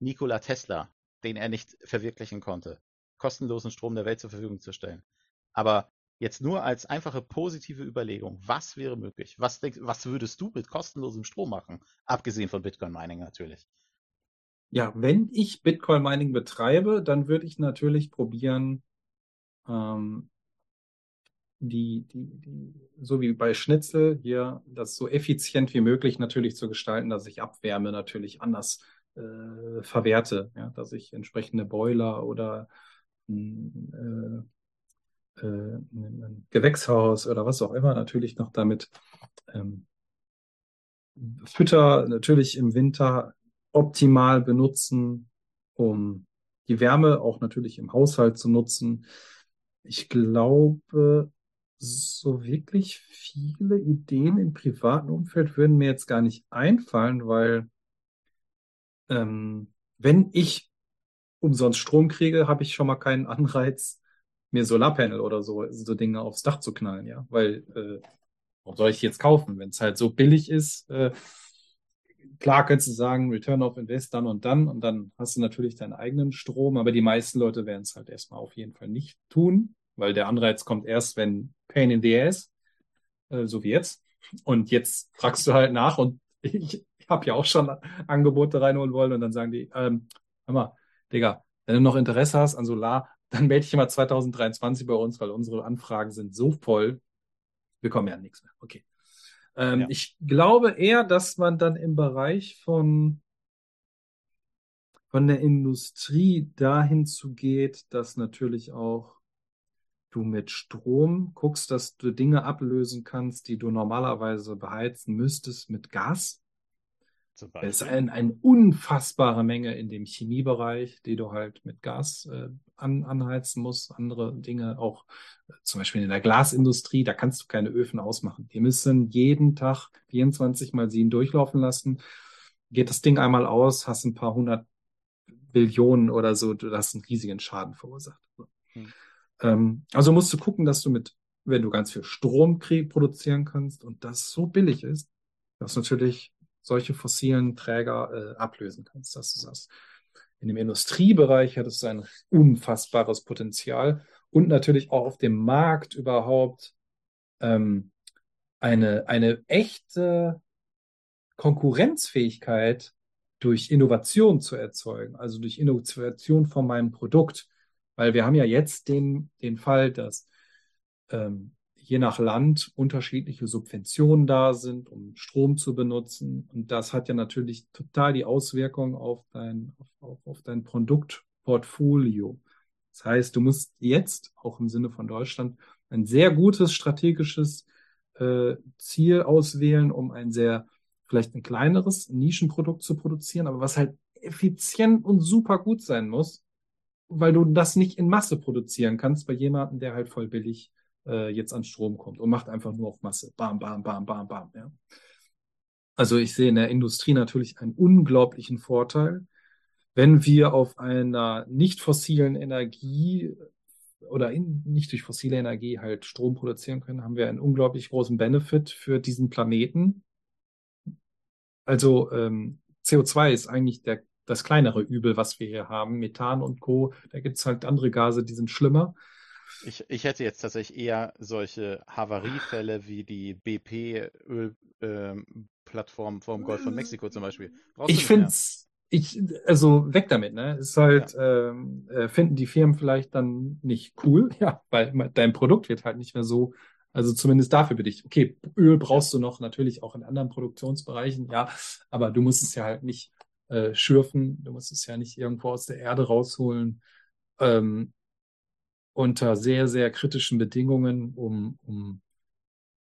Nikola Tesla, den er nicht verwirklichen konnte, kostenlosen Strom der Welt zur Verfügung zu stellen. Aber jetzt nur als einfache positive Überlegung, was wäre möglich? Was, denkst, was würdest du mit kostenlosem Strom machen? Abgesehen von Bitcoin Mining natürlich. Ja, wenn ich Bitcoin Mining betreibe, dann würde ich natürlich probieren, ähm, die, die, die, so wie bei Schnitzel hier, das so effizient wie möglich natürlich zu gestalten, dass ich Abwärme natürlich anders äh, verwerte, ja, dass ich entsprechende Boiler oder ein, äh, äh, ein Gewächshaus oder was auch immer natürlich noch damit ähm, Fütter natürlich im Winter optimal benutzen, um die Wärme auch natürlich im Haushalt zu nutzen. Ich glaube, so wirklich viele Ideen im privaten Umfeld würden mir jetzt gar nicht einfallen, weil ähm, wenn ich umsonst Strom kriege, habe ich schon mal keinen Anreiz, mir Solarpanel oder so, so Dinge aufs Dach zu knallen, ja, weil äh, warum soll ich jetzt kaufen, wenn es halt so billig ist? Äh, klar kannst du sagen, Return of Invest dann und dann und dann hast du natürlich deinen eigenen Strom, aber die meisten Leute werden es halt erstmal auf jeden Fall nicht tun, weil der Anreiz kommt erst, wenn Pain in the Ass, äh, so wie jetzt. Und jetzt fragst du halt nach und ich, ich habe ja auch schon Angebote reinholen wollen und dann sagen die, ähm, hör mal, Digga, wenn du noch Interesse hast an Solar, dann melde dich immer 2023 bei uns, weil unsere Anfragen sind so voll, wir kommen ja an nichts mehr. Okay. Ähm, Ja. Ich glaube eher, dass man dann im Bereich von, von der Industrie dahin zu geht, dass natürlich auch du mit Strom guckst, dass du Dinge ablösen kannst, die du normalerweise beheizen müsstest mit Gas. Es ist ein, eine unfassbare Menge in dem Chemiebereich, die du halt mit Gas äh, an, anheizen musst. Andere Dinge auch, äh, zum Beispiel in der Glasindustrie, da kannst du keine Öfen ausmachen. Die müssen jeden Tag 24 mal 7 durchlaufen lassen. Geht das Ding einmal aus, hast ein paar hundert Billionen oder so, du hast einen riesigen Schaden verursacht. Hm. Ähm, also musst du gucken, dass du mit, wenn du ganz viel Strom produzieren kannst und das so billig ist, dass du natürlich solche fossilen Träger äh, ablösen kannst, dass du sagst. In dem Industriebereich hattest du ein unfassbares Potenzial und natürlich auch auf dem Markt überhaupt ähm, eine, eine echte Konkurrenzfähigkeit durch Innovation zu erzeugen, also durch Innovation von meinem Produkt. Weil wir haben ja jetzt den, den Fall, dass ähm, je nach Land unterschiedliche Subventionen da sind, um Strom zu benutzen. Und das hat ja natürlich total die Auswirkung auf dein, auf, auf dein Produktportfolio. Das heißt, du musst jetzt, auch im Sinne von Deutschland, ein sehr gutes strategisches äh, Ziel auswählen, um ein sehr, vielleicht ein kleineres Nischenprodukt zu produzieren, aber was halt effizient und super gut sein muss, weil du das nicht in Masse produzieren kannst bei jemandem, der halt voll billig äh, jetzt an Strom kommt und macht einfach nur auf Masse. Bam, bam, bam, bam, bam. Ja. Also ich sehe in der Industrie natürlich einen unglaublichen Vorteil, wenn wir auf einer nicht fossilen Energie oder in, nicht durch fossile Energie halt Strom produzieren können, haben wir einen unglaublich großen Benefit für diesen Planeten. Also ähm, CO2 ist eigentlich der, das kleinere Übel, was wir hier haben. Methan und Co. Da gibt es halt andere Gase, die sind schlimmer. Ich, ich hätte jetzt tatsächlich eher solche Havariefälle wie die BP-Ölplattform ähm, vom Golf von Mexiko zum Beispiel. Brauchst ich finde es, ich, also weg damit, ne? Ist halt, ja. ähm, äh, finden die Firmen vielleicht dann nicht cool, ja, weil dein Produkt wird halt nicht mehr so, also zumindest dafür bin ich, okay, Öl brauchst du noch natürlich auch in anderen Produktionsbereichen, ja, aber du musst es ja halt nicht äh, schürfen, du musst es ja nicht irgendwo aus der Erde rausholen. Ähm, unter sehr, sehr kritischen Bedingungen, um, um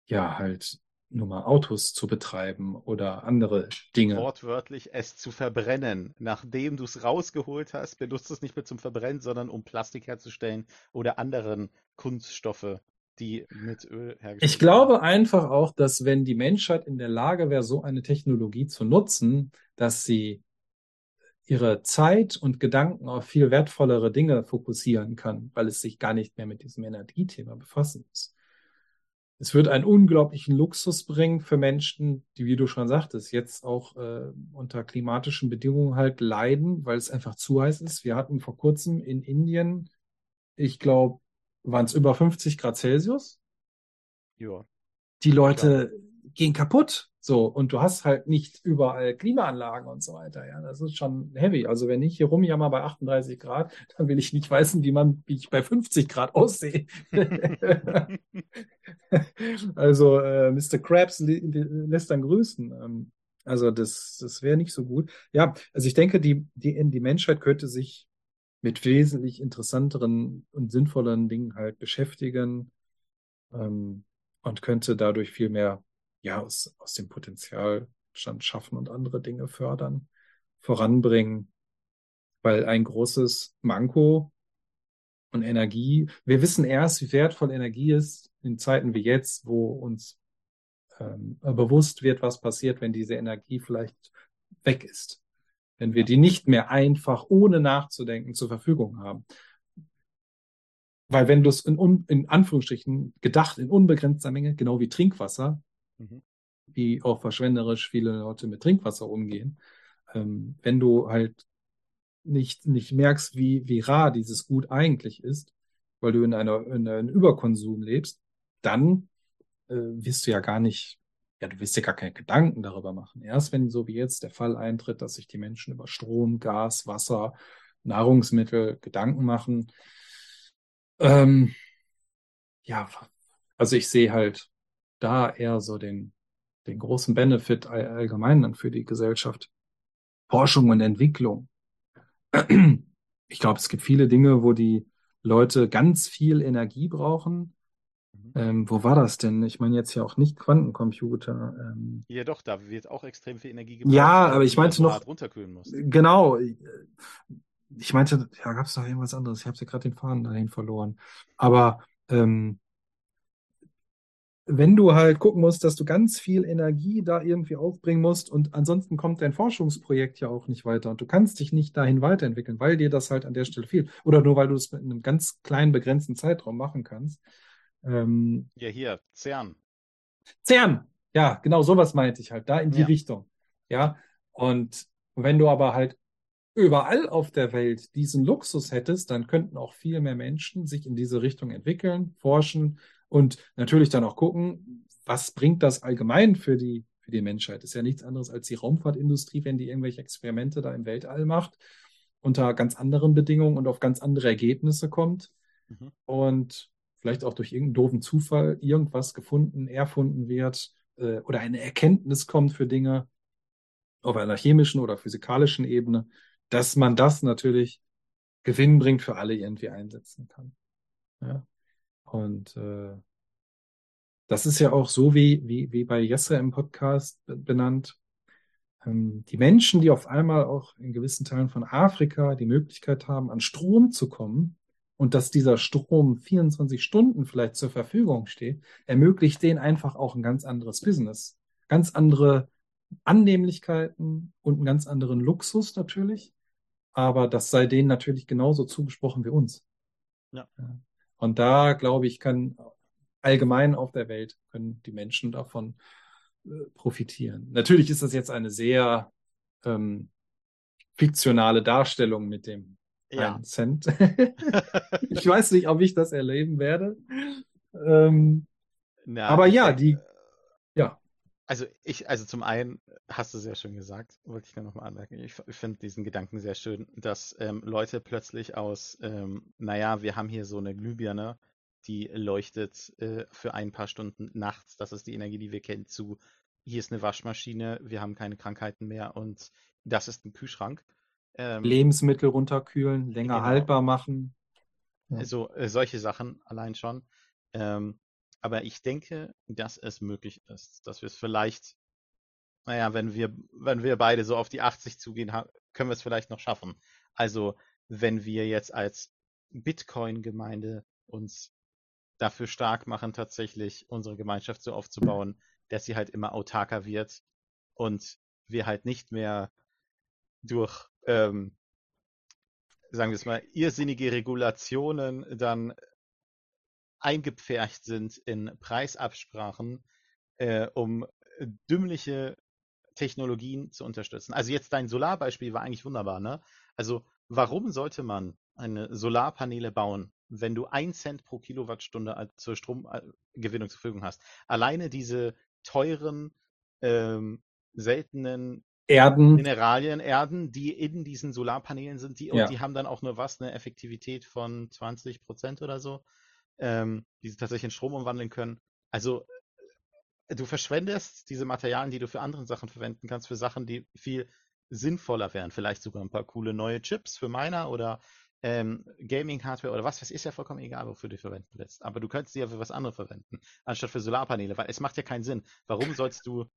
ja halt nur mal Autos zu betreiben oder andere Dinge. Wortwörtlich es zu verbrennen. Nachdem du es rausgeholt hast, benutzt es nicht mehr zum Verbrennen, sondern um Plastik herzustellen oder anderen Kunststoffe, die mit Öl hergestellt werden. Ich glaube einfach auch, dass wenn die Menschheit in der Lage wäre, so eine Technologie zu nutzen, dass sie ihre Zeit und Gedanken auf viel wertvollere Dinge fokussieren kann, weil es sich gar nicht mehr mit diesem Energiethema befassen muss. Es wird einen unglaublichen Luxus bringen für Menschen, die, wie du schon sagtest, jetzt auch äh, unter klimatischen Bedingungen halt leiden, weil es einfach zu heiß ist. Wir hatten vor kurzem in Indien, ich glaube, waren es über 50 Grad Celsius. Ja. Die Leute ja. Gehen kaputt. So, und du hast halt nicht überall Klimaanlagen und so weiter. Ja, das ist schon heavy. Also wenn ich hier rumjammer bei 38 Grad, dann will ich nicht wissen, wie man, wie ich bei 50 Grad aussehe. also äh, Mr. Krabs lässt dann grüßen. Ähm, also das, das wäre nicht so gut. Ja, also ich denke, die, die, die Menschheit könnte sich mit wesentlich interessanteren und sinnvolleren Dingen halt beschäftigen ähm, und könnte dadurch viel mehr ja, aus, aus dem Potenzialstand schaffen und andere Dinge fördern, voranbringen. Weil ein großes Manko und Energie, wir wissen erst, wie wertvoll Energie ist in Zeiten wie jetzt, wo uns ähm, bewusst wird, was passiert, wenn diese Energie vielleicht weg ist. Wenn wir die nicht mehr einfach ohne nachzudenken zur Verfügung haben. Weil wenn du es in, in Anführungsstrichen gedacht in unbegrenzter Menge, genau wie Trinkwasser. Wie auch verschwenderisch viele Leute mit Trinkwasser umgehen. Ähm, wenn du halt nicht, nicht merkst, wie, wie rar dieses Gut eigentlich ist, weil du in, einer, in einem Überkonsum lebst, dann äh, wirst du ja gar nicht, ja, du wirst dir gar keine Gedanken darüber machen. Erst wenn so wie jetzt der Fall eintritt, dass sich die Menschen über Strom, Gas, Wasser, Nahrungsmittel Gedanken machen. Ähm, ja, also ich sehe halt da eher so den, den großen Benefit allgemein dann für die Gesellschaft. Forschung und Entwicklung. Ich glaube, es gibt viele Dinge, wo die Leute ganz viel Energie brauchen. Mhm. Ähm, wo war das denn? Ich meine jetzt ja auch nicht Quantencomputer. Ähm, ja, doch, da wird auch extrem viel Energie gebraucht. Ja, aber ich meinte noch. Genau. Ich meinte, ja, gab es noch irgendwas anderes. Ich habe ja gerade den Faden dahin verloren. Aber ähm, wenn du halt gucken musst, dass du ganz viel Energie da irgendwie aufbringen musst und ansonsten kommt dein Forschungsprojekt ja auch nicht weiter und du kannst dich nicht dahin weiterentwickeln, weil dir das halt an der Stelle fehlt oder nur weil du es mit einem ganz kleinen begrenzten Zeitraum machen kannst. Ähm, ja, hier, CERN. CERN, ja, genau sowas meinte ich halt, da in die ja. Richtung. Ja, und wenn du aber halt überall auf der Welt diesen Luxus hättest, dann könnten auch viel mehr Menschen sich in diese Richtung entwickeln, forschen, und natürlich dann auch gucken, was bringt das allgemein für die, für die Menschheit? Das ist ja nichts anderes als die Raumfahrtindustrie, wenn die irgendwelche Experimente da im Weltall macht, unter ganz anderen Bedingungen und auf ganz andere Ergebnisse kommt. Mhm. Und vielleicht auch durch irgendeinen doofen Zufall irgendwas gefunden, erfunden wird äh, oder eine Erkenntnis kommt für Dinge auf einer chemischen oder physikalischen Ebene, dass man das natürlich gewinnbringend für alle irgendwie einsetzen kann. Ja. Und äh, das ist ja auch so wie, wie, wie bei Jesse im Podcast benannt. Ähm, die Menschen, die auf einmal auch in gewissen Teilen von Afrika die Möglichkeit haben, an Strom zu kommen und dass dieser Strom 24 Stunden vielleicht zur Verfügung steht, ermöglicht denen einfach auch ein ganz anderes Business. Ganz andere Annehmlichkeiten und einen ganz anderen Luxus natürlich. Aber das sei denen natürlich genauso zugesprochen wie uns. Ja. Und da, glaube ich, kann allgemein auf der Welt können die Menschen davon äh, profitieren. Natürlich ist das jetzt eine sehr ähm, fiktionale Darstellung mit dem Ja. 1 Cent. ich weiß nicht, ob ich das erleben werde. Ähm, Na, aber ja, die, äh, ja, Also ich, also zum einen hast du sehr schön gesagt, wollte ich nur noch mal anmerken. Ich, ich finde diesen Gedanken sehr schön, dass ähm, Leute plötzlich aus, ähm, naja, wir haben hier so eine Glühbirne, die leuchtet äh, für ein paar Stunden nachts. Das ist die Energie, die wir kennen, zu hier ist eine Waschmaschine, wir haben keine Krankheiten mehr und das ist ein Kühlschrank. Ähm, Lebensmittel runterkühlen, länger Genau. haltbar machen. Ja. So, äh, solche Sachen allein schon. Ähm, aber ich denke, dass es möglich ist, dass wir es vielleicht, naja, wenn wir, wenn wir beide so auf die 80 zugehen, können wir es vielleicht noch schaffen. Also, wenn wir jetzt als Bitcoin-Gemeinde uns dafür stark machen, tatsächlich unsere Gemeinschaft so aufzubauen, dass sie halt immer autarker wird und wir halt nicht mehr durch, ähm, sagen wir es mal, irrsinnige Regulationen dann eingepfercht sind in Preisabsprachen, äh, um dümmliche Technologien zu unterstützen. Also jetzt dein Solarbeispiel war eigentlich wunderbar, ne? Also warum sollte man eine Solarpaneele bauen, wenn du ein Cent pro Kilowattstunde als- zur Stromgewinnung zur Verfügung hast? Alleine diese teuren, ähm, seltenen Erden, Mineralien, Erden, die in diesen Solarpanelen sind, die, und Ja. die haben dann auch nur was, eine Effektivität von 20 Prozent oder so, ähm, die sie tatsächlich in Strom umwandeln können. Also äh, du verschwendest diese Materialien, die du für andere Sachen verwenden kannst, für Sachen, die viel sinnvoller wären. Vielleicht sogar ein paar coole neue Chips für Miner oder ähm, Gaming-Hardware oder was ich, ist ja vollkommen egal, wofür du die verwenden willst. Aber du könntest sie ja für was anderes verwenden, anstatt für Solarpaneele, weil es macht ja keinen Sinn. Warum sollst du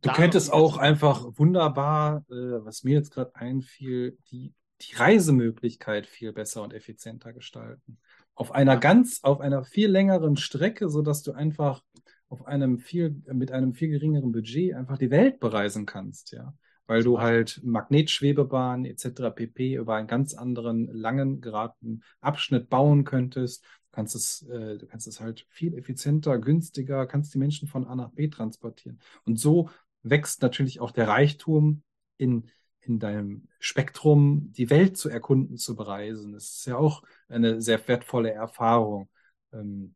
Du könntest auch einfach wunderbar, äh, was mir jetzt gerade einfiel, die, die Reisemöglichkeit viel besser und effizienter gestalten. Auf einer ganz, auf einer viel längeren Strecke, sodass du einfach auf einem viel, mit einem viel geringeren Budget einfach die Welt bereisen kannst, ja. Weil du halt Magnetschwebebahn etc. pp. über einen ganz anderen langen, geraden Abschnitt bauen könntest. Du kannst es, äh, du kannst es halt viel effizienter, günstiger, kannst die Menschen von A nach B transportieren. Und so wächst natürlich auch der Reichtum in, in deinem Spektrum, die Welt zu erkunden, zu bereisen. Das ist ja auch eine sehr wertvolle Erfahrung, ähm,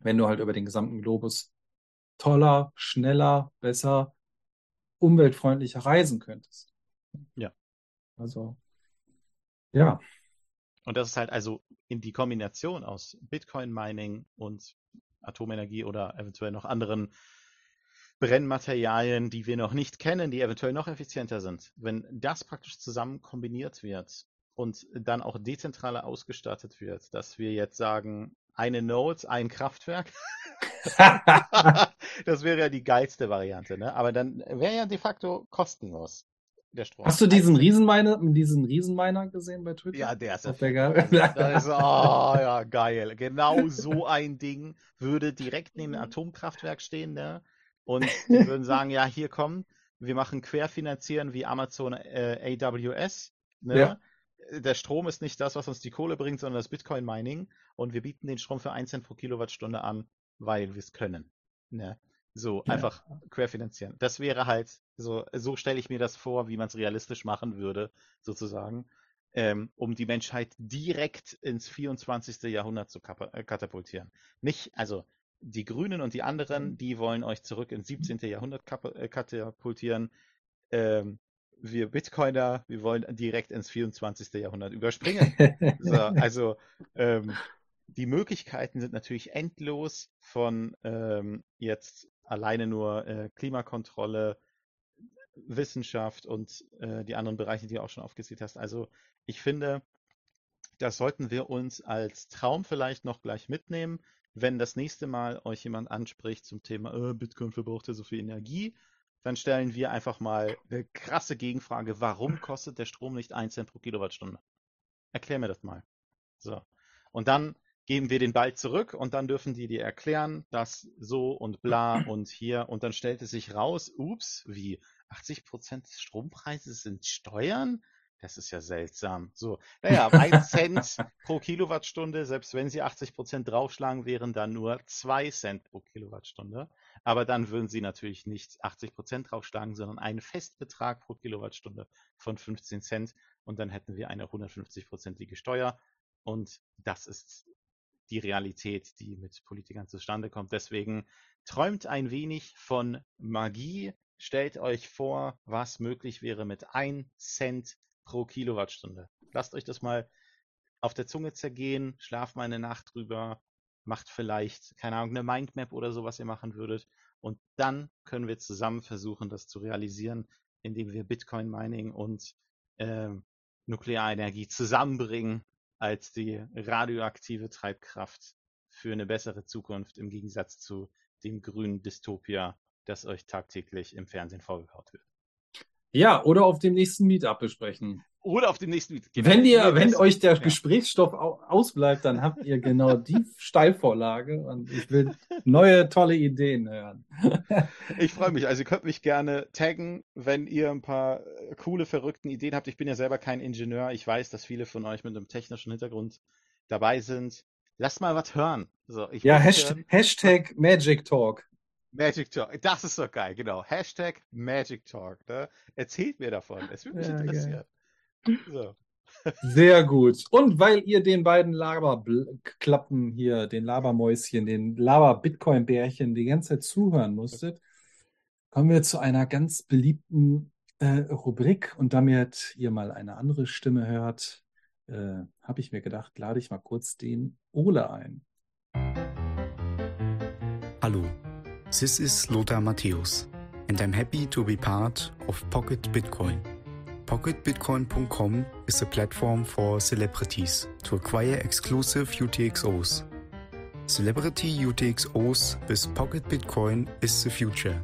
wenn du halt über den gesamten Globus toller, schneller, besser, umweltfreundlicher reisen könntest. Ja. Also, ja, Und das ist halt also in die Kombination aus Bitcoin-Mining und Atomenergie oder eventuell noch anderen Brennmaterialien, die wir noch nicht kennen, die eventuell noch effizienter sind. Wenn das praktisch zusammen kombiniert wird und dann auch dezentraler ausgestattet wird, dass wir jetzt sagen, eine Node, ein Kraftwerk, das wäre ja die geilste Variante, ne? Aber dann wäre ja de facto kostenlos der Strom. Hast du diesen Riesenminer, diesen Riesenminer gesehen bei Twitch? Ja, der ist Auf der Also, das ist, oh, ja, geil. Genau so ein Ding würde direkt neben einem Atomkraftwerk stehen, ne? Und die würden sagen, ja, hier komm, wir machen querfinanzieren wie Amazon äh, AWS, ne? Ja. Der Strom ist nicht das, was uns die Kohle bringt, sondern das Bitcoin-Mining. Und wir bieten den Strom für 1 Cent pro Kilowattstunde an, weil wir es können. Ne? So, Ja. einfach querfinanzieren. Das wäre halt, so, so stelle ich mir das vor, wie man es realistisch machen würde, sozusagen ähm, um die Menschheit direkt ins 24. Jahrhundert zu äh, katapultieren. Nicht, also die Grünen und die anderen, die wollen euch zurück ins 17. Jahrhundert kapa- äh, katapultieren. Ähm, wir Bitcoiner, wir wollen direkt ins 24. Jahrhundert überspringen. So, also ähm, die Möglichkeiten sind natürlich endlos von ähm, jetzt alleine nur äh, Klimakontrolle, Wissenschaft und äh, die anderen Bereiche, die du auch schon aufgezählt hast. Also ich finde, das sollten wir uns als Traum vielleicht noch gleich mitnehmen, wenn das nächste Mal euch jemand anspricht zum Thema äh, Bitcoin verbraucht ja so viel Energie. Dann stellen wir einfach mal eine krasse Gegenfrage. Warum kostet der Strom nicht 1 Cent pro Kilowattstunde? Erklär mir das mal. So. Und dann geben wir den Ball zurück und dann dürfen die dir erklären, dass so und bla und hier und dann stellt es sich raus, ups, wie 80 Prozent des Strompreises sind Steuern? Das ist ja seltsam. So, naja, ein Cent pro Kilowattstunde, selbst wenn sie 80 Prozent draufschlagen, wären dann nur zwei Cent pro Kilowattstunde. Aber dann würden sie natürlich nicht 80 Prozent draufschlagen, sondern einen Festbetrag pro Kilowattstunde von 15 Cent und dann hätten wir eine 150-prozentige Steuer. Und das ist die Realität, die mit Politikern zustande kommt. Deswegen träumt ein wenig von Magie. Stellt euch vor, was möglich wäre mit 1 Cent pro Kilowattstunde. Lasst euch das mal auf der Zunge zergehen, schlaft mal eine Nacht drüber, macht vielleicht, keine Ahnung, eine Mindmap oder so, was ihr machen würdet. Und dann können wir zusammen versuchen, das zu realisieren, indem wir Bitcoin Mining und äh, Nuklearenergie zusammenbringen als die radioaktive Treibkraft für eine bessere Zukunft im Gegensatz zu dem grünen Dystopia, das euch tagtäglich im Fernsehen vorgekaut wird. Ja, oder auf dem nächsten Meetup besprechen. Oder auf dem nächsten Meetup. Genau. Wenn ihr, wenn euch der ja. Gesprächsstoff au ausbleibt, dann habt ihr genau die Steilvorlage und ich will neue tolle Ideen hören. Ich freue mich. Also ihr könnt mich gerne taggen, wenn ihr ein paar äh, coole, verrückten Ideen habt. Ich bin ja selber kein Ingenieur. Ich weiß, dass viele von euch mit einem technischen Hintergrund dabei sind. Lasst mal was hören. So, ich Ja, will Hasht hören. Hashtag Magic Talk. Magic Talk. Das ist doch geil, genau. Hashtag Magic Talk. Ne? Erzählt mir davon. Es würde mich Ja, interessieren. So. Sehr gut. Und weil ihr den beiden Laberklappen hier, den Labermäuschen, den Laber-Bitcoin-Bärchen die ganze Zeit zuhören musstet, kommen wir zu einer ganz beliebten äh, Rubrik. Und damit ihr mal eine andere Stimme hört, äh, habe ich mir gedacht, lade ich mal kurz den Ole ein. Hallo, this is Lothar Matthäus, and I'm happy to be part of Pocket Bitcoin. PocketBitcoin.com is a platform for celebrities to acquire exclusive UTXOs. Celebrity UTXOs with Pocket Bitcoin is the future.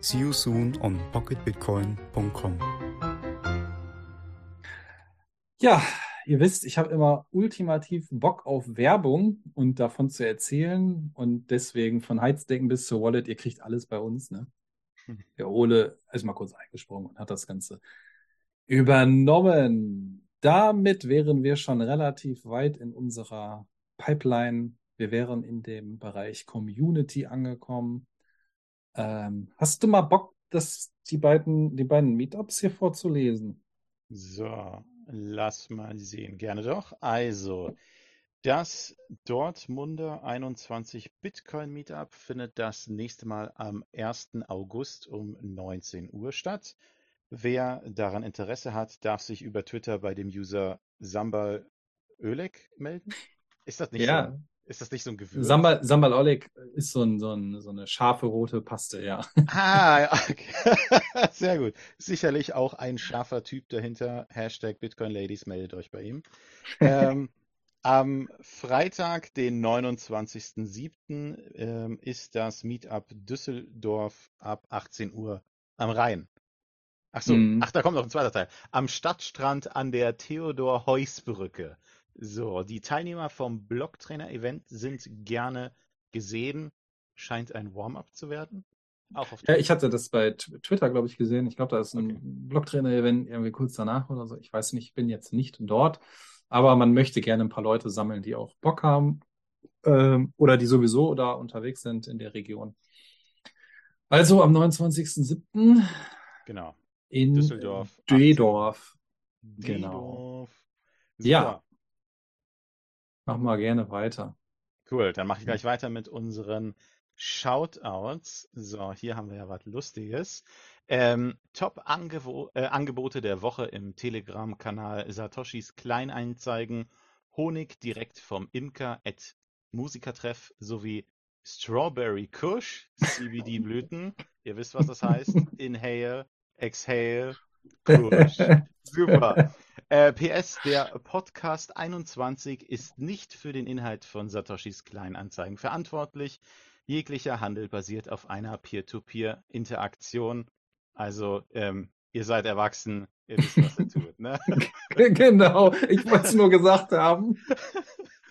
See you soon on PocketBitcoin.com. Ja, ihr wisst, ich habe immer ultimativ Bock auf Werbung und davon zu erzählen. Und deswegen von Heizdecken bis zur Wallet, ihr kriegt alles bei uns. Ne? Der Ole ist mal kurz eingesprungen und hat das Ganze übernommen. Damit wären wir schon relativ weit in unserer Pipeline. Wir wären in dem Bereich Community angekommen. Ähm, hast du mal Bock, das, die beiden, die beiden Meetups hier vorzulesen? So, lass mal sehen. Gerne doch. Also, das Dortmunder 21 Bitcoin Meetup findet das nächste Mal am 1. August um 19 Uhr statt. Wer daran Interesse hat, darf sich über Twitter bei dem User Sambal Ölek melden. Ist das nicht Ja. so? Ist das nicht so ein Gewürz? Sambal, Sambal Oleg ist so, ein, so, ein, so eine scharfe rote Paste, ja. Ah, ja, okay. Sehr gut. Sicherlich auch ein scharfer Typ dahinter. Hashtag Bitcoin Ladies, meldet euch bei ihm. ähm, am Freitag, den 29.07., ähm, ist das Meetup Düsseldorf ab 18 Uhr am Rhein. Ach so, Mhm. ach, da kommt noch ein zweiter Teil. Am Stadtstrand an der Theodor-Heuss-Brücke. So, die Teilnehmer vom Blocktrainer-Event sind gerne gesehen. Scheint ein Warm-up zu werden. Auch auf Ja, ich hatte das bei Tw- Twitter, glaube ich, gesehen. Ich glaube, da ist ein Okay. Blocktrainer-Event irgendwie kurz danach oder so. Ich weiß nicht, ich bin jetzt nicht dort, aber man möchte gerne ein paar Leute sammeln, die auch Bock haben ähm, oder die sowieso da unterwegs sind in der Region. Also am 29.07. Genau. in Düsseldorf, 18 Uhr. Dedorf. Genau. Dedorf. Ja. Mach mal gerne weiter. Cool, dann mache ich gleich weiter mit unseren Shoutouts. So, hier haben wir ja was Lustiges. Ähm, Top-Angebote äh, Angebote der Woche im Telegram-Kanal Satoshis Kleineinzeigen. Honig direkt vom Imker at Musikertreff sowie Strawberry Kush, CBD-Blüten. Ihr wisst, was das heißt. Inhale, Exhale, Kush. Super. Äh, PS, der Podcast 21 ist nicht für den Inhalt von Satoshis Kleinanzeigen verantwortlich. Jeglicher Handel basiert auf einer Peer-to-Peer-Interaktion. Also, ähm, ihr seid erwachsen, ihr wisst, was ihr tut, ne? genau, ich wollte es nur gesagt haben,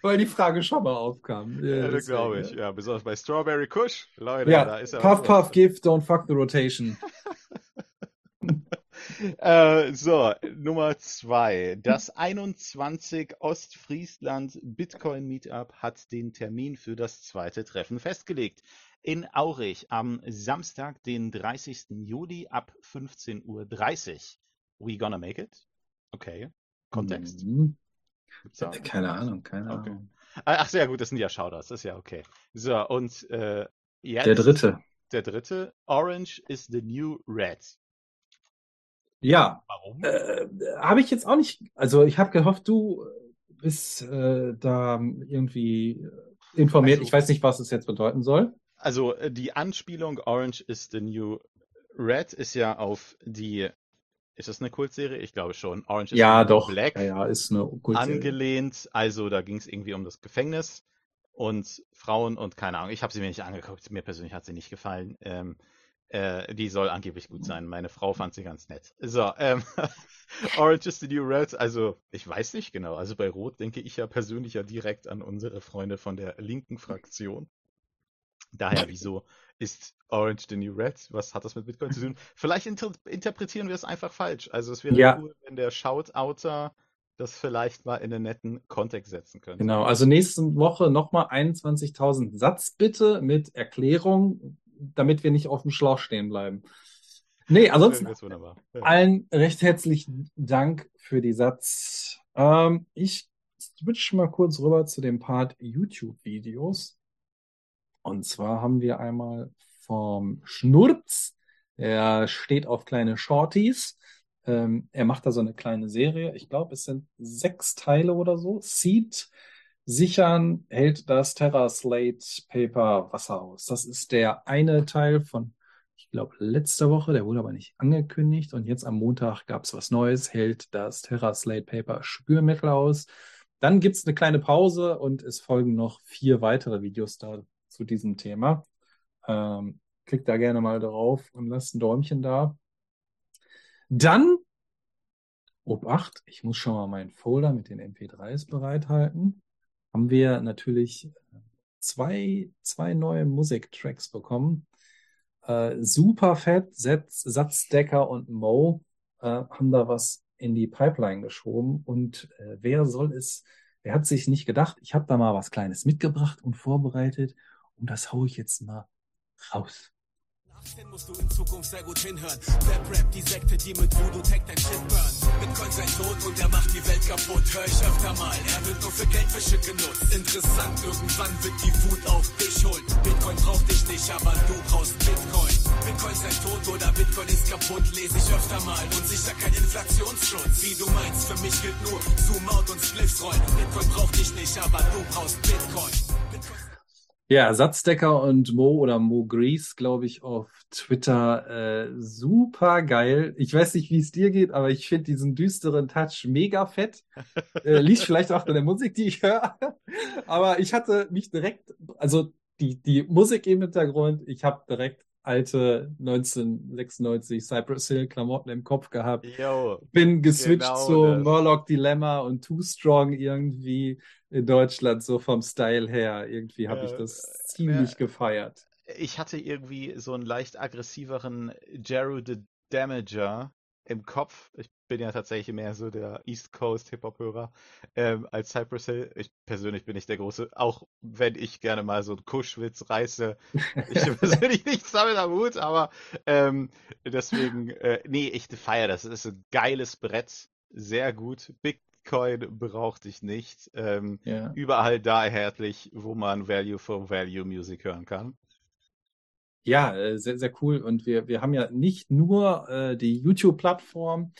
weil die Frage schon mal aufkam. Ja, das glaube ich. Ja, besonders bei Strawberry Kush. Leute, Ja, da ist ja puff, puff, give, don't fuck the rotation. Äh, so, Nummer zwei. Das 21 Ostfriesland Bitcoin Meetup hat den Termin für das zweite Treffen festgelegt. In Aurich am Samstag, den 30. Juli ab 15.30 Uhr. We gonna make it? Okay. Kontext? Mhm. Gibt's da- Keine Ahnung, keine Okay. Ahnung. Ah, Ach, sehr gut, das sind ja Shoutouts, das ist ja okay. So, und äh, jetzt Der dritte. der dritte. Orange is the new red. Ja, Warum? äh, habe ich jetzt auch nicht, also ich habe gehofft, du bist äh, da irgendwie äh, informiert. Also- ich weiß nicht, was es jetzt bedeuten soll. Also äh, die Anspielung Orange is the New Red ist ja auf die, ist das eine Kultserie? Ich glaube schon. Orange is Ja, the New doch. Black Ja, ja, ist eine Kultserie. angelehnt. Also da ging es irgendwie um das Gefängnis und Frauen und keine Ahnung. Ich habe sie mir nicht angeguckt. Mir persönlich hat sie nicht gefallen. Ähm, äh, die soll angeblich gut sein. Meine Frau fand sie ganz nett. So, ähm, Orange is the New Red. Also ich weiß nicht genau. Also bei Rot denke ich ja persönlich ja direkt an unsere Freunde von der linken Fraktion. Daher, wieso ist Orange the New Red? Was hat das mit Bitcoin zu tun? Vielleicht inter interpretieren wir es einfach falsch. Also es wäre Ja. cool, wenn der Shoutouter das vielleicht mal in einen netten Kontext setzen könnte. Genau, also nächste Woche nochmal 21.000 Satz bitte mit Erklärung, damit wir nicht auf dem Schlauch stehen bleiben. Nee, ansonsten. Ja. allen recht herzlichen Dank für die Satz. Ähm, ich switch mal kurz rüber zu dem Part YouTube-Videos. Und zwar haben wir einmal vom Schnurz, der steht auf kleine Shorties. Ähm, er macht da so eine kleine Serie. Ich glaube, es sind sechs Teile oder so. Seed sichern hält das Terra Slate Paper Wasser aus. Das ist der eine Teil von, ich glaube, letzte Woche. Der wurde aber nicht angekündigt. Und jetzt am Montag gab es was Neues. Hält das Terra Slate Paper Spürmittel aus. Dann gibt es eine kleine Pause und es folgen noch vier weitere Videos da zu diesem Thema. Ähm, klickt da gerne mal drauf und lasst ein Däumchen da. Dann, Obacht, ich muss schon mal meinen Folder mit den MP3s bereithalten. Haben wir natürlich zwei, zwei neue Musiktracks bekommen. Äh, super fett, Satz, Satzdecker und Mo äh, haben da was in die Pipeline geschoben. Und äh, wer soll es, wer hat sich nicht gedacht, ich habe da mal was Kleines mitgebracht und vorbereitet und das hau ich jetzt mal raus. Den musst du in Zukunft sehr gut hinhören. Rap, Rap, die Sekte, die mit Voodoo Tech dein Shit burn. Bitcoin sein Tod und er macht die Welt kaputt. Hör ich öfter mal, er wird nur für Geldwäsche genutzt. Interessant, irgendwann wird die Wut auf dich holen. Bitcoin braucht dich nicht, aber du brauchst Bitcoin. Bitcoin sein Tod oder Bitcoin ist kaputt, lese ich öfter mal. Und sicher kein Inflationsschutz. Wie du meinst, für mich gilt nur Zoom out und Spliffs rollen. Bitcoin braucht dich nicht, aber du brauchst Bitcoin. Bitcoin Ja, Satzdecker und Mo oder Mo Grease, glaube ich, auf Twitter. Äh, super geil. Ich weiß nicht, wie es dir geht, aber ich finde diesen düsteren Touch mega fett. Äh, liegt vielleicht auch an der Musik, die ich höre. Aber ich hatte mich direkt, also die, die Musik im Hintergrund, ich habe direkt alte 1996 Cypress Hill Klamotten im Kopf gehabt. Yo, Bin geswitcht Genau zu das. Murloc Dilemma und Too Strong irgendwie in Deutschland, so vom Style her. Irgendwie habe ich Ja, das ziemlich ja. gefeiert. Ich hatte irgendwie so einen leicht aggressiveren Jero the Damager im Kopf. Ich bin ja tatsächlich mehr so der East Coast Hip-Hop-Hörer ähm, als Cypress Hill. Ich persönlich bin nicht der große, auch wenn ich gerne mal so einen Kuschwitz reiße. Ich persönlich nichts damit am Hut, aber ähm, deswegen, äh, nee, ich feiere das. Es ist ein geiles Brett, sehr gut. Bitcoin braucht dich nicht. Ähm, Ja. überall da erhältlich, wo man Value for Value Music hören kann. Ja, äh, sehr, sehr cool. Und wir, wir haben ja nicht nur äh, die YouTube-Plattform,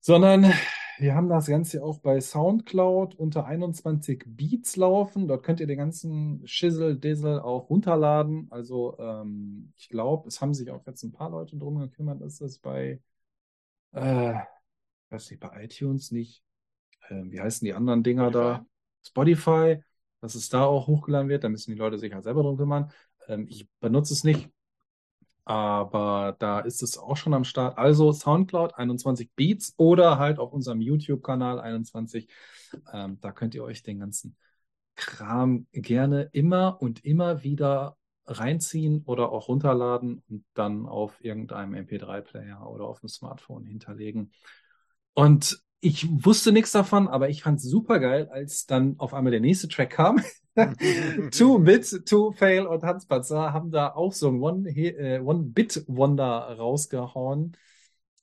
sondern wir haben das Ganze auch bei Soundcloud unter 21 Beats laufen. Dort könnt ihr den ganzen Schissel, Dizzle auch runterladen. Also ähm, ich glaube, es haben sich auch jetzt ein paar Leute drum gekümmert, dass das bei, äh, weiß nicht, bei iTunes nicht, äh, wie heißen die anderen Dinger da? Spotify, dass es da auch hochgeladen wird. Da müssen die Leute sich halt selber drum kümmern. Ähm, ich benutze es nicht, aber da ist es auch schon am Start. Also Soundcloud 21 Beats oder halt auf unserem YouTube-Kanal 21. Ähm, da könnt ihr euch den ganzen Kram gerne immer und immer wieder reinziehen oder auch runterladen und dann auf irgendeinem MP3-Player oder auf dem Smartphone hinterlegen. Und ich wusste nichts davon, aber ich fand es super geil, als dann auf einmal der nächste Track kam. Two Bit, Two Fail und Hans Patzer haben da auch so ein One-Bit-Wonder äh, rausgehauen.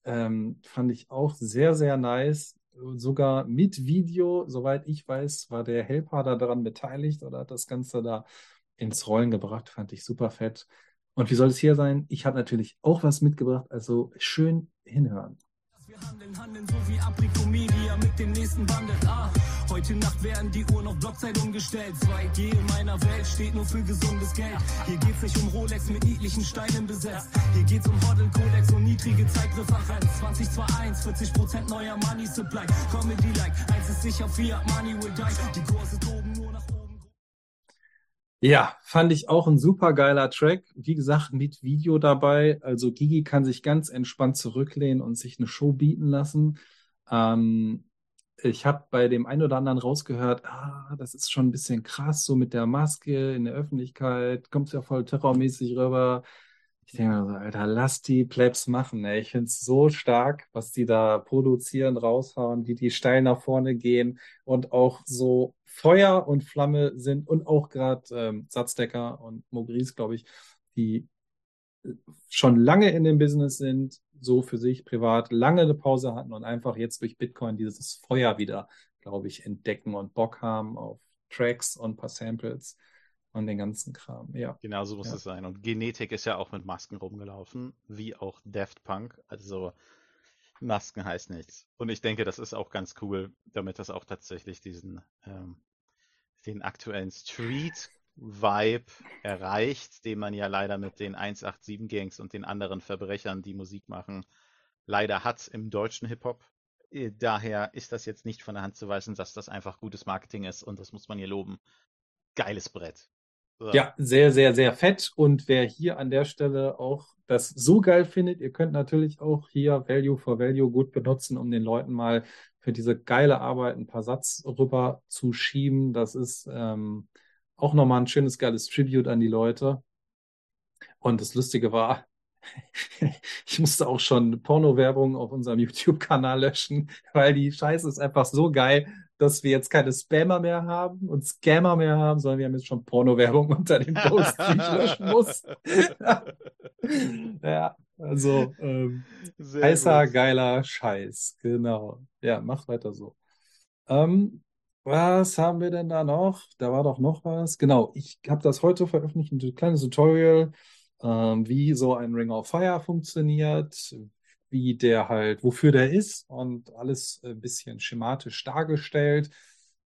Ähm, fand ich auch sehr, sehr nice. Sogar mit Video, soweit ich weiß, war der Helper da daran beteiligt oder hat das Ganze da ins Rollen gebracht. Fand ich super fett. Und wie soll es hier sein? Ich habe natürlich auch was mitgebracht, also schön hinhören. Wir handeln, handeln so wie Aprikomedia mit dem nächsten Wandel. Ah, heute Nacht werden die Uhren auf Blockzeit umgestellt. 2G in meiner Welt steht nur für gesundes Geld. Hier geht's nicht um Rolex mit niedlichen Steinen besetzt. Hier geht's um Hoddle, Codex und niedrige Zeitpräferenz. 2021, 40% neuer Money Supply. Comedy-like, eins ist sicher, Fiat Money will die. Die Kurse toben. Ja, fand ich auch ein super geiler Track. Wie gesagt, mit Video dabei. Also Gigi kann sich ganz entspannt zurücklehnen und sich eine Show bieten lassen. Ähm, ich habe bei dem einen oder anderen rausgehört, ah, das ist schon ein bisschen krass, so mit der Maske in der Öffentlichkeit, kommt ja voll terrormäßig rüber. Ich denke mir so, Alter, lass die Plebs machen. Ey. Ich finde es so stark, was die da produzieren, raushauen, wie die steil nach vorne gehen und auch so Feuer und Flamme sind und auch gerade ähm, Satzdecker und Mogris, glaube ich, die äh, schon lange in dem Business sind, so für sich privat lange eine Pause hatten und einfach jetzt durch Bitcoin dieses Feuer wieder, glaube ich, entdecken und Bock haben auf Tracks und ein paar Samples und den ganzen Kram. Ja. Genau so muss Ja. es sein. Und Genetik ist ja auch mit Masken rumgelaufen, wie auch Daft Punk. Also Masken heißt nichts. Und ich denke, das ist auch ganz cool, damit das auch tatsächlich diesen ähm, den aktuellen Street-Vibe erreicht, den man ja leider mit den 187-Gangs und den anderen Verbrechern, die Musik machen, leider hat im deutschen Hip-Hop. Äh, Daher ist das jetzt nicht von der Hand zu weisen, dass das einfach gutes Marketing ist und das muss man hier loben. Geiles Brett. Ja, sehr, sehr, sehr fett. Und wer hier an der Stelle auch das so geil findet, ihr könnt natürlich auch hier Value for Value gut benutzen, um den Leuten mal für diese geile Arbeit ein paar Satz rüber zu schieben. Das ist ähm, auch nochmal ein schönes, geiles Tribute an die Leute. Und das Lustige war, ich musste auch schon Porno-Werbung auf unserem YouTube-Kanal löschen, weil die Scheiße ist einfach so geil, dass wir jetzt keine Spammer mehr haben und Scammer mehr haben, sondern wir haben jetzt schon Porno-Werbung unter dem Post, die ich löschen muss. ja, also ähm, Sehr heißer, gut. geiler Scheiß. Genau. Ja, macht weiter so. Ähm, was haben wir denn da noch? Da war doch noch was. Genau, ich habe das heute veröffentlicht, ein kleines Tutorial, ähm, wie so ein Ring of Fire funktioniert, wie der halt, wofür der ist und alles ein bisschen schematisch dargestellt.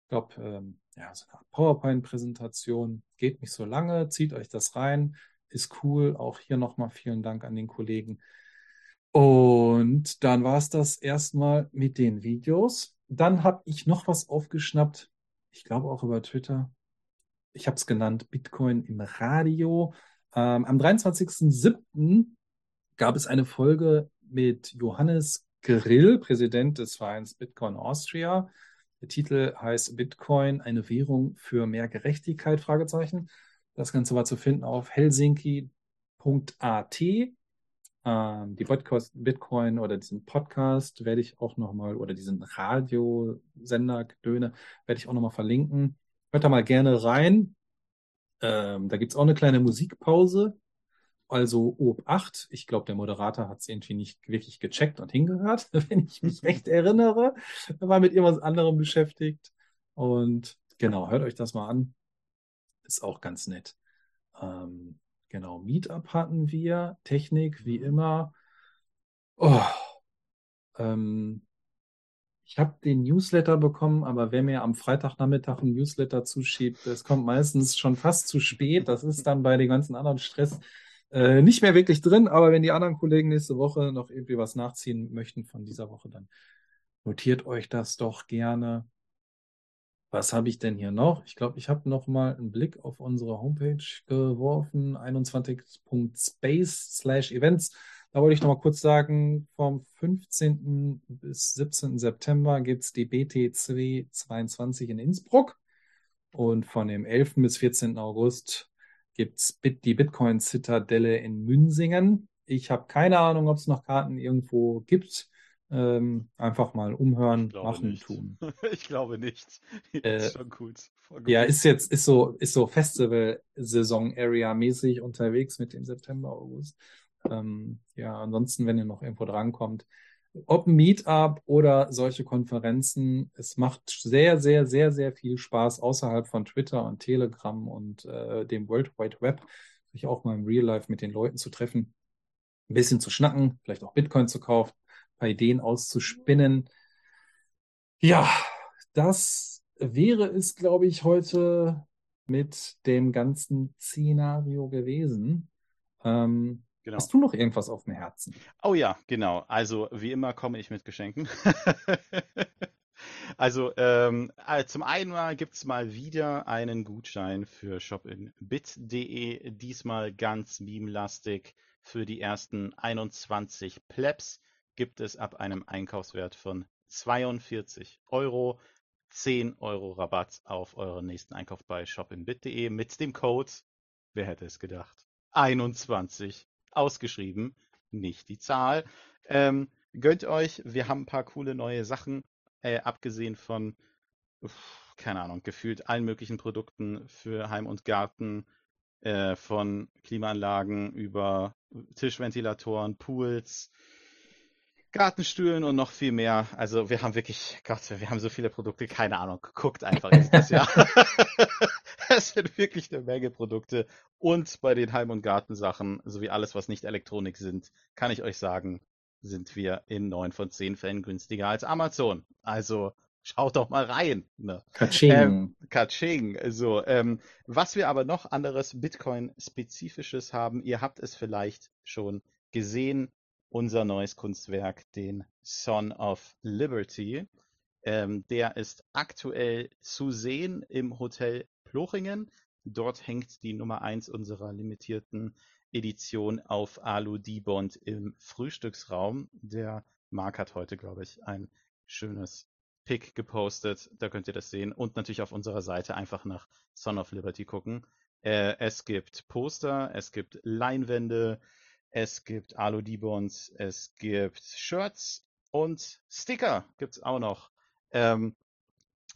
Ich glaube, ähm, ja, so eine Art PowerPoint-Präsentation geht nicht so lange. Zieht euch das rein, ist cool. Auch hier nochmal vielen Dank an den Kollegen. Und dann war es das erstmal mit den Videos. Dann habe ich noch was aufgeschnappt. Ich glaube auch über Twitter. Ich habe es genannt Bitcoin im Radio. Ähm, am 23.07. gab es eine Folge mit Johannes Grill, Präsident des Vereins Bitcoin Austria. Der Titel heißt Bitcoin, eine Währung für mehr Gerechtigkeit? Fragezeichen. Das Ganze war zu finden auf helsinki.at. Ähm, die Podcast, Bitcoin oder diesen Podcast werde ich auch nochmal, oder diesen Radiosender, Gedöne, werde ich auch nochmal verlinken. Hört da mal gerne rein. Ähm, da gibt es auch eine kleine Musikpause. Also OB 8. Ich glaube, der Moderator hat es irgendwie nicht wirklich gecheckt und hingehört, wenn ich mich recht erinnere. Er war mit irgendwas anderem beschäftigt. Und genau, hört euch das mal an. Ist auch ganz nett. Ähm, genau, Meetup hatten wir. Technik, wie immer. Oh, ähm, Ich habe den Newsletter bekommen, aber wer mir am Freitagnachmittag ein Newsletter zuschiebt, das kommt meistens schon fast zu spät. Das ist dann bei dem ganzen anderen Stress äh, nicht mehr wirklich drin. Aber wenn die anderen Kollegen nächste Woche noch irgendwie was nachziehen möchten von dieser Woche, dann notiert euch das doch gerne. Was habe ich denn hier noch? Ich glaube, ich habe noch mal einen Blick auf unsere Homepage geworfen, 21.space/events. Da wollte ich noch mal kurz sagen, vom 15. bis 17. September gibt es die BTC 22 in Innsbruck und von dem 11. bis 14. August gibt es die Bitcoin Zitadelle in Münsingen. Ich habe keine Ahnung, ob es noch Karten irgendwo gibt. Ähm, einfach mal umhören, machen, nicht. tun. ich glaube nicht. Äh, ist schon gut. Ja, ist jetzt, ist so, ist so Festival-Saison-Area-mäßig unterwegs mit dem September, August. Ähm, ja, ansonsten, wenn ihr noch irgendwo drankommt, ob Meetup oder solche Konferenzen, es macht sehr, sehr, sehr, sehr viel Spaß außerhalb von Twitter und Telegram und äh, dem World Wide Web, sich auch mal im Real Life mit den Leuten zu treffen, ein bisschen zu schnacken, vielleicht auch Bitcoin zu kaufen, ein paar Ideen auszuspinnen. Ja, das wäre es, glaube ich, heute mit dem ganzen Szenario gewesen. Ähm, Genau. Hast du noch irgendwas auf dem Herzen? Oh ja, genau. Also wie immer komme ich mit Geschenken. also ähm, äh, zum einen gibt es mal wieder einen Gutschein für shopinbit.de, diesmal ganz meme-lastig. Für die ersten 21 Plebs gibt es ab einem Einkaufswert von 42 Euro 10 Euro Rabatt auf euren nächsten Einkauf bei shopinbit.de mit dem Code, wer hätte es gedacht, 21 ausgeschrieben, nicht die Zahl. Ähm, gönnt euch, wir haben ein paar coole neue Sachen, äh, abgesehen von, uff, keine Ahnung, gefühlt allen möglichen Produkten für Heim und Garten, äh, von Klimaanlagen über Tischventilatoren, Pools, Gartenstühlen und noch viel mehr. Also wir haben wirklich, Gott, wir haben so viele Produkte, keine Ahnung, guckt einfach nächstes Jahr. es sind wirklich eine Menge Produkte. Und bei den Heim- und Gartensachen, sowie alles, was nicht Elektronik sind, kann ich euch sagen, sind wir in neun von zehn Fällen günstiger als Amazon. Also schaut doch mal rein. Ne? Katsching. Ähm, Katsching. So, ähm, was wir aber noch anderes Bitcoin-spezifisches haben, ihr habt es vielleicht schon gesehen, unser neues Kunstwerk, den Son of Liberty. Ähm, der ist aktuell zu sehen im Hotel Plochingen. Dort hängt die Nummer 1 unserer limitierten Edition auf Alu-D-Bond im Frühstücksraum. Der Marc hat heute, glaube ich, ein schönes Pick gepostet. Da könnt ihr das sehen. Und natürlich auf unserer Seite einfach nach Son of Liberty gucken. Äh, es gibt Poster, es gibt Leinwände, es gibt Alu-D-Bonds, es gibt Shirts und Sticker gibt's auch noch. Ähm,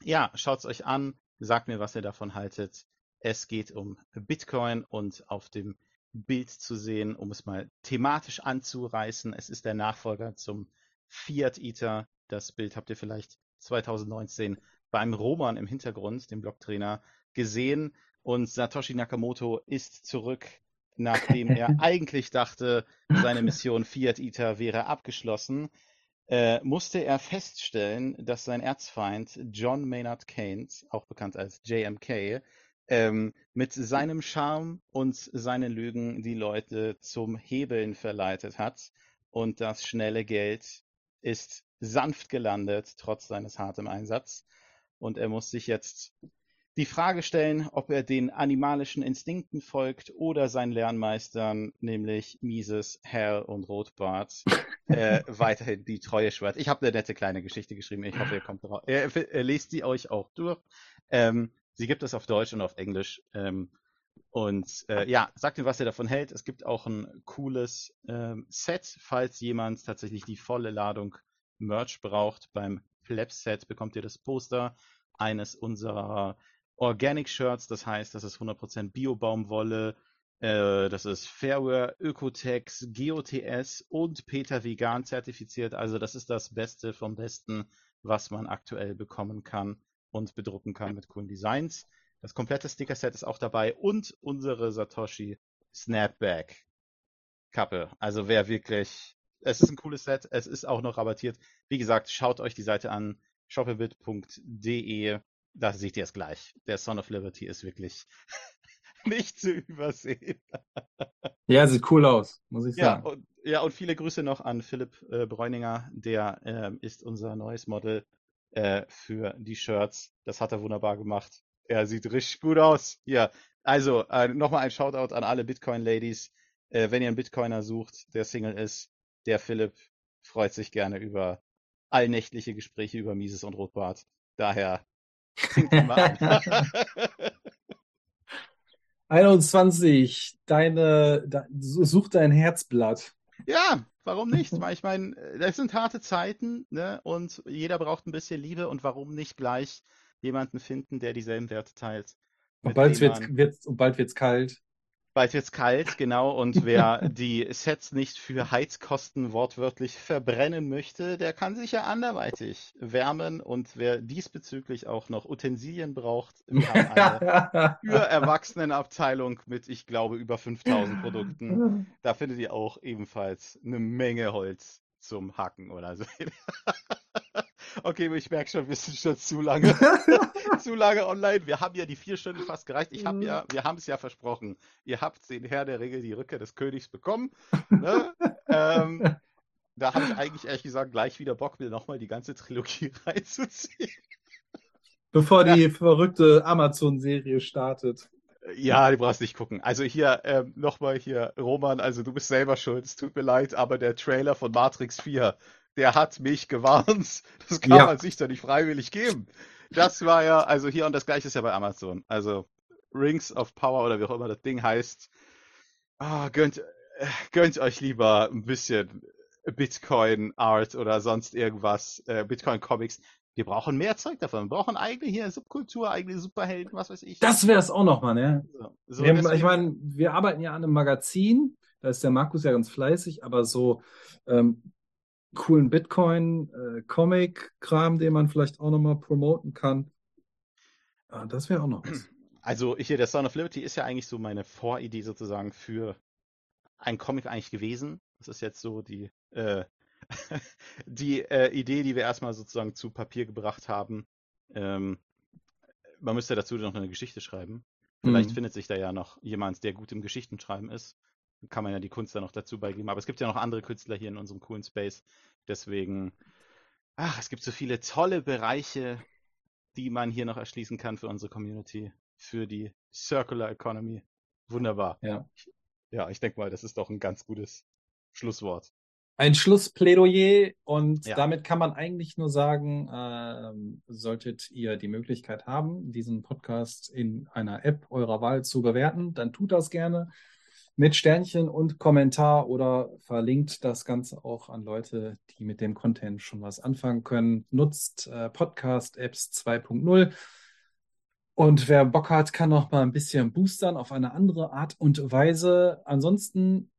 ja, schaut's euch an, sagt mir, was ihr davon haltet. Es geht um Bitcoin und auf dem Bild zu sehen, um es mal thematisch anzureißen. Es ist der Nachfolger zum Fiat Ether. Das Bild habt ihr vielleicht 2019 beim Roman im Hintergrund, dem Blocktrainer, gesehen. Und Satoshi Nakamoto ist zurück, nachdem er eigentlich dachte, seine Mission Fiat Ether wäre abgeschlossen. Äh, musste er feststellen, dass sein Erzfeind John Maynard Keynes, auch bekannt als JMK, ähm, mit seinem Charme und seinen Lügen die Leute zum Hebeln verleitet hat. Und das schnelle Geld ist sanft gelandet, trotz seines harten Einsatz. Und er muss sich jetzt die Frage stellen, ob er den animalischen Instinkten folgt oder seinen Lernmeistern, nämlich Mises, Hell und Rotbart, äh, weiterhin die Treue schwört. Ich habe eine nette kleine Geschichte geschrieben. Ich hoffe, ihr kommt drauf. Äh, äh, lest sie euch auch durch. Ähm, sie gibt es auf Deutsch und auf Englisch. Ähm, und äh, ja, sagt mir, was ihr davon hält. Es gibt auch ein cooles ähm, Set, falls jemand tatsächlich die volle Ladung Merch braucht. Beim Plebs-Set bekommt ihr das Poster eines unserer Organic Shirts, das heißt, das ist 100% Bio-Baumwolle, äh, das ist Fairware, Ökotex, GOTS und Peter Vegan zertifiziert. Also das ist das Beste vom Besten, was man aktuell bekommen kann und bedrucken kann mit coolen Designs. Das komplette Sticker-Set ist auch dabei und unsere Satoshi Snapback Kappe. Also wer wirklich es ist ein cooles Set, es ist auch noch rabattiert. Wie gesagt, schaut euch die Seite an, shopabit.de, da seht ihr es gleich. Der Son of Liberty ist wirklich nicht zu übersehen. Ja, sieht cool aus, muss ich Ja sagen. und, ja, und viele Grüße noch an Philipp äh, Bräuninger, der ähm, ist unser neues Model äh, für die Shirts. Das hat er wunderbar gemacht. Er sieht richtig gut aus. Hier, also äh, nochmal ein Shoutout an alle Bitcoin-Ladies. Äh, wenn ihr einen Bitcoiner sucht, der Single ist, der Philipp freut sich gerne über allnächtliche Gespräche über Mises und Rotbart. Daher klingt ihn mal an. 21, deine, da, such dein Herzblatt. Ja, warum nicht? Ich meine, das sind harte Zeiten, ne? Und jeder braucht ein bisschen Liebe und warum nicht gleich jemanden finden, der dieselben Werte teilt? Und bald dem wird's, man- wird's, und bald wird's kalt. Bald wird's kalt, genau. Und wer die Sets nicht für Heizkosten wortwörtlich verbrennen möchte, der kann sich ja anderweitig wärmen. Und wer diesbezüglich auch noch Utensilien braucht, wir haben eine für Erwachsenenabteilung mit, ich glaube, über 5000 Produkten. Da findet ihr auch ebenfalls eine Menge Holz zum Hacken oder so. Okay, ich merke schon, wir sind schon zu lange, zu lange online. Wir haben ja die vier Stunden fast gereicht. Ich habe ja, wir haben es ja versprochen. Ihr habt den Herr der Ringe, die Rückkehr des Königs bekommen. Ne? ähm, da habe ich eigentlich ehrlich gesagt gleich wieder Bock, mir nochmal die ganze Trilogie reinzuziehen. Bevor die verrückte Amazon-Serie startet. Ja, du brauchst nicht gucken. Also hier ähm, nochmal hier, Roman, also du bist selber schuld, es tut mir leid, aber der Trailer von Matrix 4, der hat mich gewarnt. Das kann Ja. man sich doch nicht freiwillig geben. Das war ja, also hier und das gleiche ist ja bei Amazon. Also Rings of Power oder wie auch immer das Ding heißt. Ah, gönnt, äh, gönnt euch lieber ein bisschen Bitcoin Art oder sonst irgendwas, äh, Bitcoin Comics. Wir brauchen mehr Zeug davon. Wir brauchen eigene hier Subkultur, eigene Superhelden, was weiß ich. Das wäre es auch noch mal, ne? So, so wir, deswegen- ich meine, wir arbeiten ja an einem Magazin, da ist der Markus ja ganz fleißig, aber so ähm, coolen Bitcoin, äh, den man vielleicht auch noch mal promoten kann. Ja, das wäre auch noch was. Also hier, der Son of Liberty ist ja eigentlich so meine Voridee sozusagen für ein Comic eigentlich gewesen. Das ist jetzt so die, äh, die äh, Idee, die wir erstmal sozusagen zu Papier gebracht haben. Ähm, man müsste dazu noch eine Geschichte schreiben. Vielleicht Mhm. findet sich da ja noch jemand, der gut im Geschichtenschreiben ist. Kann man ja die Kunst da noch dazu beigeben. Aber es gibt ja noch andere Künstler hier in unserem coolen Space. Deswegen, ach, es gibt so viele tolle Bereiche, die man hier noch erschließen kann für unsere Community, für die Circular Economy. Wunderbar. Ja. Ja, ich denke mal, das ist doch ein ganz gutes Schlusswort. Ein Schlussplädoyer und Ja. damit kann man eigentlich nur sagen, ähm, solltet ihr die Möglichkeit haben, diesen Podcast in einer App eurer Wahl zu bewerten, dann tut das gerne mit Sternchen und Kommentar oder verlinkt das Ganze auch an Leute, die mit dem Content schon was anfangen können. Nutzt äh, Podcast-Apps 2.0. Und wer Bock hat, kann noch mal ein bisschen boostern auf eine andere Art und Weise. Ansonsten,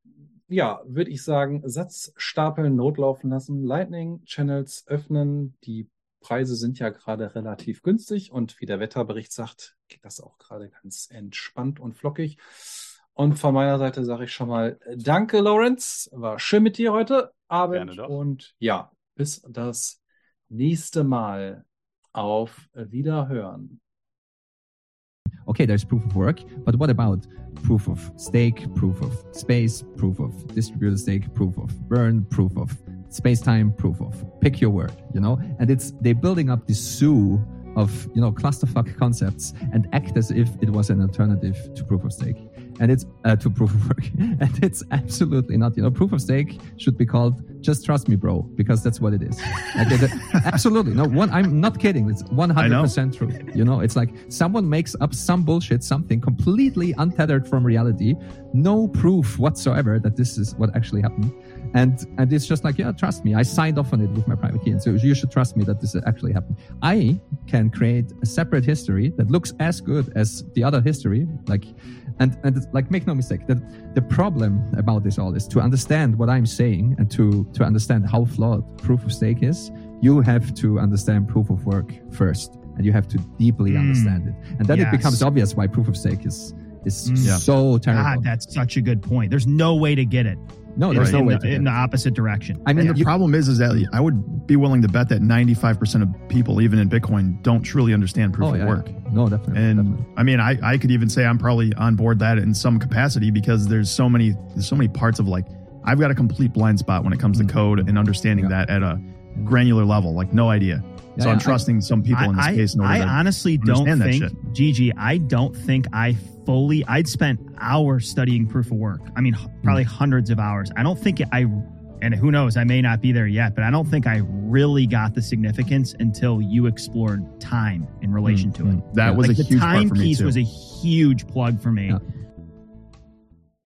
ja, würde ich sagen, Satzstapeln notlaufen lassen, Lightning-Channels öffnen. Die Preise sind ja gerade relativ günstig und wie der Wetterbericht sagt, geht das auch gerade ganz entspannt und flockig. Und von meiner Seite sage ich schon mal äh, Danke, Lawrence. War schön mit dir heute Abend. Gerne doch. Und ja, bis das nächste Mal. Auf Wiederhören. okay, there's proof of work, but what about proof of stake, proof of space, proof of distributed stake, proof of burn, proof of space time, proof of pick your word, you know? And it's, they're building up this zoo of, you know, clusterfuck concepts and act as if it was an alternative to proof of stake. And it's uh, to proof of work. And it's absolutely not, you know, proof of stake should be called just trust me, bro, because that's what it is. Like, it- absolutely. No, one, I'm not kidding. It's 100% true. You know, it's like someone makes up some bullshit, something completely untethered from reality, no proof whatsoever that this is what actually happened. And, and it's just like, yeah, trust me. I signed off on it with my private key. And so you should trust me that this actually happened. I can create a separate history that looks as good as the other history. Like, and, and like, make no mistake that the problem about this all is to understand what I'm saying and to, to understand how flawed proof of stake is. You have to understand proof of work first and you have to deeply Mm. understand it. And then it becomes obvious why proof of stake is, is Mm. So terrible. God, that's such a good point. There's no way to get it. No, there's no way the, in the opposite direction. I mean, And the you- problem is, is that I would be willing to bet that 95% of people, even in Bitcoin, don't truly understand proof Oh, of yeah, work. yeah. No, definitely. And definitely. I mean, I, I could even say I'm probably on board that in some capacity because there's so many there's so many parts of like I've got a complete blind spot when it comes to mm. code and understanding that at a granular level, like no idea. Yeah, so I'm yeah, trusting some people in this I, case in order I honestly don't think, shit. Gigi, I don't think I fully, I'd spent hours studying proof of work. I mean, h- probably Hmm. hundreds of hours. I don't think I, and who knows, I may not be there yet, but I don't think I really got the significance until you explored time in relation to it. That was Like a the huge time for me piece was a huge plug for me.